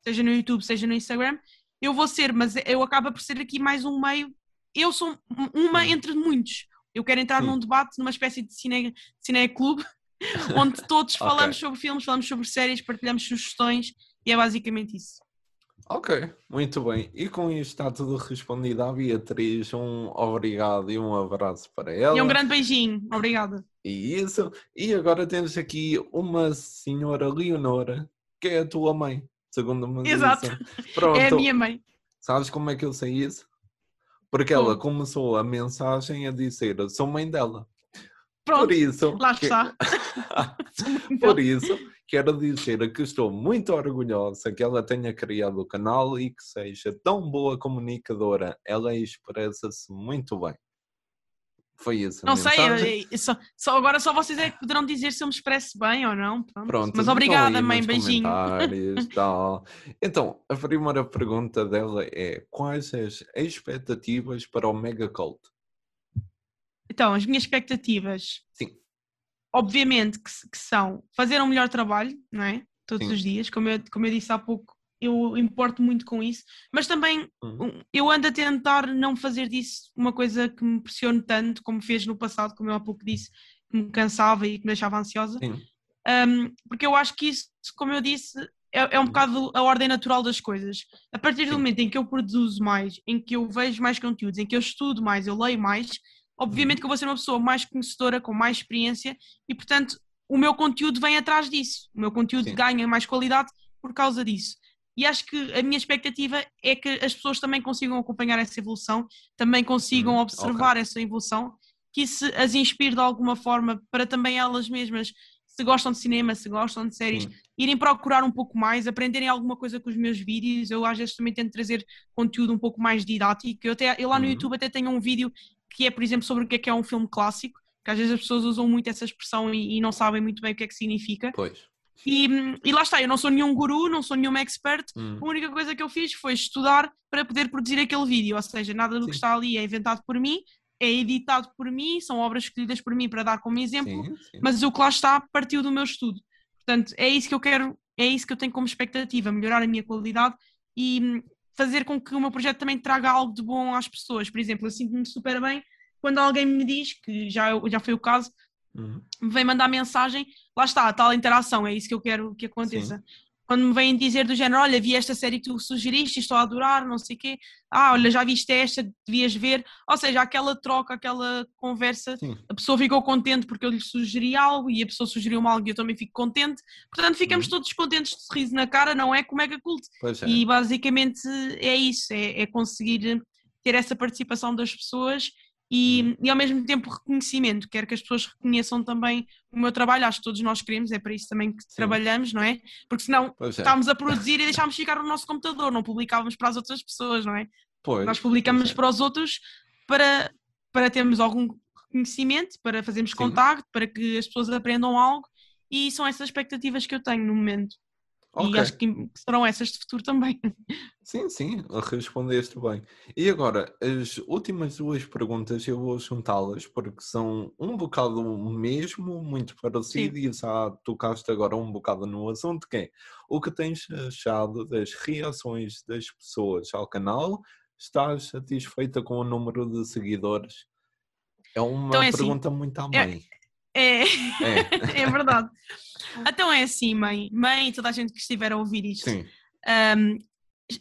seja no YouTube, seja no Instagram, eu vou ser, mas eu acaba por ser aqui mais um meio. Eu sou uma hum. entre muitos. Eu quero entrar num debate, numa espécie de cine, cine clube, onde todos okay. falamos sobre filmes, falamos sobre séries, partilhamos sugestões e é basicamente isso. Ok, muito bem. E com isto está tudo respondido à Beatriz. Um obrigado e um abraço para ela. E um grande beijinho. Obrigada. E isso. E agora temos aqui uma senhora Leonora, que é a tua mãe, segundo me Exato. Pronto. É a minha mãe. Sabes como é que eu sei isso? Porque ela começou a mensagem a dizer: sou mãe dela. Pronto, Por isso. Lá está. Por isso quero dizer que estou muito orgulhosa que ela tenha criado o canal e que seja tão boa comunicadora. Ela expressa-se muito bem. Foi isso. Não sei, eu, só, só, agora só vocês é que poderão dizer se eu me expresso bem ou não. Pronto. Pronto Mas obrigada, mãe, beijinho. Tal. Então, a primeira pergunta dela é: quais as expectativas para o Mega Cult? Então, as minhas expectativas. Sim obviamente que, que, são fazer um melhor trabalho, não é? Todos Sim. os dias, como eu, como eu disse há pouco, eu importo muito com isso, mas também uhum. eu ando a tentar não fazer disso uma coisa que me pressione tanto como fez no passado, como eu há pouco disse, que me cansava e que me deixava ansiosa. Um, porque eu acho que isso, como eu disse, é, é, um bocado a ordem natural das coisas. A partir do Sim. momento em que eu produzo mais, em que eu vejo mais conteúdos, em que eu estudo mais, eu leio mais, obviamente que eu vou ser uma pessoa mais conhecedora, com mais experiência e, portanto, o meu conteúdo vem atrás disso. O meu conteúdo Sim. ganha mais qualidade por causa disso. E acho que a minha expectativa é que as pessoas também consigam acompanhar essa evolução, também consigam Uhum, observar essa evolução, que isso as inspire de alguma forma para também elas mesmas, se gostam de cinema, se gostam de séries, Sim. irem procurar um pouco mais, aprenderem alguma coisa com os meus vídeos. Eu às vezes também tento trazer conteúdo um pouco mais didático. Eu, até, eu lá no Uhum. YouTube até tenho um vídeo que é, por exemplo, sobre o que é que é um filme clássico, que às vezes as pessoas usam muito essa expressão e, e não sabem muito bem o que é que significa. Pois. E, e lá está, eu não sou nenhum guru, não sou nenhum expert, Hum. a única coisa que eu fiz foi estudar para poder produzir aquele vídeo, ou seja, nada do Sim. que está ali é inventado por mim, é editado por mim, são obras escolhidas por mim para dar como exemplo, Sim, sim. mas o que lá está partiu do meu estudo. Portanto, é isso que eu quero, é isso que eu tenho como expectativa, melhorar a minha qualidade e fazer com que o meu projeto também traga algo de bom às pessoas. Por exemplo, eu sinto-me super bem quando alguém me diz, que já, já foi o caso, Hum. me vem mandar mensagem, lá está, a tal interação, é isso que eu quero que aconteça. Quando me vêm dizer do género, olha, vi esta série que tu sugeriste, estou a adorar, não sei o quê, ah, olha, já viste esta, devias ver, ou seja, aquela troca, aquela conversa, Sim. a pessoa ficou contente porque eu lhe sugeri algo e a pessoa sugeriu-me algo e eu também fico contente, portanto ficamos Uhum. todos contentes de sorriso na cara, não é como é que cult. É. E basicamente é isso, é, é conseguir ter essa participação das pessoas e, Uhum. e ao mesmo tempo reconhecimento. Quero que as pessoas reconheçam também o meu trabalho, acho que todos nós queremos, é para isso também que trabalhamos, não é? Porque senão é. estávamos a produzir e deixámos ficar no nosso computador, não publicávamos para as outras pessoas, não é? Pois, Nós publicamos é. para os outros para, para termos algum reconhecimento, para fazermos Sim. contacto, para que as pessoas aprendam algo e são essas expectativas que eu tenho no momento. Ok. E acho que serão essas de futuro também. Sim, sim, respondeste bem. E agora, as últimas duas perguntas eu vou juntá-las porque são um bocado mesmo, muito parecido, e já tocaste agora um bocado no assunto, que é o que tens achado das reações das pessoas ao canal? Estás satisfeita com o número de seguidores? É uma Então é assim, pergunta muito à mãe. É, É. é verdade. Então é assim, mãe, mãe, e toda a gente que estiver a ouvir isto. Sim. Um,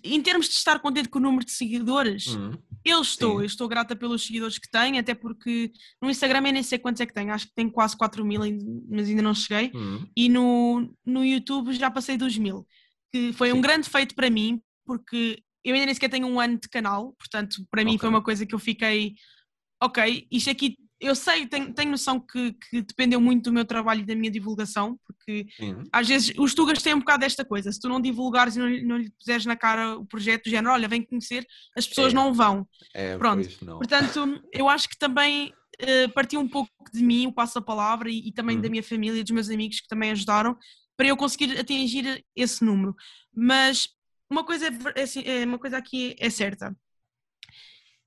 em termos de estar contente com o número de seguidores, Hum, eu estou, sim. eu estou grata pelos seguidores que tenho, até porque no Instagram eu nem sei quantos é que tenho, acho que tenho quase 4 mil, mas ainda não cheguei. hum, E no, no YouTube já passei dos mil, que foi um Sim. grande feito para mim, porque eu ainda nem sequer tenho um ano de canal, portanto, para mim Ok. foi uma coisa que eu fiquei, ok, isto aqui, eu sei, tenho, tenho noção que, que dependeu muito do meu trabalho e da minha divulgação, porque sim. às vezes os tugas têm um bocado desta coisa, se tu não divulgares e não, lhe- não lhe puseres na cara o projeto do género, olha, vem conhecer, as pessoas É. não vão. É, Pronto. não. Portanto, eu acho que também eh, partiu um pouco de mim, o passo-a-palavra, e, e também da Uhum. minha família e dos meus amigos que também ajudaram para eu conseguir atingir esse número. Mas uma coisa, é é assim, é, uma coisa aqui é certa.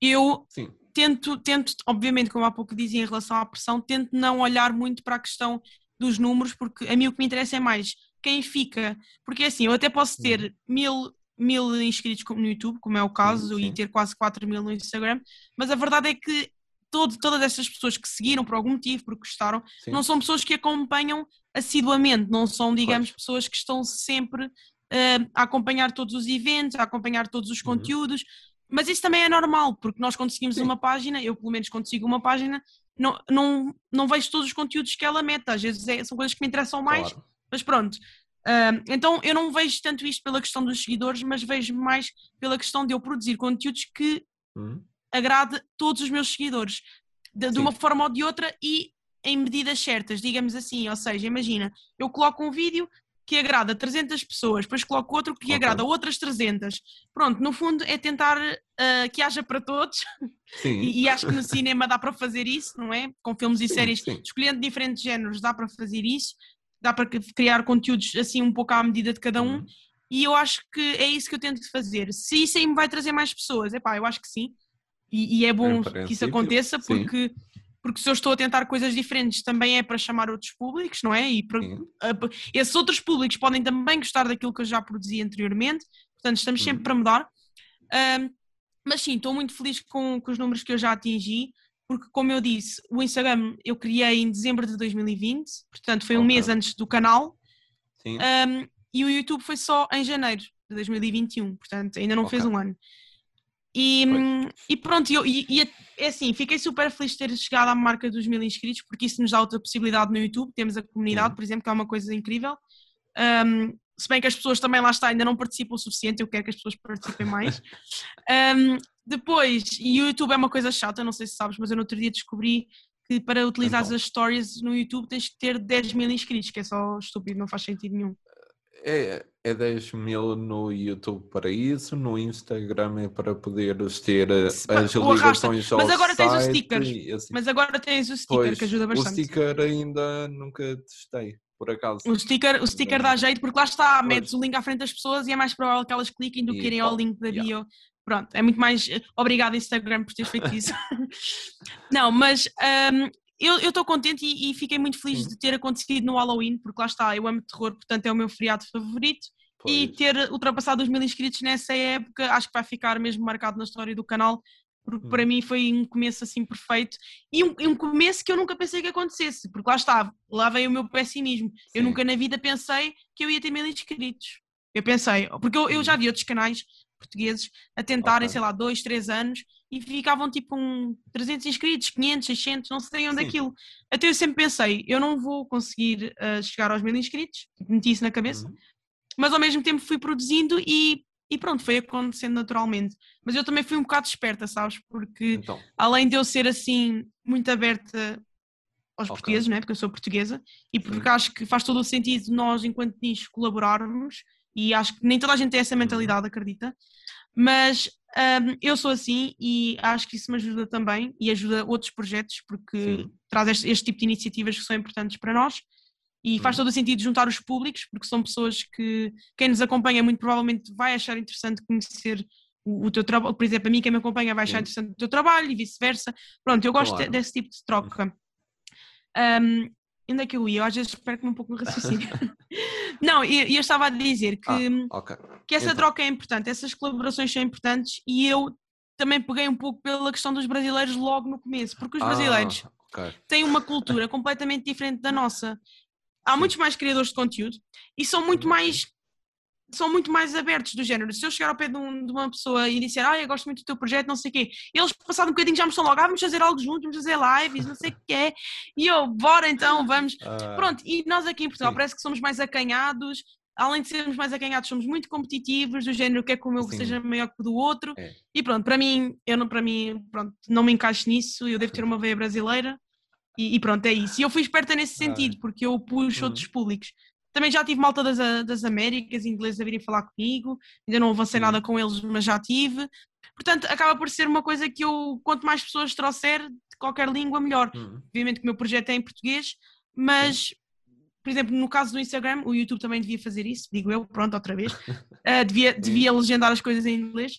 Eu Sim. Tento, tento, obviamente, como há pouco dizia em relação à pressão, tento não olhar muito para a questão dos números, porque a mim o que me interessa é mais quem fica. Porque assim, eu até posso ter mil, mil inscritos no YouTube, como é o caso, sim. e ter quase 4 mil no Instagram, mas a verdade é que todo, todas estas pessoas que seguiram por algum motivo, porque gostaram, sim. não são pessoas que acompanham assiduamente, não são, digamos, Pois. pessoas que estão sempre eh, a acompanhar todos os eventos, a acompanhar todos os Uhum. Mas isso também é normal, porque nós quando seguimos Sim. uma página, eu pelo menos quando sigo uma página, não, não, não vejo todos os conteúdos que ela mete, às vezes é- são coisas que me interessam mais, Claro. mas pronto. Ah, então eu não vejo tanto isto pela questão dos seguidores, mas vejo mais pela questão de eu produzir conteúdos que Hum, agrade todos os meus seguidores, de, de uma forma ou de outra e em medidas certas, digamos assim. Ou seja, imagina, eu coloco um vídeo que agrada 300 pessoas, depois coloco outro que Ok. agrada outras 300. Pronto, no fundo é tentar ah, que haja para todos Sim. e, e acho que no cinema dá para fazer isso, não é? Com filmes e Sim, séries, sim. escolhendo diferentes géneros, dá para fazer isso, dá para criar conteúdos assim um pouco à medida de cada um. Hum, E eu acho que é isso que eu tento fazer. Se isso aí me vai trazer mais pessoas, epá, eu acho que sim. E, e é bom que isso aconteça sim. Porque, se eu estou a tentar coisas diferentes também é para chamar outros públicos, não é? E para- esses outros públicos podem também gostar daquilo que eu já produzi anteriormente, portanto estamos sempre Uhum. para mudar. Mas sim, estou muito feliz com, com os números que eu já atingi, porque como eu disse, o Instagram eu criei em dezembro de 2020, portanto foi um mês antes do canal. Sim. Um, e o YouTube foi só em janeiro de 2021, portanto ainda não Ok. fez um ano. E, e pronto, eu, e, e, é assim, fiquei super feliz de ter chegado à marca dos mil inscritos, porque isso nos dá outra possibilidade no YouTube. Temos a comunidade, por exemplo, que é uma coisa incrível. Um, se bem que as pessoas também lá está, ainda não participam o suficiente, eu quero que as pessoas participem mais. um, depois, e o YouTube é uma coisa chata, não sei se sabes, mas eu no outro dia descobri que para utilizar então. as stories no YouTube tens que ter 10 mil inscritos, que é só estúpido, não faz sentido nenhum. É, é 10 mil no YouTube para isso, no Instagram é para poderes ter eh, as ligações ao Mas agora tens o sticker, assim. mas agora tens o sticker pois, que ajuda bastante. O sticker ainda nunca testei por acaso. O sticker, o sticker dá jeito porque lá está, pois. metes o link à frente das pessoas e é mais provável que elas cliquem do que irem ao link da bio. Yeah. Pronto, é muito mais. Eh, obrigado, Instagram, por ter feito isso. Não, mas um, eu estou contente e, e, fiquei muito feliz Sim. de ter acontecido no Halloween, porque lá está, eu amo terror, portanto é o meu feriado favorito. Pois. E ter ultrapassado os mil inscritos nessa época, acho que vai ficar mesmo marcado na história do canal, porque para hum. mim foi um começo assim perfeito e um, um, começo que eu nunca pensei que acontecesse, porque lá estava, lá veio o meu pessimismo. Sim. Eu nunca na vida pensei que eu ia ter mil inscritos. Eu pensei, porque eu, eu já vi outros canais portugueses a tentarem, okay. sei lá, dois, três anos e ficavam tipo com 300 inscritos, 500, 600, não sei onde aquilo. Até eu sempre pensei, eu não vou conseguir uh, chegar aos mil inscritos, meti isso na cabeça, uhum. mas ao mesmo tempo fui produzindo e e pronto, foi acontecendo naturalmente. Mas eu também fui um bocado esperta, sabes? Porque então. além de eu ser assim muito aberta aos okay. portugueses, não é? porque eu sou portuguesa, e porque acho que faz todo o sentido nós, enquanto nicho, colaborarmos, e acho que nem toda a gente tem essa uhum. mentalidade, acredita. Mas um, eu sou assim e acho que isso me ajuda também e ajuda outros projetos, porque Sim. traz este, este tipo de iniciativas que são importantes para nós e faz uhum. todo o sentido juntar os públicos, porque são pessoas que quem nos acompanha muito provavelmente vai achar interessante conhecer o, o teu trabalho, por exemplo, a mim quem me acompanha vai achar interessante o teu trabalho e vice-versa. Pronto, eu gosto claro. desse tipo de troca. Um, onde é que eu ia? Eu às vezes perco-me um pouco no raciocínio. Não, e eu, eu, estava a dizer que, ah, okay. que essa então. troca é importante, essas colaborações são importantes e eu também peguei um pouco pela questão dos brasileiros logo no começo, porque os ah, brasileiros okay. têm uma cultura completamente diferente da nossa há Sim. muitos mais criadores de conteúdo e são muito mais são muito mais abertos do género. Se eu chegar ao pé de, um, de uma pessoa e disser, ah, eu gosto muito do teu projeto, não sei o quê, eles passado um bocadinho já me estão logo, ah, vamos fazer algo juntos, vamos fazer lives, não sei o quê, e eu, bora então, vamos. Uh, Pronto, e nós aqui em Portugal sim. parece que somos mais acanhados, além de sermos mais acanhados, somos muito competitivos, do género que é que o meu sim. seja maior que o do outro, é. e pronto, para mim, eu não, para mim, pronto, não me encaixo nisso, eu devo ter uma veia brasileira, e, e, pronto, é isso. E eu fui esperta nesse sentido, porque eu puxo uhum. outros públicos. Também já tive malta das, das Américas, ingleses, a virem falar comigo. Ainda não avancei uhum. nada com eles, mas já tive. Portanto, acaba por ser uma coisa que eu, quanto mais pessoas trouxer de qualquer língua, melhor. Uhum. Obviamente que o meu projeto é em português, mas, por exemplo, no caso do Instagram, o YouTube também devia fazer isso, digo eu, pronto, outra vez. Uh, devia, devia legendar as coisas em inglês,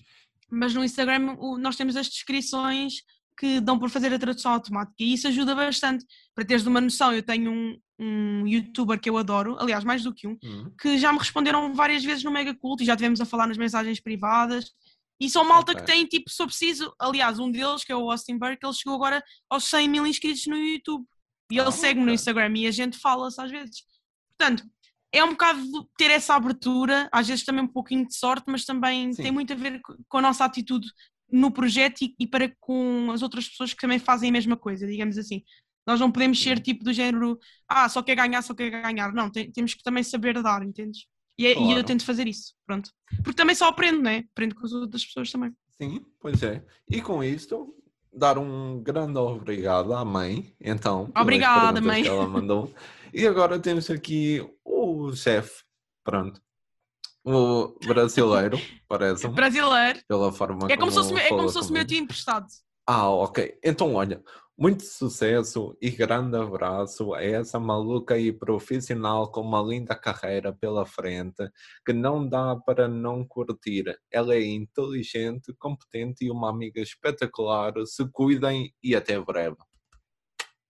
mas no Instagram o, nós temos as descrições que dão por fazer a tradução automática e isso ajuda bastante. Para teres uma noção, eu tenho um, um youtuber que eu adoro, aliás, mais do que um, uhum. que já me responderam várias vezes no Mega Cult e já tivemos a falar nas mensagens privadas. E são malta okay. que tem tipo, se eu preciso, aliás, um deles, que é o Austin Burke, ele chegou agora aos 100 mil inscritos no YouTube e ele oh, segue-me okay. no Instagram e a gente fala-se às vezes. Portanto, é um bocado ter essa abertura, às vezes também um pouquinho de sorte, mas também Sim. tem muito a ver com a nossa atitude no projeto e, e, para com as outras pessoas que também fazem a mesma coisa, digamos assim. Nós não podemos ser tipo do género, ah, só quer ganhar, só quer ganhar. Não, tem, temos que também saber dar, entendes? E, claro. e, eu tento fazer isso, pronto. Porque também só aprendo, não é? Aprendo com as outras pessoas também. Sim, pois é. E com isto, dar um grande obrigado à mãe, então. Obrigada, mãe. Que ela mandou. E agora temos aqui o chefe, pronto. O brasileiro, parece. Brasileiro. Pela forma é como, como se fosse, é como se fosse meu tio emprestado. Ah, ok. Então, olha, muito sucesso e grande abraço a essa maluca e profissional com uma linda carreira pela frente que não dá para não curtir. Ela é inteligente, competente e uma amiga espetacular. Se cuidem e até breve.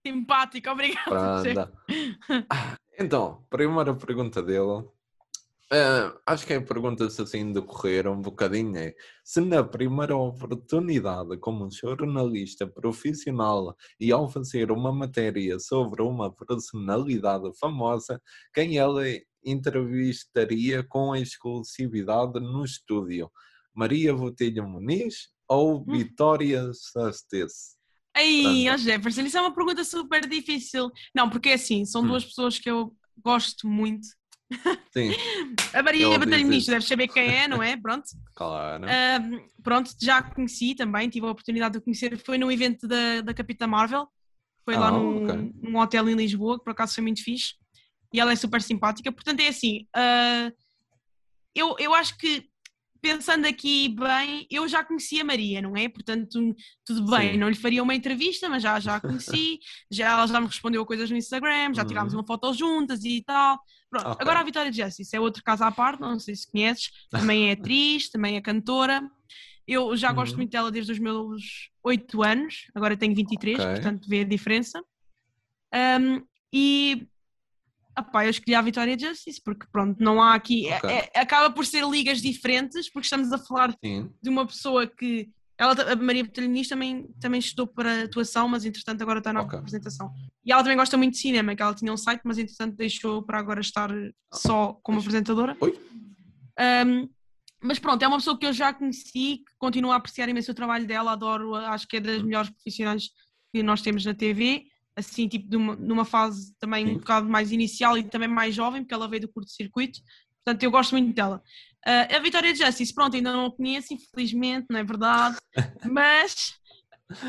Simpática, obrigada. Ah, então, primeira pergunta dele Uh, acho que a pergunta assim decorrer um bocadinho é se na primeira oportunidade como jornalista profissional e ao fazer uma matéria sobre uma personalidade famosa, quem ela entrevistaria com exclusividade no estúdio? Maria Botelho Muniz, ou Vitória Sastece? Aí, ó Jefferson, isso é uma pergunta super difícil. Não, porque é assim, são Hum. duas pessoas que eu gosto muito. Sim, A Maria Batalha isso. deves saber quem é, não é? Pronto. claro. Ahm, pronto, já a conheci também, tive a oportunidade de conhecer. Foi no evento da, da Capitã Marvel, foi lá Ah, num, ok. num hotel em Lisboa, que por acaso foi muito fixe. E ela é super simpática. Portanto, é assim, ah, eu, eu acho que, pensando aqui bem, eu já conheci a Maria, não é? Portanto, tudo bem, Sim. não lhe faria uma entrevista, mas já, já a conheci, já, ela já me respondeu a coisas no Instagram, já tirámos Uhum. uma foto juntas e tal. Pronto, Ok. agora a Vitória Justice é outro caso à parte, não sei se conheces, também é atriz, também é cantora. Eu já gosto Uhum. muito dela desde os meus 8 anos, agora tenho 23, Ok. portanto vê a diferença. Um, e opá, eu escolhi a Vitória Justice porque pronto, não há aqui, é- Ok. é- acaba por ser ligas diferentes, porque estamos a falar Sim, de uma pessoa que ela, a Maria Botelho Muniz também, também estudou para atuação, mas entretanto agora está na Ok. apresentação. E ela também gosta muito de cinema, que ela tinha um site, mas entretanto deixou para agora estar só como apresentadora. Oi? Um, mas pronto, é uma pessoa que eu já conheci, que continuo a apreciar imenso o trabalho dela, adoro, acho que é das Hum. melhores profissionais que nós temos na TV, assim, tipo, de uma- numa fase também Sim. um bocado mais inicial e também mais jovem, porque ela veio do curto-circuito, portanto eu gosto muito dela. Ah, a Vitória Justice, pronto, ainda não a conheço, infelizmente, não é verdade, mas,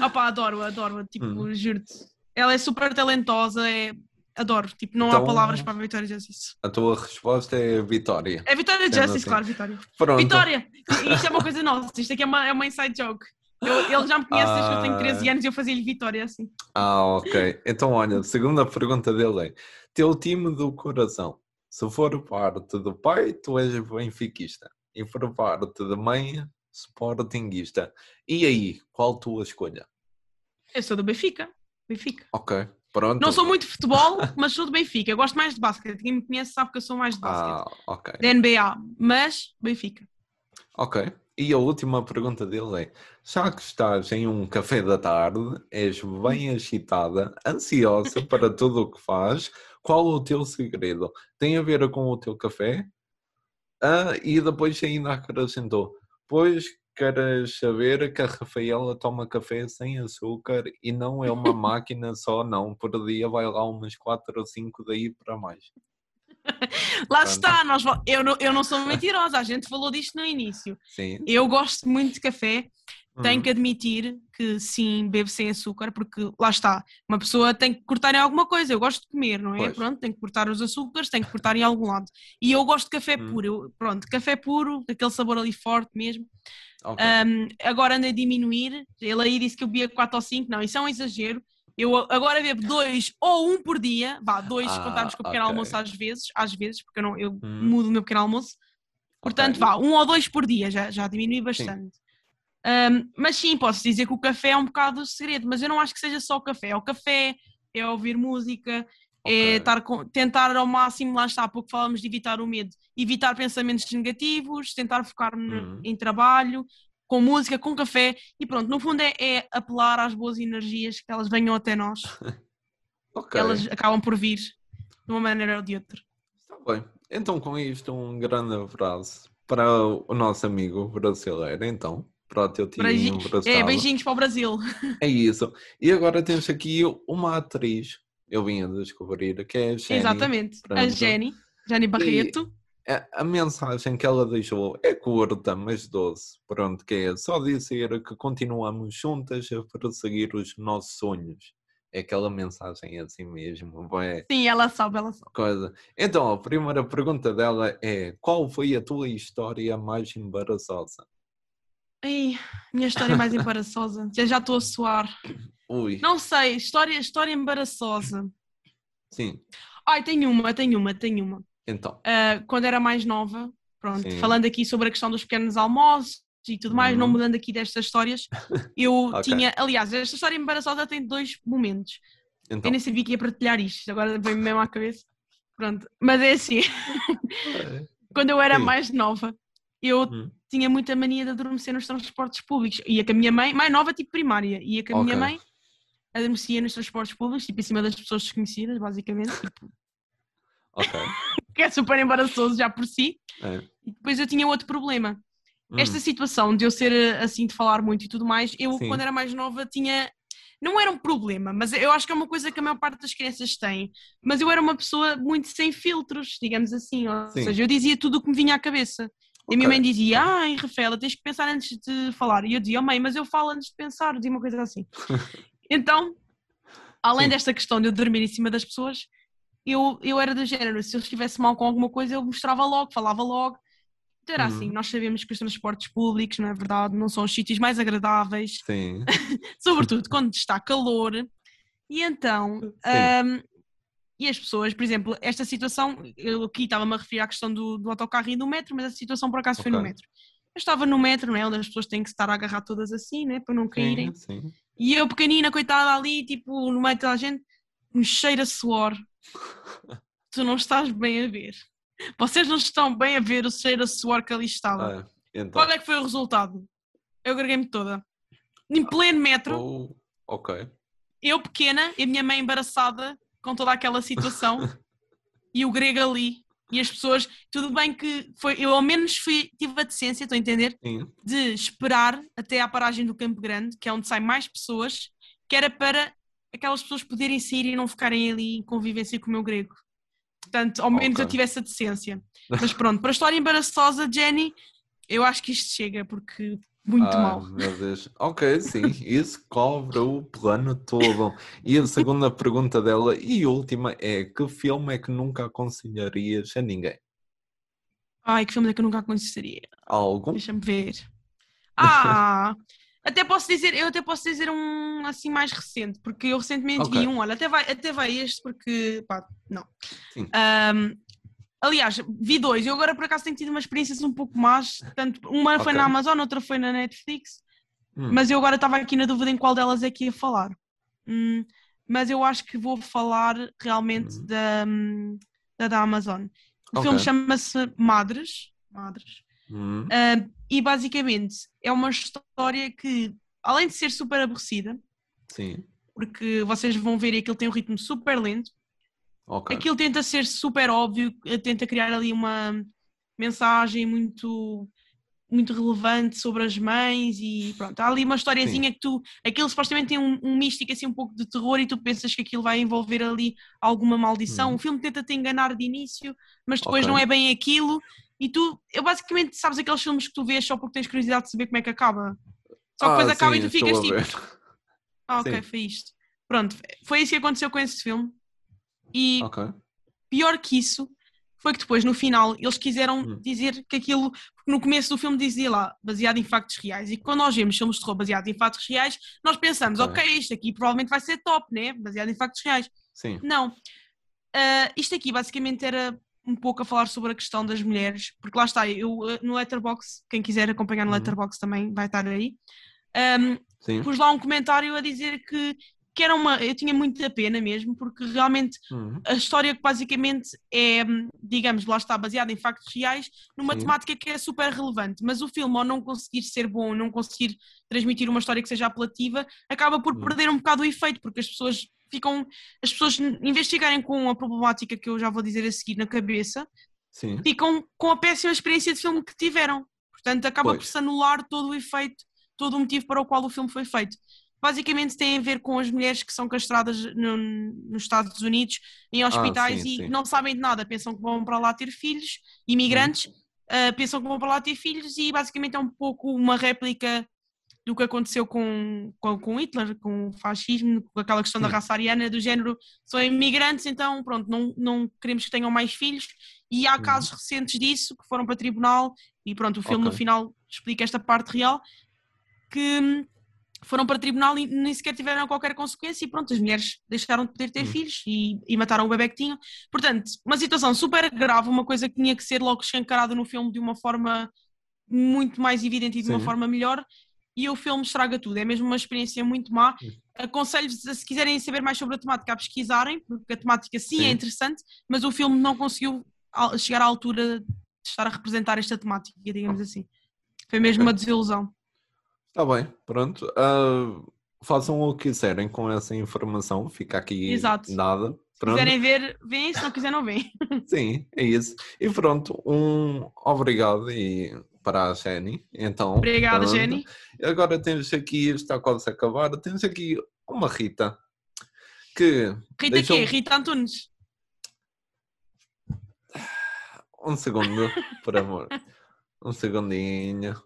opá, adoro, adoro, tipo, Hum. juro-te, ela é super talentosa, é, adoro, tipo, não Então- há palavras para a Vitória Justice. a tua resposta é Vitória. É Vitória Sendo Justice, claro, Vitória. Pronto. Vitória! Isto é uma coisa nossa, isto aqui é uma, é uma inside joke. Eu- ele já me conhece desde que eu tenho 13 Ah. anos e eu fazia-lhe Vitória assim. Ah, ok. Então, olha, a segunda pergunta dele é: teu time do coração, se for parte do pai, tu és benfiquista, e for parte da mãe, sportinguista. E aí, qual tua escolha? Eu sou do Benfica. Benfica. Ok, pronto. Não sou muito de futebol, mas sou do Benfica. Eu gosto mais de basquete. Quem me conhece sabe que eu sou mais de basquete. Ah, ok. Da NBA, mas Benfica. Ok. E a última pergunta dele é: já que estás em um café da tarde, és bem agitada, ansiosa para tudo o que faz, qual o teu segredo? Tem a ver com o teu café? Ah, e depois ainda acrescentou: pois queres saber que a Rafaela toma café sem açúcar e não é uma máquina só, não. Por dia vai lá umas 4 ou 5 daí para mais. Lá Pronto. está, nós, eu, não, eu não sou mentirosa, a gente falou disto no início. Sim. Eu gosto muito de café, tenho Hum, que admitir que sim, bebo sem açúcar, porque lá está, uma pessoa tem que cortar em alguma coisa. Eu gosto de comer, não é? Pois. Pronto, tem que cortar os açúcares, tem que cortar em algum lado. E eu gosto de café Hum. puro. Eu- pronto, café puro, aquele sabor ali forte mesmo. ok. Um, agora anda a diminuir. Ele aí disse que eu bebia 4 ou 5, não, isso é um exagero. Eu agora bebo dois ou um por dia, vá, dois Ah, contarmos com o pequeno ok. almoço às vezes, às vezes, porque eu, não, eu Hum. mudo o meu pequeno almoço. Portanto, Ok. vá, um ou dois por dia, já, já diminui bastante. Um, mas sim, posso dizer que o café é um bocado o segredo, mas eu não acho que seja só o café. É o café, é ouvir música, Ok. é estar com- tentar ao máximo, lá está, há pouco falamos de evitar o medo, evitar pensamentos negativos, tentar focar Uhum. em trabalho, com música, com café, e pronto, no fundo é, é apelar às boas energias que elas venham até nós, elas acabam por vir de uma maneira ou de outra. Está bem. Então, com isto, um grande abraço para o nosso amigo brasileiro, então, para o teu tio Beijinho- emprestado. É, beijinhos para o Brasil. É isso. E agora temos aqui uma atriz, eu vim a descobrir, que é a Jenny. Exatamente, a Pronto. Jenny, Jenny Barreto. A, a mensagem que ela deixou é curta, mas doce. Pronto, que é só dizer que continuamos juntas a perseguir os nossos sonhos. É aquela mensagem assim mesmo, é Sim, ela sabe, ela sabe. coisa. Então, a primeira pergunta dela é: qual foi a tua história mais embaraçosa? Ai, minha história mais embaraçosa. Já já estou a suar. Ui, Não sei, história, história embaraçosa. sim. Ai, tenho uma, tenho uma, tenho uma. Então, Ah, quando era mais nova, pronto, Sim. falando aqui sobre a questão dos pequenos almoços e tudo mais, não Uhum. mudando aqui destas histórias, eu Ok. tinha, aliás, esta história embaraçosa tem dois momentos. então. Eu nem sabia que ia partilhar isto, agora vem-me mesmo à cabeça. Pronto, mas é assim, quando eu era Sim. mais nova, eu Hum. tinha muita mania de adormecer nos transportes públicos. Ia com a minha mãe, mais nova, tipo primária, ia com a minha Ok. mãe, adormecia nos transportes públicos, tipo em cima das pessoas desconhecidas, basicamente, tipo, Ok. que é super embaraçoso já por si. É. E depois eu tinha outro problema, esta situação de eu ser eh, assim, de falar muito e tudo mais, eu Sim. quando era mais nova tinha. Não era um problema, mas eu acho que é uma coisa que a maior parte das crianças tem. Mas eu era uma pessoa muito sem filtros, digamos assim. Ou Sim. seja, eu dizia tudo o que me vinha à cabeça. E a minha mãe dizia: Ai, Rafaela, tens que pensar antes de falar. E eu dizia: Oh, mãe, mas eu falo antes de pensar. Dizia uma coisa assim. então, além Sim. desta questão de eu dormir em cima das pessoas, eu, eu era do género: se eu estivesse mal com alguma coisa, eu mostrava logo, falava logo. Então era Uhum. assim: nós sabemos que os transportes públicos, não é verdade, não são os sítios mais agradáveis, Sim. sobretudo quando está calor. E então, Sim. E as pessoas, por exemplo, esta situação, eu aqui estava-me a referir à questão do, do autocarro e do metro, mas a situação por acaso foi no metro. Eu estava no metro, não é? Onde as pessoas têm que estar a agarrar todas assim, né? Para não caírem. Sim, sim. E eu, pequenina, coitada ali, tipo, no meio de toda a gente, me cheira suor. tu não estás bem a ver. Vocês não estão bem a ver o cheiro a suor que ali estava. Ah, então. Qual é que foi o resultado? Eu greguei-me toda. Em pleno metro, Oh, ok. eu pequena e a minha mãe embaraçada com toda aquela situação e o grego ali e as pessoas, tudo bem que foi, eu ao menos fui, tive a decência, estou a entender, Sim. de esperar até à paragem do Campo Grande, que é onde saem mais pessoas, que era para aquelas pessoas poderem sair e não ficarem ali em convivência com o meu grego. Portanto, ao menos Ok. eu tivesse a decência. Mas pronto, para a história embaraçosa, Jenny, eu acho que isto chega, porque muito Ai, mal. Meu Deus. Ok, sim, isso cobre o plano todo. E a segunda pergunta dela e última é: que filme é que nunca aconselharias a ninguém? Ai, que filme é que eu nunca aconselharia? Algum? Deixa-me ver. Ah! até posso dizer, eu até posso dizer um assim mais recente, porque eu recentemente Ok. vi um, olha, até vai, até vai este, porque pá, não. Sim. Aliás, vi dois, eu agora por acaso tenho tido uma experiências um pouco más, tanto, uma foi Ok. na Amazon, outra foi na Netflix, Hum, mas eu agora estava aqui na dúvida em qual delas é que ia falar. Hum, mas eu acho que vou falar realmente Uhum. da, hum, da da Amazon. O Ok. filme chama-se Madres. Madres. hum, Uh, e basicamente é uma história que, além de ser super aborrecida, sim, porque vocês vão ver aquilo tem um ritmo super lento, ok. aquilo tenta ser super óbvio, eh, tenta criar ali uma mensagem muito muito relevante sobre as mães e pronto, há ali uma historiazinha que tu, aquilo supostamente tem um, um místico assim um pouco de terror e tu pensas que aquilo vai envolver ali alguma maldição, Uhum. o filme tenta te enganar de início, mas depois Ok. não é bem aquilo e tu, eu basicamente sabes aqueles filmes que tu vês só porque tens curiosidade de saber como é que acaba só que Ah, depois acaba sim, e tu ficas tipo ah ok, Sim. foi isto pronto, foi isso que aconteceu com esse filme e Ok. pior que isso foi que depois no final eles quiseram Hum. dizer que aquilo, porque no começo do filme dizia lá, baseado em factos reais, e quando nós vemos filmes de terror baseados em factos reais, nós pensamos, Ok. ok, isto aqui provavelmente vai ser top, né? Baseado em factos reais. Sim. Não. Ah, isto aqui basicamente era um pouco a falar sobre a questão das mulheres, porque lá está, eu ah, no Letterbox, quem quiser acompanhar no Uhum. Letterbox também vai estar aí. Ahm, Sim. pus lá um comentário a dizer que, que era uma. Eu tinha muita pena mesmo, porque realmente Hum, a história que basicamente é, digamos, lá está baseada em factos reais, numa Sim. temática que é super relevante, mas o filme, ao não conseguir ser bom, não conseguir transmitir uma história que seja apelativa, acaba por Hum. perder um bocado o efeito, porque as pessoas ficam, as pessoas investigarem com a problemática que eu já vou dizer a seguir na cabeça, Sim. ficam com a péssima experiência de filme que tiveram. Portanto, acaba Pois. por se anular todo o efeito, todo o motivo para o qual o filme foi feito. Basicamente tem a ver com as mulheres que são castradas no- nos Estados Unidos, em hospitais Ah, sim, e sim. não sabem de nada, pensam que vão para lá ter filhos, imigrantes, ah, pensam que vão para lá ter filhos e basicamente é um pouco uma réplica do que aconteceu com, com, com Hitler, com o fascismo, com aquela questão da Hum. raça ariana, do género, são imigrantes, então pronto, não, não queremos que tenham mais filhos, e há Uhum. casos recentes disso que foram para tribunal, e pronto, o filme no Ok. final explica esta parte real, que hum, foram para tribunal e nem sequer tiveram qualquer consequência, e pronto, as mulheres deixaram de poder ter Hum. filhos e, e mataram o bebê que tinham. Portanto, uma situação super grave, uma coisa que tinha que ser logo escancarada no filme de uma forma muito mais evidente e de uma Sim. forma melhor, e o filme estraga tudo. É mesmo uma experiência muito má. Hum. Aconselho-vos, se quiserem saber mais sobre a temática, a pesquisarem, porque a temática sim, é Sim. interessante, mas o filme não conseguiu chegar à altura de estar a representar esta temática, digamos assim. Foi mesmo uma desilusão. Está bem, pronto. Ah, façam o que quiserem com essa informação. Fica aqui Exato. nada. Se Pronto. quiserem ver, veem, se não quiserem, não veem. Sim, é isso. E pronto, um obrigado e para a Jenny. Então, Obrigada, pronto. Jenny. Agora temos aqui, está quase a acabar, temos aqui uma Rita que Rita deixou quê? Rita Antunes. um segundo, por amor. Um segundinho.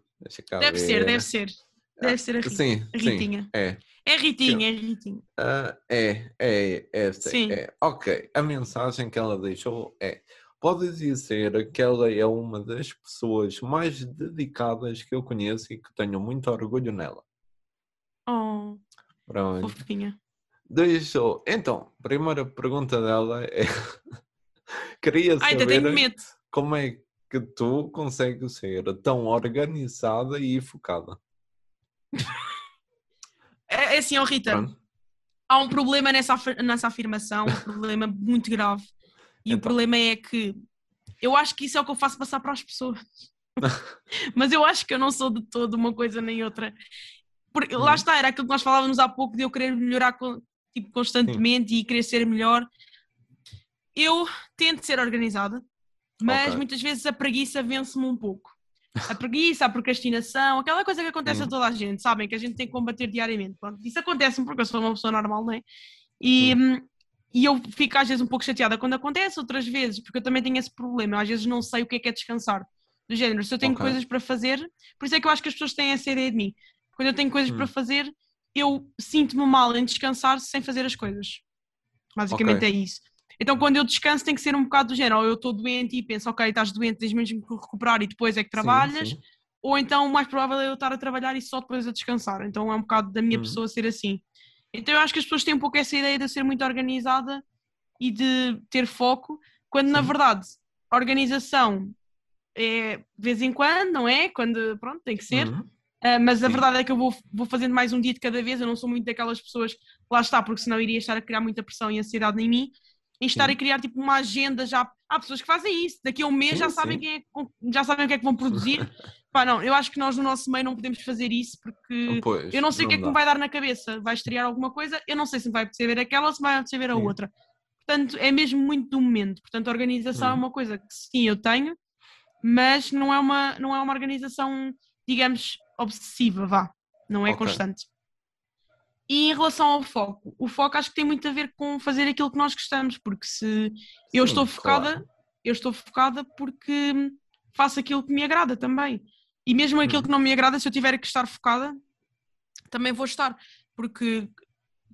Deve ver. ser, deve ser. Deve ser a Rita. Sim, A sim. Ritinha. É. É Ritinha, é Ritinha. Ah, é, é, esta Sim. é. Ok, a mensagem que ela deixou é: pode dizer que ela é uma das pessoas mais dedicadas que eu conheço e que tenho muito orgulho nela. Oh, Pronto. fofinha. Deixou. Então, primeira pergunta dela é: queria Ai, saber como é que tu consegues ser tão organizada e focada. É, é assim, ó Rita, Pronto. há um problema nessa, nessa afirmação, um problema muito grave. E o Então. problema é que eu acho que isso é o que eu faço passar para as pessoas. Mas eu acho que eu não sou de todo uma coisa nem outra. Porque, lá Uhum. está, era aquilo que nós falávamos há pouco de eu querer melhorar tipo, constantemente e querer ser melhor. Eu tento ser organizada, mas Ok. muitas vezes a preguiça vence-me um pouco. A preguiça, a procrastinação, aquela coisa que acontece a Uhum. toda a gente, sabem? Que a gente tem que combater diariamente. Pronto, isso acontece-me porque eu sou uma pessoa normal, não é? E, hum, e eu fico às vezes um pouco chateada quando acontece, outras vezes, porque eu também tenho esse problema. Às vezes não sei o que é que é descansar. Do género, se eu tenho Ok. coisas para fazer, por isso é que eu acho que as pessoas têm essa ideia de mim. Quando eu tenho coisas Hum. para fazer, eu sinto-me mal em descansar sem fazer as coisas. Basicamente Ok. é isso. Então, quando eu descanso, tem que ser um bocado do género. Ou eu estou doente e penso, ok, estás doente, tens mesmo que recuperar e depois é que trabalhas. Sim, sim. Ou então, o mais provável é eu estar a trabalhar e só depois a descansar. Então, é um bocado da minha Uhum. pessoa ser assim. Então, eu acho que as pessoas têm um pouco essa ideia de ser muito organizada e de ter foco, quando na Sim. verdade, organização é de vez em quando, não é? Quando, pronto, tem que ser. Uhum. Uh, mas a Sim. verdade é que eu vou, vou fazendo mais um dia de cada vez. Eu não sou muito daquelas pessoas, lá está, porque senão iria estar a criar muita pressão e ansiedade em mim. Em estar Sim. a criar tipo uma agenda já. Há pessoas que fazem isso, daqui a um mês Sim, já sabem, quem é, já sabem o que é que vão produzir. Pá, não, eu acho que nós no nosso meio não podemos fazer isso porque Pois, eu não sei o que é que me vai dar na cabeça. Vai estrear alguma coisa, eu não sei se me vai apetecer ver aquela ou se vai apetecer ver a outra. Portanto, é mesmo muito do momento. Portanto, a organização é Uhum. uma coisa que sim, eu tenho, mas não é uma, não é uma organização, digamos, obsessiva, vá. Não é Ok. constante. E em relação ao foco, o foco acho que tem muito a ver com fazer aquilo que nós gostamos, porque se eu Sim, estou focada, claro. eu estou focada porque faço aquilo que me agrada também. E mesmo aquilo Uhum. que não me agrada, se eu tiver que estar focada, também vou estar. Porque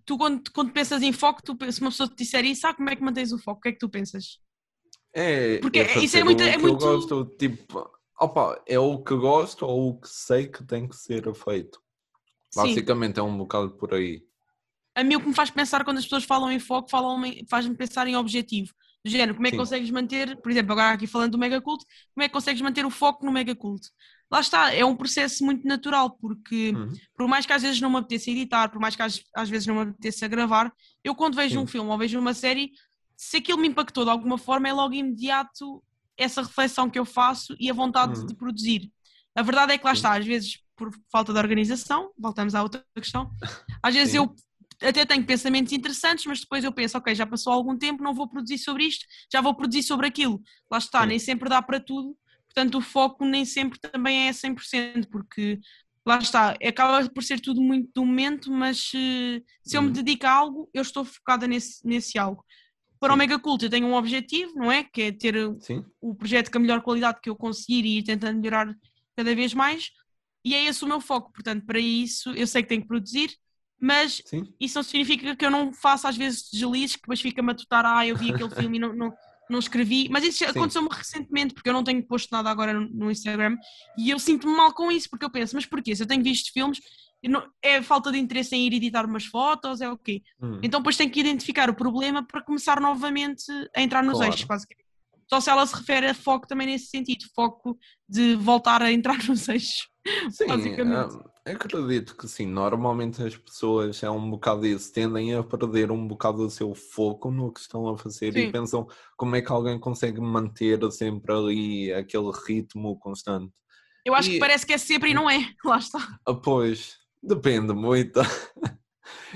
tu, quando, quando pensas em foco, tu, se uma pessoa te disser isso, ah, como é que mantens o foco? O que é que tu pensas? É, Porque isso é muito- é muito- Eu gosto, tipo, opa, é o que gosto ou o que sei que tem que ser feito. Sim. Basicamente é um bocado por aí. A mim o que me faz pensar quando as pessoas falam em foco, falam faz-me pensar em objetivo. Do género, como é que Sim. consegues manter, por exemplo, agora aqui falando do mega culto, como é que consegues manter o foco no mega culto? Lá está, é um processo muito natural, porque Uhum. por mais que às vezes não me apeteça editar, por mais que às, às vezes não me apeteça gravar, eu quando vejo Sim. um filme ou vejo uma série, se aquilo me impactou de alguma forma, é logo imediato essa reflexão que eu faço e a vontade Uhum. de produzir. A verdade é que lá está, às vezes por falta de organização, voltamos à outra questão, às vezes Sim. eu até tenho pensamentos interessantes, mas depois eu penso, ok, já passou algum tempo, não vou produzir sobre isto, já vou produzir sobre aquilo. Lá está, Sim. nem sempre dá para tudo, portanto o foco nem sempre também é 100%, porque lá está, acaba por ser tudo muito do momento, mas eh, se eu me Uhum. dedico a algo, eu estou focada nesse, nesse algo. Para o Sim. Mega Cult eu tenho um objetivo, não é? Que é ter Sim, o projeto com a melhor qualidade que eu conseguir e ir tentando melhorar cada vez mais. E é esse o meu foco. Portanto, para isso eu sei que tenho que produzir, mas sim. isso não significa que eu não faça às vezes deslizes que depois fica-me a tutar, ah, eu vi aquele filme e não, não, não escrevi. Mas isso aconteceu-me recentemente, porque eu não tenho posto nada agora no, no Instagram e eu sinto-me mal com isso, porque eu penso, mas porquê? Se eu tenho visto filmes, não- é falta de interesse em ir editar umas fotos, é o quê? Hum. Então depois tenho que identificar o problema para começar novamente a entrar nos Claro. eixos, basicamente. Só se ela se refere a foco também nesse sentido, foco de voltar a entrar nos eixos. Sim, basicamente. ah, acredito que sim. Normalmente as pessoas é um bocado isso, tendem a perder um bocado o seu foco no que estão a fazer Sim. e pensam como é que alguém consegue manter sempre ali aquele ritmo constante. Eu acho E- que parece que é sempre e não é. Lá está. Ah, pois, depende muito.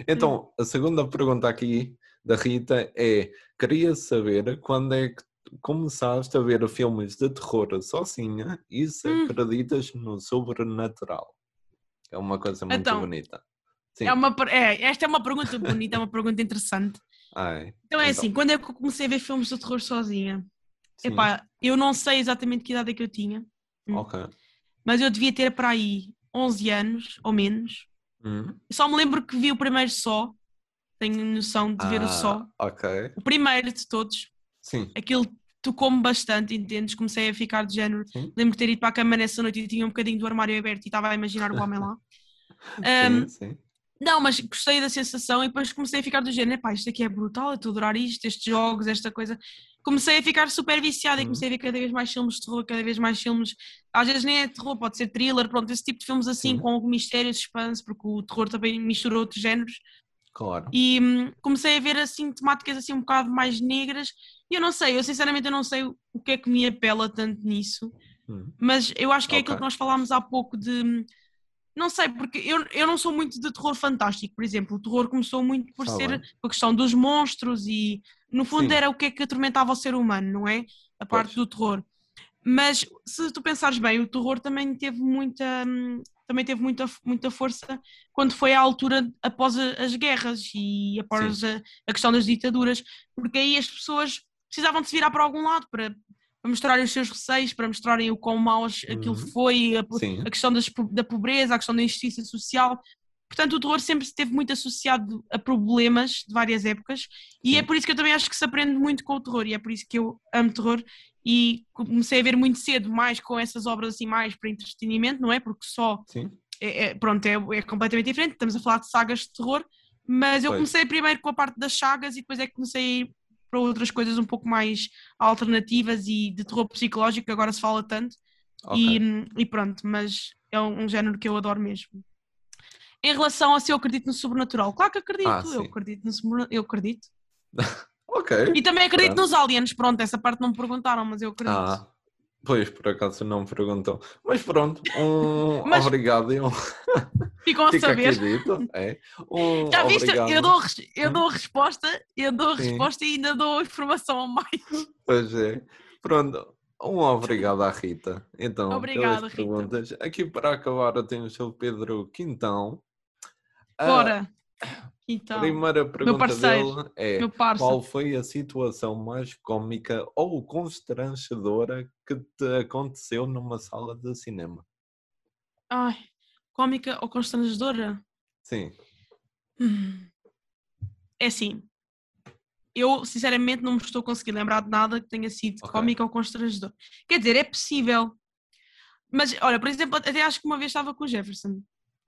Então, Hum. a segunda pergunta aqui da Rita é: queria saber quando é que, começaste a ver filmes de terror sozinha e se Hum. acreditas no sobrenatural? É uma coisa muito Então, bonita. Sim. É uma, é, esta é uma pergunta bonita, é uma pergunta interessante. Ai, Então é Então. assim, quando é que eu comecei a ver filmes de terror sozinha? sim. Epá, eu não sei exatamente que idade é que eu tinha, hum. Ok. mas eu devia ter para aí 11 anos ou menos. Hum. Só me lembro que vi o primeiro só, tenho noção de ver o Ah, só. Ok. O primeiro de todos, Sim. aquilo tocou-me bastante, entendes? Comecei a ficar de género. Sim. Lembro de ter ido para a cama nessa noite e tinha um bocadinho do armário aberto e estava a imaginar o homem lá. Um, Sim, sim. Não, mas gostei da sensação e depois comecei a ficar do género, pá, isto aqui é brutal, eu estou a adorar isto, estes jogos, esta coisa. Comecei a ficar super viciada e Uhum. comecei a ver cada vez mais filmes de terror, cada vez mais filmes. Às vezes nem é terror, pode ser thriller, pronto, esse tipo de filmes assim, Sim. com algum mistério, suspense, porque o terror também mistura outros géneros. Claro. E hum, comecei a ver assim temáticas assim um bocado mais negras. E eu não sei, eu sinceramente eu não sei o que é que me apela tanto nisso. Hum. Mas eu acho que é Ok. aquilo que nós falámos há pouco de. Não sei, porque eu, eu não sou muito de terror fantástico, por exemplo. O terror começou muito por ser bem. a questão dos monstros e, no fundo, Sim. era o que é que atormentava o ser humano, não é? A parte Pois. do terror. Mas se tu pensares bem, o terror também teve muita, hum, também teve muita, muita força quando foi à altura após as guerras e após a, a questão das ditaduras, porque aí as pessoas precisavam de se virar para algum lado para, para mostrarem os seus receios, para mostrarem o quão maus aquilo Uhum. foi, a, a questão das da pobreza, a questão da injustiça social. Portanto, o terror sempre esteve muito associado a problemas de várias épocas e Sim. é por isso que eu também acho que se aprende muito com o terror e é por isso que eu amo terror e comecei a ver muito cedo mais com essas obras assim mais para entretenimento, não é? Porque só Sim. é, é- pronto, é, é completamente diferente, estamos a falar de sagas de terror, mas eu Pois. comecei primeiro com a parte das sagas e depois é que comecei a ir para outras coisas um pouco mais alternativas e de terror psicológico, que agora se fala tanto, Ok. e, e pronto, mas é um, um género que eu adoro mesmo. Em relação a se eu acredito no sobrenatural, claro que acredito, Ah, eu acredito no sobrenatural, eu acredito. Ok. E também acredito Pronto. nos aliens, pronto, essa parte não me perguntaram, mas eu acredito. Ah, pois, por acaso não me perguntou. Mas pronto, um Mas- obrigado e um Ficam a fica saber. aqui dito. É. Um Já viste? obrigado. Eu dou, eu dou resposta, eu dou Sim. resposta e ainda dou informação a mais. Pois é. Pronto. Um obrigado à Rita. Então, Obrigada, Rita. perguntas. Aqui para acabar eu tenho o seu Pedro Quintão. A Bora! Então, primeira pergunta parceiro, dele é meu qual foi a situação mais cómica ou constrangedora que te aconteceu numa sala de cinema? Ai, cómica ou constrangedora? Sim. Hum. É assim, eu sinceramente não me estou conseguindo lembrar de nada que tenha sido Ok. cómica ou constrangedor. Quer dizer, é possível. Mas, olha, por exemplo, até acho que uma vez estava com o Jefferson,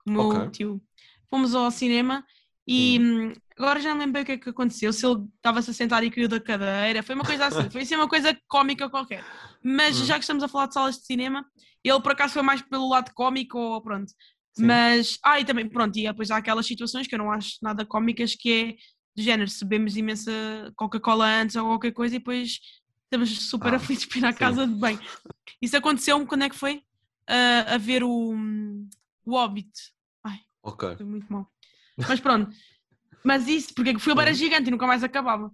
o meu Ok. tio. Fomos ao cinema e hum, agora já não lembro o que é que aconteceu. Se ele estava-se a sentar e caiu da cadeira, foi uma coisa assim, foi assim uma coisa cómica qualquer. Mas Hum. já que estamos a falar de salas de cinema, ele por acaso foi mais pelo lado cómico ou pronto. Sim. Mas, ah, e também, pronto, e depois há aquelas situações que eu não acho nada cómicas, que é do género, se bebemos imensa Coca-Cola antes ou qualquer coisa e depois estamos super Ah, aflitos para ir à sim. casa de bem. Isso aconteceu-me quando é que foi? Ah, a ver o, o Hobbit. Ok. Foi muito mal. Mas pronto. Mas isso, porque o filme era Uhum. gigante e nunca mais acabava.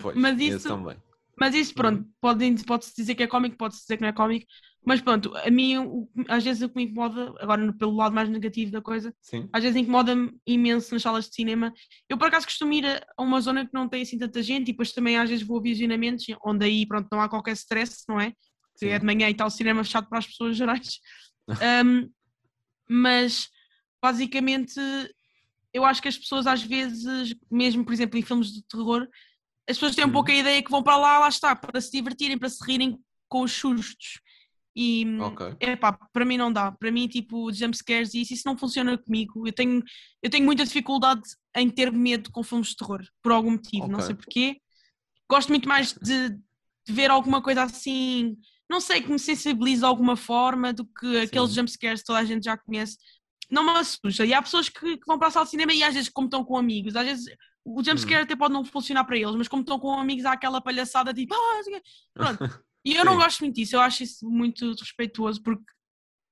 Pois, Mas isso- também. Mas isso, pronto, pode- pode-se dizer que é cómico, pode-se dizer que não é cómico. Mas pronto, a mim, o- às vezes o que me incomoda, agora pelo lado mais negativo da coisa, Sim. às vezes incomoda-me imenso nas salas de cinema. Eu por acaso costumo ir a uma zona que não tem assim tanta gente e depois também às vezes vou a visionamentos onde aí pronto não há qualquer stress, não é? Porque é de manhã e está o cinema fechado para as pessoas gerais. Um, mas basicamente eu acho que as pessoas às vezes, mesmo por exemplo em filmes de terror, as pessoas têm um Uhum. pouco a ideia que vão para lá, lá está, para se divertirem, para se rirem com os sustos. E Ok. Epá, para mim não dá. Para mim, tipo, jumpscares e isso, isso não funciona comigo. Eu tenho, eu tenho muita dificuldade em ter medo com filmes de terror, por algum motivo, não Ok. sei porquê. Gosto muito mais de, de ver alguma coisa assim, não sei, que me sensibilize de alguma forma do que aqueles Sim. jumpscares que toda a gente já conhece. Não me assusta. E há pessoas que, que vão para a sala de cinema e às vezes, como estão com amigos, às vezes o jumpscare Hum. até pode não funcionar para eles, mas como estão com amigos, há aquela palhaçada tipo, ah, não sei o quê." pronto. E eu não gosto muito disso, eu acho isso muito desrespeituoso porque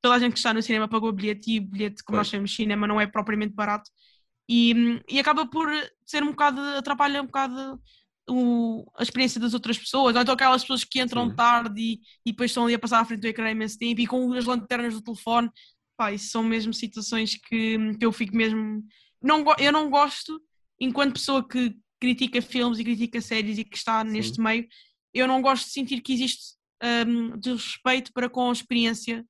toda a gente que está no cinema pagou o bilhete e o bilhete, como nós Pois. sabemos, cinema não é propriamente barato e, e acaba por ser um bocado, atrapalha um bocado o, a experiência das outras pessoas, ou então aquelas pessoas que entram Sim. tarde e, e depois estão ali a passar à frente do ecrã imenso tempo e com as lanternas do telefone. Pá, isso são mesmo situações que, que eu fico mesmo. Não, eu não gosto, enquanto pessoa que critica filmes e critica séries e que está Sim. neste meio, eu não gosto de sentir que existe hum, desrespeito para com a experiência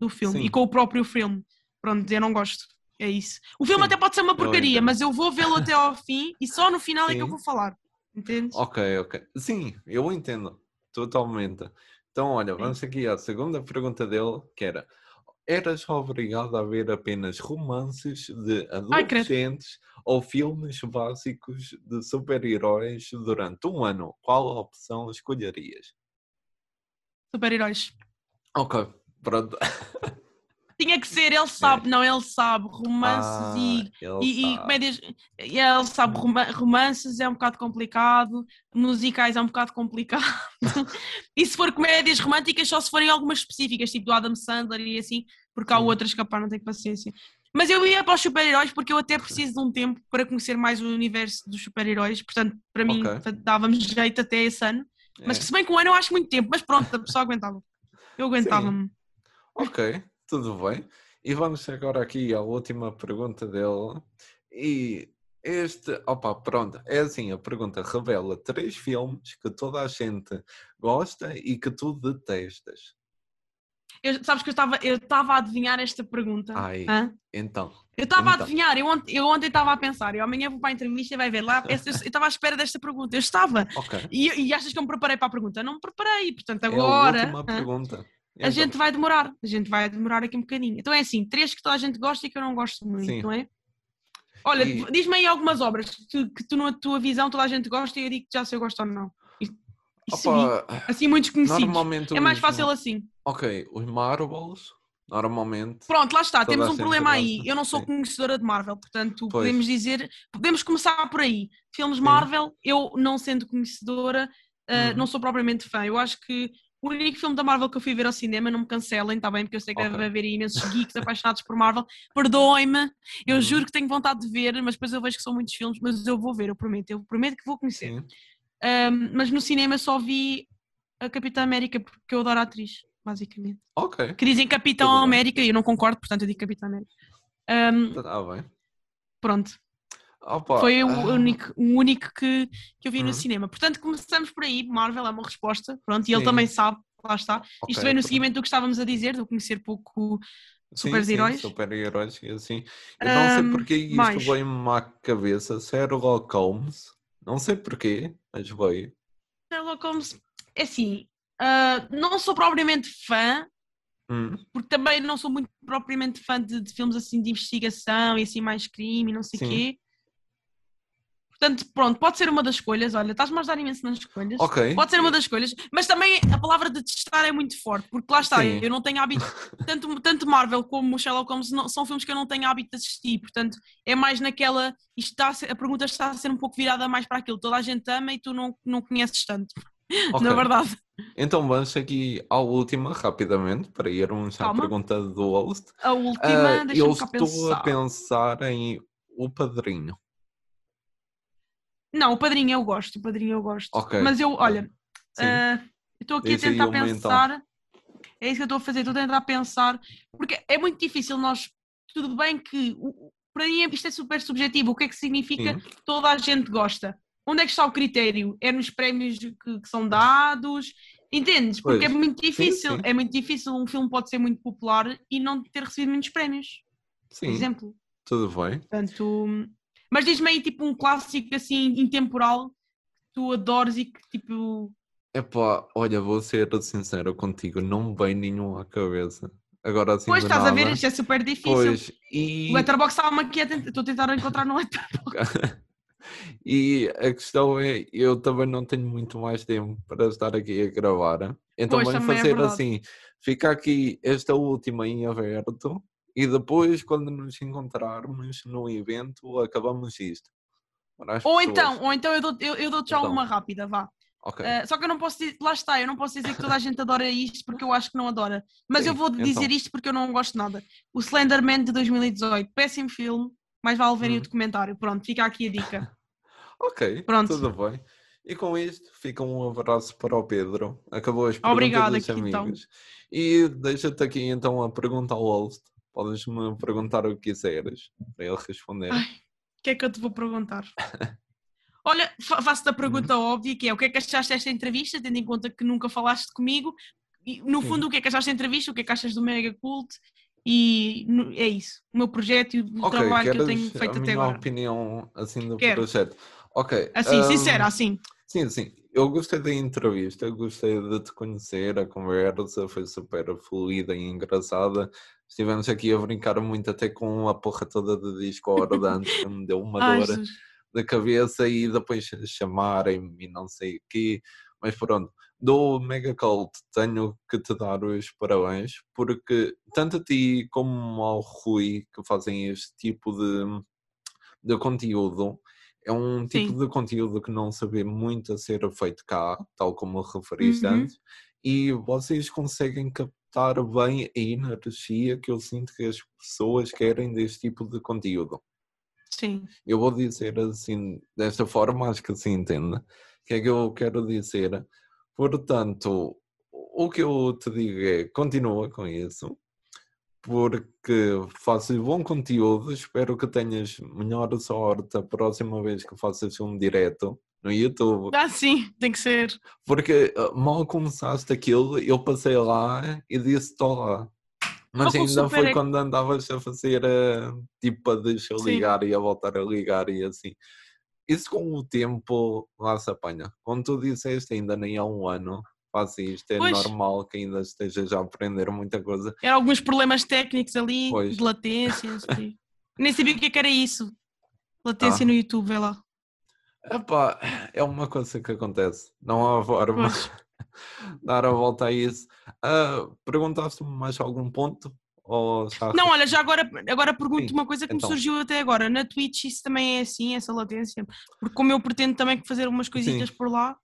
do filme Sim. e com o próprio filme. Pronto, eu não gosto. É isso. O filme Sim, até pode ser uma porcaria, mas eu vou vê-lo até ao fim e só no final é que eu vou falar. Entendes? Ok, ok. Sim, eu entendo. Totalmente. Então, olha, vamos aqui à segunda pergunta dele, que era: Eras obrigado a ver apenas romances de Ai, adolescentes ou filmes básicos de super-heróis durante um ano? Qual opção escolherias? Super-heróis. Ok, pronto. Tinha que ser, ele sabe, não, ele sabe. Romances Ah, e, e, e sabe. comédias. e Ele sabe, roma- romances é um bocado complicado, musicais é um bocado complicado. e se for comédias românticas, só se forem algumas específicas, tipo do Adam Sandler e assim, porque há Sim. outras que pá, não tenho paciência. Mas eu ia para os super-heróis porque eu até preciso de um tempo para conhecer mais o universo dos super-heróis, portanto, para mim, Ok. portanto, dava-me jeito até esse ano. Mas É. se bem que um ano eu acho muito tempo, mas pronto, a pessoa aguentava. Eu aguentava-me. Ok, tudo bem. E vamos agora aqui à última pergunta dele. E este, opa, pronto, é assim, a pergunta revela três filmes que toda a gente gosta e que tu detestas. Eu- sabes que eu estava eu estava a adivinhar esta pergunta. Ai. Hã? Então, Eu estava a Então. adivinhar, eu ontem, eu ontem estava a pensar, eu amanhã vou para a entrevista e vai ver lá. Eu estava à espera desta pergunta, eu estava. ok. E, e achas que eu me preparei para a pergunta? Não me preparei, portanto É a agora última hã, pergunta. A Então, gente vai demorar, a gente vai demorar aqui um bocadinho. Então é assim, três que toda a gente gosta e que eu não gosto muito, Sim. não é? Olha, E- diz-me aí algumas obras que, tu- que tu, na tua visão, toda a gente gosta e eu digo que já se eu gosto ou não. E, e opa, assim, muitos conhecidos. normalmente É mais fácil assim. Ok, os Marvels, normalmente. Pronto, lá está, temos a um problema aí. gosta, Eu não sou sim. conhecedora de Marvel, portanto, Pois. podemos dizer, podemos começar por aí. Filmes Sim. Marvel, eu não sendo conhecedora, uh, Uhum. não sou propriamente fã. Eu acho que o único filme da Marvel que eu fui ver ao cinema, não me cancelem, está bem? Porque eu sei que Ok. deve haver imensos geeks apaixonados por Marvel. Perdoem-me, eu Uhum. juro que tenho vontade de ver, mas depois eu vejo que são muitos filmes, mas eu vou ver, eu prometo, eu prometo que vou conhecer. Um, mas no cinema só vi a Capitã América, porque eu adoro a atriz, basicamente Ok, que dizem Capitão. América e eu não concordo, portanto eu digo Capitão América. Ahm, está bem. pronto, Opa, foi o ah, único, o único que, que eu vi Uhum. no cinema. Portanto, começamos por aí. Marvel é uma resposta, pronto, e ele Sim. também sabe, lá está. ok, Isto vem no seguimento do que estávamos a dizer, de eu conhecer pouco super-heróis. Super-heróis e assim. Eu não sei porque isto mais. veio-me à cabeça. Sherlock Holmes. Não sei porquê, mas veio. Sherlock Holmes, é assim, ah, não sou propriamente fã, Hum, porque também não sou muito propriamente fã de, de filmes assim de investigação e assim mais crime e não sei o quê. Portanto, pronto, pode ser uma das escolhas. Olha, estás-me a ajudar imenso nas escolhas. ok. Pode ser uma das escolhas, mas também a palavra de testar é muito forte, porque lá está, Sim. eu não tenho hábito, tanto, tanto Marvel como o Sherlock Holmes não- são filmes que eu não tenho hábito de assistir, portanto é mais naquela, está a, ser- a pergunta está a ser um pouco virada mais para aquilo, toda a gente ama e tu não, não conheces tanto, ok. na verdade. Então vamos aqui à última, rapidamente, para irmos à pergunta do host. A última, eu deixa-me cá estou pensar. a pensar em O Padrinho. Não, o Padrinho eu gosto, o Padrinho eu gosto, Ok. mas eu, olha, Sim. Ah, eu estou aqui a Diz aí tentar uma, então. pensar. É isso que eu estou a fazer, estou a tentar pensar, porque é muito difícil nós. Tudo bem que para mim isto é super subjetivo. O que é que significa Sim. que toda a gente gosta? Onde é que está o critério? É nos prémios que, que são dados? Entendes? Porque Pois. é muito difícil. sim. É muito difícil. Um filme pode ser muito popular e não ter recebido muitos prémios. Por Sim, exemplo. tudo bem. Portanto, mas diz-me aí tipo um clássico assim intemporal que tu adores e que tipo Epá, olha, vou ser sincero contigo, não vem nenhum à cabeça. Agora assim Pois estás a ver, nada. isto é super difícil. Pois, e, O Letterboxd estava-me aqui a tentar, estou a tentar encontrar no Letterboxd. e a questão é, eu também não tenho muito mais tempo para estar aqui a gravar. Então Pois, vamos é fazer verdade. assim, fica aqui esta última em aberto e depois quando nos encontrarmos no evento acabamos isto. Ou então, ou então eu dou-te eu, eu dou já Então. uma rápida, vá. Ok, Uh, só que eu não posso dizer, lá está, eu não posso dizer que toda a gente adora isto porque eu acho que não adora. Mas Sim, eu vou dizer então. isto porque eu não gosto de nada. O Slenderman de 2018, péssimo filme, mais vale verem Hum. o documentário. Pronto, fica aqui a dica. ok, pronto. tudo bem. E com isto, fica um abraço para o Pedro. Acabou as perguntas Obrigada, dos aqui, então. amigos. E deixa-te aqui então a pergunta ao host. Podes-me perguntar o que quiseres para ele responder. O que é que eu te vou perguntar? Olha, fa- faço-te a Uhum. pergunta óbvia que é o que é que achaste desta entrevista, tendo em conta que nunca falaste comigo. E, no Sim. fundo, o que é que achaste da entrevista, o que é que achas do Mega Cult e no- é isso, o meu projeto e o Ok, trabalho que eu tenho feito a até agora. opinião assim do Quero. projeto? Ok. Assim, hum, sincera, assim. Sim, sim. Eu gostei da entrevista, gostei de te conhecer, a conversa foi super fluida e engraçada. Estivemos aqui a brincar muito até com a porra toda de Discord antes, que me deu uma dor da cabeça e depois chamarem-me e não sei o quê. Mas pronto, do Mega Cult tenho que te dar os parabéns, porque tanto a ti como ao Rui, que fazem este tipo de, de conteúdo, é um tipo Sim. de conteúdo que não se vê muito a ser feito cá, tal como referiste Uhum. antes, e vocês conseguem captar bem a energia que eu sinto que as pessoas querem deste tipo de conteúdo. Sim. Eu vou dizer assim, desta forma, acho que se entende. O que é que eu quero dizer? Portanto, o que eu te digo é, continua com isso, porque faças bom conteúdo, espero que tenhas melhor sorte a próxima vez que faças um direto no YouTube, Ah, sim, tem que ser. porque ah, mal começaste aquilo, eu passei lá e disse estou lá. Mas com ainda foi ec- quando andavas a fazer ah, tipo a deixa Sim. ligar e a voltar a ligar e assim. Isso com o tempo lá se apanha. Como tu disseste, ainda nem há um ano faz isto, é Pois. normal que ainda estejas a aprender muita coisa. Eram alguns problemas técnicos ali, Pois. de latência. não sei o quê. Nem sabia o que é que era isso. Latência Ah. no YouTube, vê lá. Epá, é uma coisa que acontece. Não há forma Pois. dar a volta a isso. Ah, Perguntaste-me mais algum ponto? Ou já Não, olha, já agora, agora pergunto Sim, uma coisa que então. me surgiu até agora. Na Twitch isso também é assim, essa latência? Porque como eu pretendo também fazer umas coisitas por lá,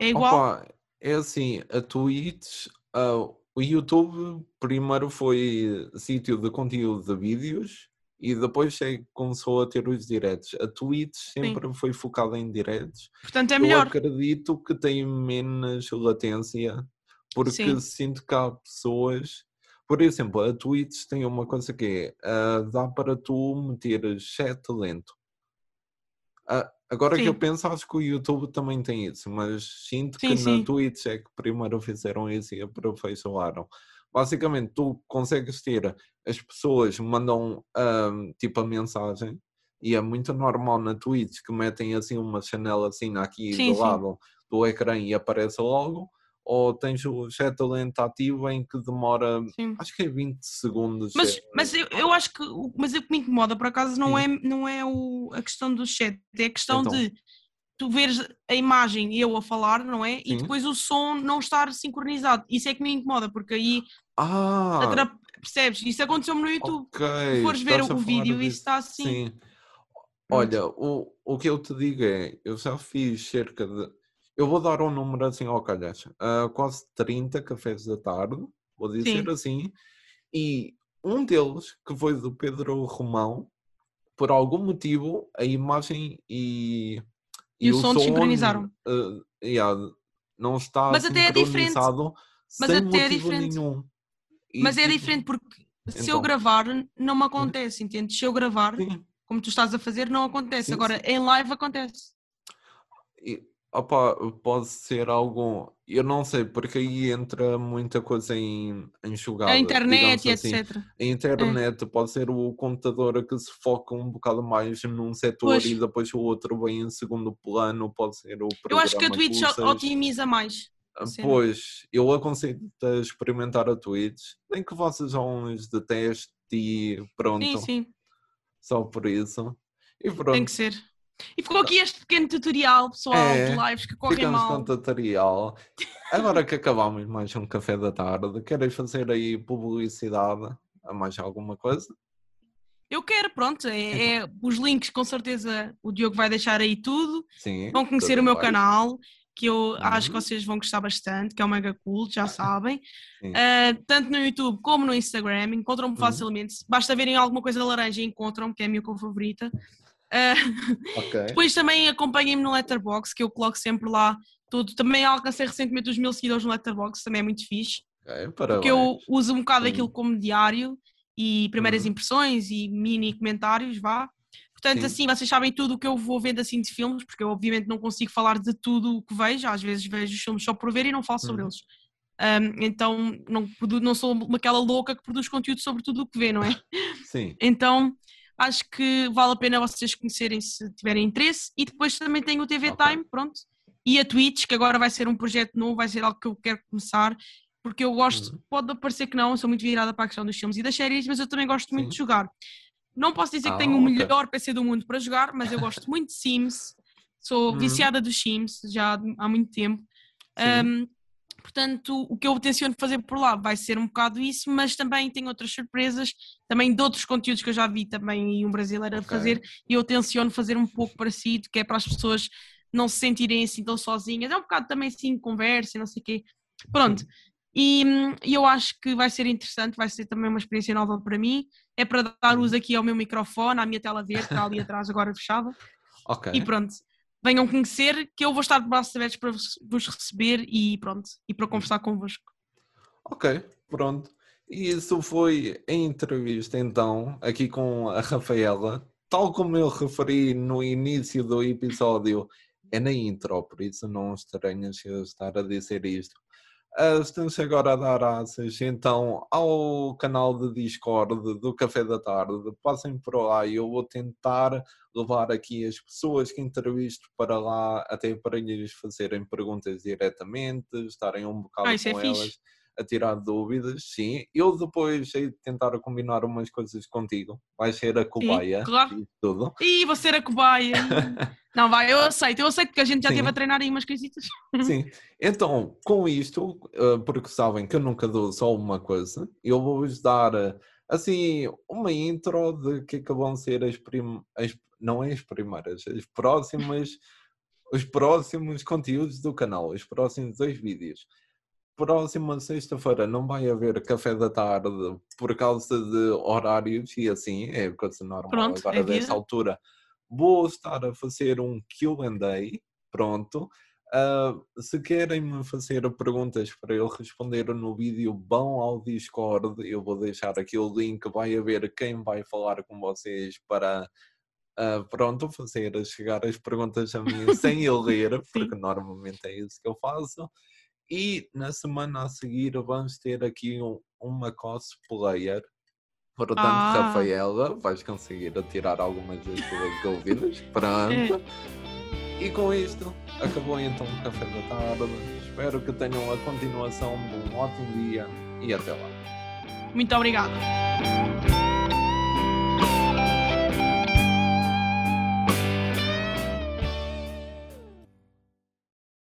é igual? Opa, é assim, a Twitch, ah, o YouTube primeiro foi sítio de conteúdo de vídeos e depois é que começou a ter os diretos. A Twitch sempre foi focada em diretos. Portanto é Eu melhor. acredito que tem menos latência porque Sim. sinto que há pessoas. Por exemplo, a Twitch tem uma coisa que é ah, dá para tu meter chat lento. Ah, agora que eu Sim. penso, acho que o YouTube também tem isso, mas sinto Sim, que sim. na Twitch é que primeiro fizeram isso e aperfeiçoaram. Basicamente, tu consegues ter as pessoas mandam ahm, tipo a mensagem e é muito normal na Twitch que metem assim uma chanela assim aqui Sim, do sim. lado do ecrã e aparece logo, ou tens o chat lento ativo em que demora Sim. acho que é 20 segundos. Mas, é- mas eu, eu acho que mas o que me incomoda por acaso não Sim. é, não é o, a questão do chat, é a questão Então. de tu veres a imagem e eu a falar, não é? Sim. E depois o som não estar sincronizado. Isso é que me incomoda, porque aí Ah, atrap- percebes? Isso aconteceu-me no YouTube. ok. Se fores ver o vídeo, disso. isso está assim. Sim. Olha, o, o que eu te digo é, eu já fiz cerca de. Eu vou dar um número assim ao calhas. ah, quase 30 cafés da tarde, vou dizer Sim. assim. E um deles, que foi do Pedro Romão, por algum motivo, a imagem e, E o som desincronizaram. ah, yeah, não está Mas até é diferente. Mas até é diferente. nenhum. E, Mas é tipo, diferente porque se eu Então. Uhum. gravar, não me acontece, entende? Se eu gravar, sim. como tu estás a fazer, não acontece. Sim, Agora, em live acontece. E, opa, pode ser algo. Eu não sei, porque aí entra muita coisa em, em jogada. a internet assim. etc. A internet pode ser o computador que se foca um bocado mais num setor Pois. e depois o outro vem em segundo plano, pode ser o Eu acho que a Twitch usas. otimiza mais. Ah. Pois, eu aconselho-te a experimentar a Twitch, nem que faças uns de teste e pronto, Sim, sim, só por isso. E pronto. tem que ser. E ficou aqui este pequeno tutorial, pessoal, É, de lives que correm Ficamos mal. com tutorial. Agora que acabamos mais um café da tarde, queres fazer aí publicidade a mais alguma coisa? Eu quero, pronto, é, é os links com certeza o Diogo vai deixar aí tudo. Sim. Vão conhecer o meu canal, que eu acho que Uhum. vocês vão gostar bastante, que é o Mega Cult, já sabem. Ah, tanto no YouTube como no Instagram, encontram-me Uhum. facilmente. Basta verem alguma coisa laranja e encontram-me, que é a minha cor favorita. Uh, okay. Depois também acompanhem-me no Letterbox, que eu coloco sempre lá tudo. Também alcancei recentemente os mil seguidores no Letterbox, também é muito fixe. Okay, porque eu uso um bocado aquilo como diário e primeiras uhum. impressões e mini comentários, vá. Portanto, Sim. assim, vocês sabem tudo o que eu vou vendo assim de filmes, porque eu obviamente não consigo falar de tudo o que vejo, às vezes vejo os filmes só por ver e não falo sobre uhum. eles. Um, então não, não sou aquela louca que produz conteúdo sobre tudo o que vê, não é? Sim. Então acho que vale a pena vocês conhecerem se tiverem interesse. E depois também tem o TV okay. Time, pronto. E a Twitch, que agora vai ser um projeto novo, vai ser algo que eu quero começar, porque eu gosto, uhum. pode parecer que não, sou muito virada para a questão dos filmes e das séries, mas eu também gosto Sim. muito de jogar. Não posso dizer ah, que tenho okay. o melhor PC do mundo para jogar, mas eu gosto muito de Sims, sou uhum. viciada dos Sims já há muito tempo. Um, portanto, o que eu tenciono fazer por lá vai ser um bocado isso, mas também tenho outras surpresas, também de outros conteúdos que eu já vi também e um brasileiro okay. a fazer, e eu tenciono fazer um pouco parecido, que é para as pessoas não se sentirem assim tão sozinhas. É um bocado também assim, conversa e não sei o quê. Pronto. E, e, eu acho que vai ser interessante, vai ser também uma experiência nova para mim. É para dar uso aqui ao meu microfone, à minha tela verde, que está ali atrás agora fechada. Ok. E pronto. Venham conhecer, que eu vou estar de braços abertos para vos receber e pronto. E para conversar convosco. Ok, pronto. E isso foi a entrevista então, aqui com a Rafaela. Tal como eu referi no início do episódio, é na intro, por isso não estranhas eu estar a dizer isto. Estamos agora a dar asas então ao canal de Discord do Café da Tarde. Passem por lá e eu vou tentar levar aqui as pessoas que entrevisto para lá, até para lhes fazerem perguntas diretamente, estarem um bocado ah, com é elas. Fixe a tirar dúvidas, sim. Eu depois hei de tentar combinar umas coisas contigo. Vais ser a cobaia sim, claro. e tudo. Ih, vou ser a cobaia. Não, vai, eu aceito, eu aceito que a gente já esteve a treinar aí umas coisitas. Sim, então com isto, eh, porque sabem que eu nunca dou só uma coisa, eu vou-vos dar eh, assim uma intro de que acabam de ser as, prim... as não é as primeiras, as próximas, os próximos conteúdos do canal, os próximos dois vídeos próxima sexta-feira não vai haver café da tarde por causa de horários e assim, é coisa normal pronto, agora é dessa altura. Vou estar a fazer um QA, pronto. Uh, se querem me fazer perguntas para eu responder no vídeo, vão ao Discord. Eu vou deixar aqui o link. Vai haver quem vai falar com vocês para uh, pronto, fazer chegar as perguntas a mim sem eu ler, porque normalmente é isso que eu faço. E na semana a seguir vamos ter aqui um, uma cosplayer. Portanto, ah. Rafaela, vais conseguir tirar algumas das tuas dúvidas. Pronto. E com isto, acabou então o café da tarde. Espero que tenham a continuação de um ótimo dia e até lá. Muito obrigada.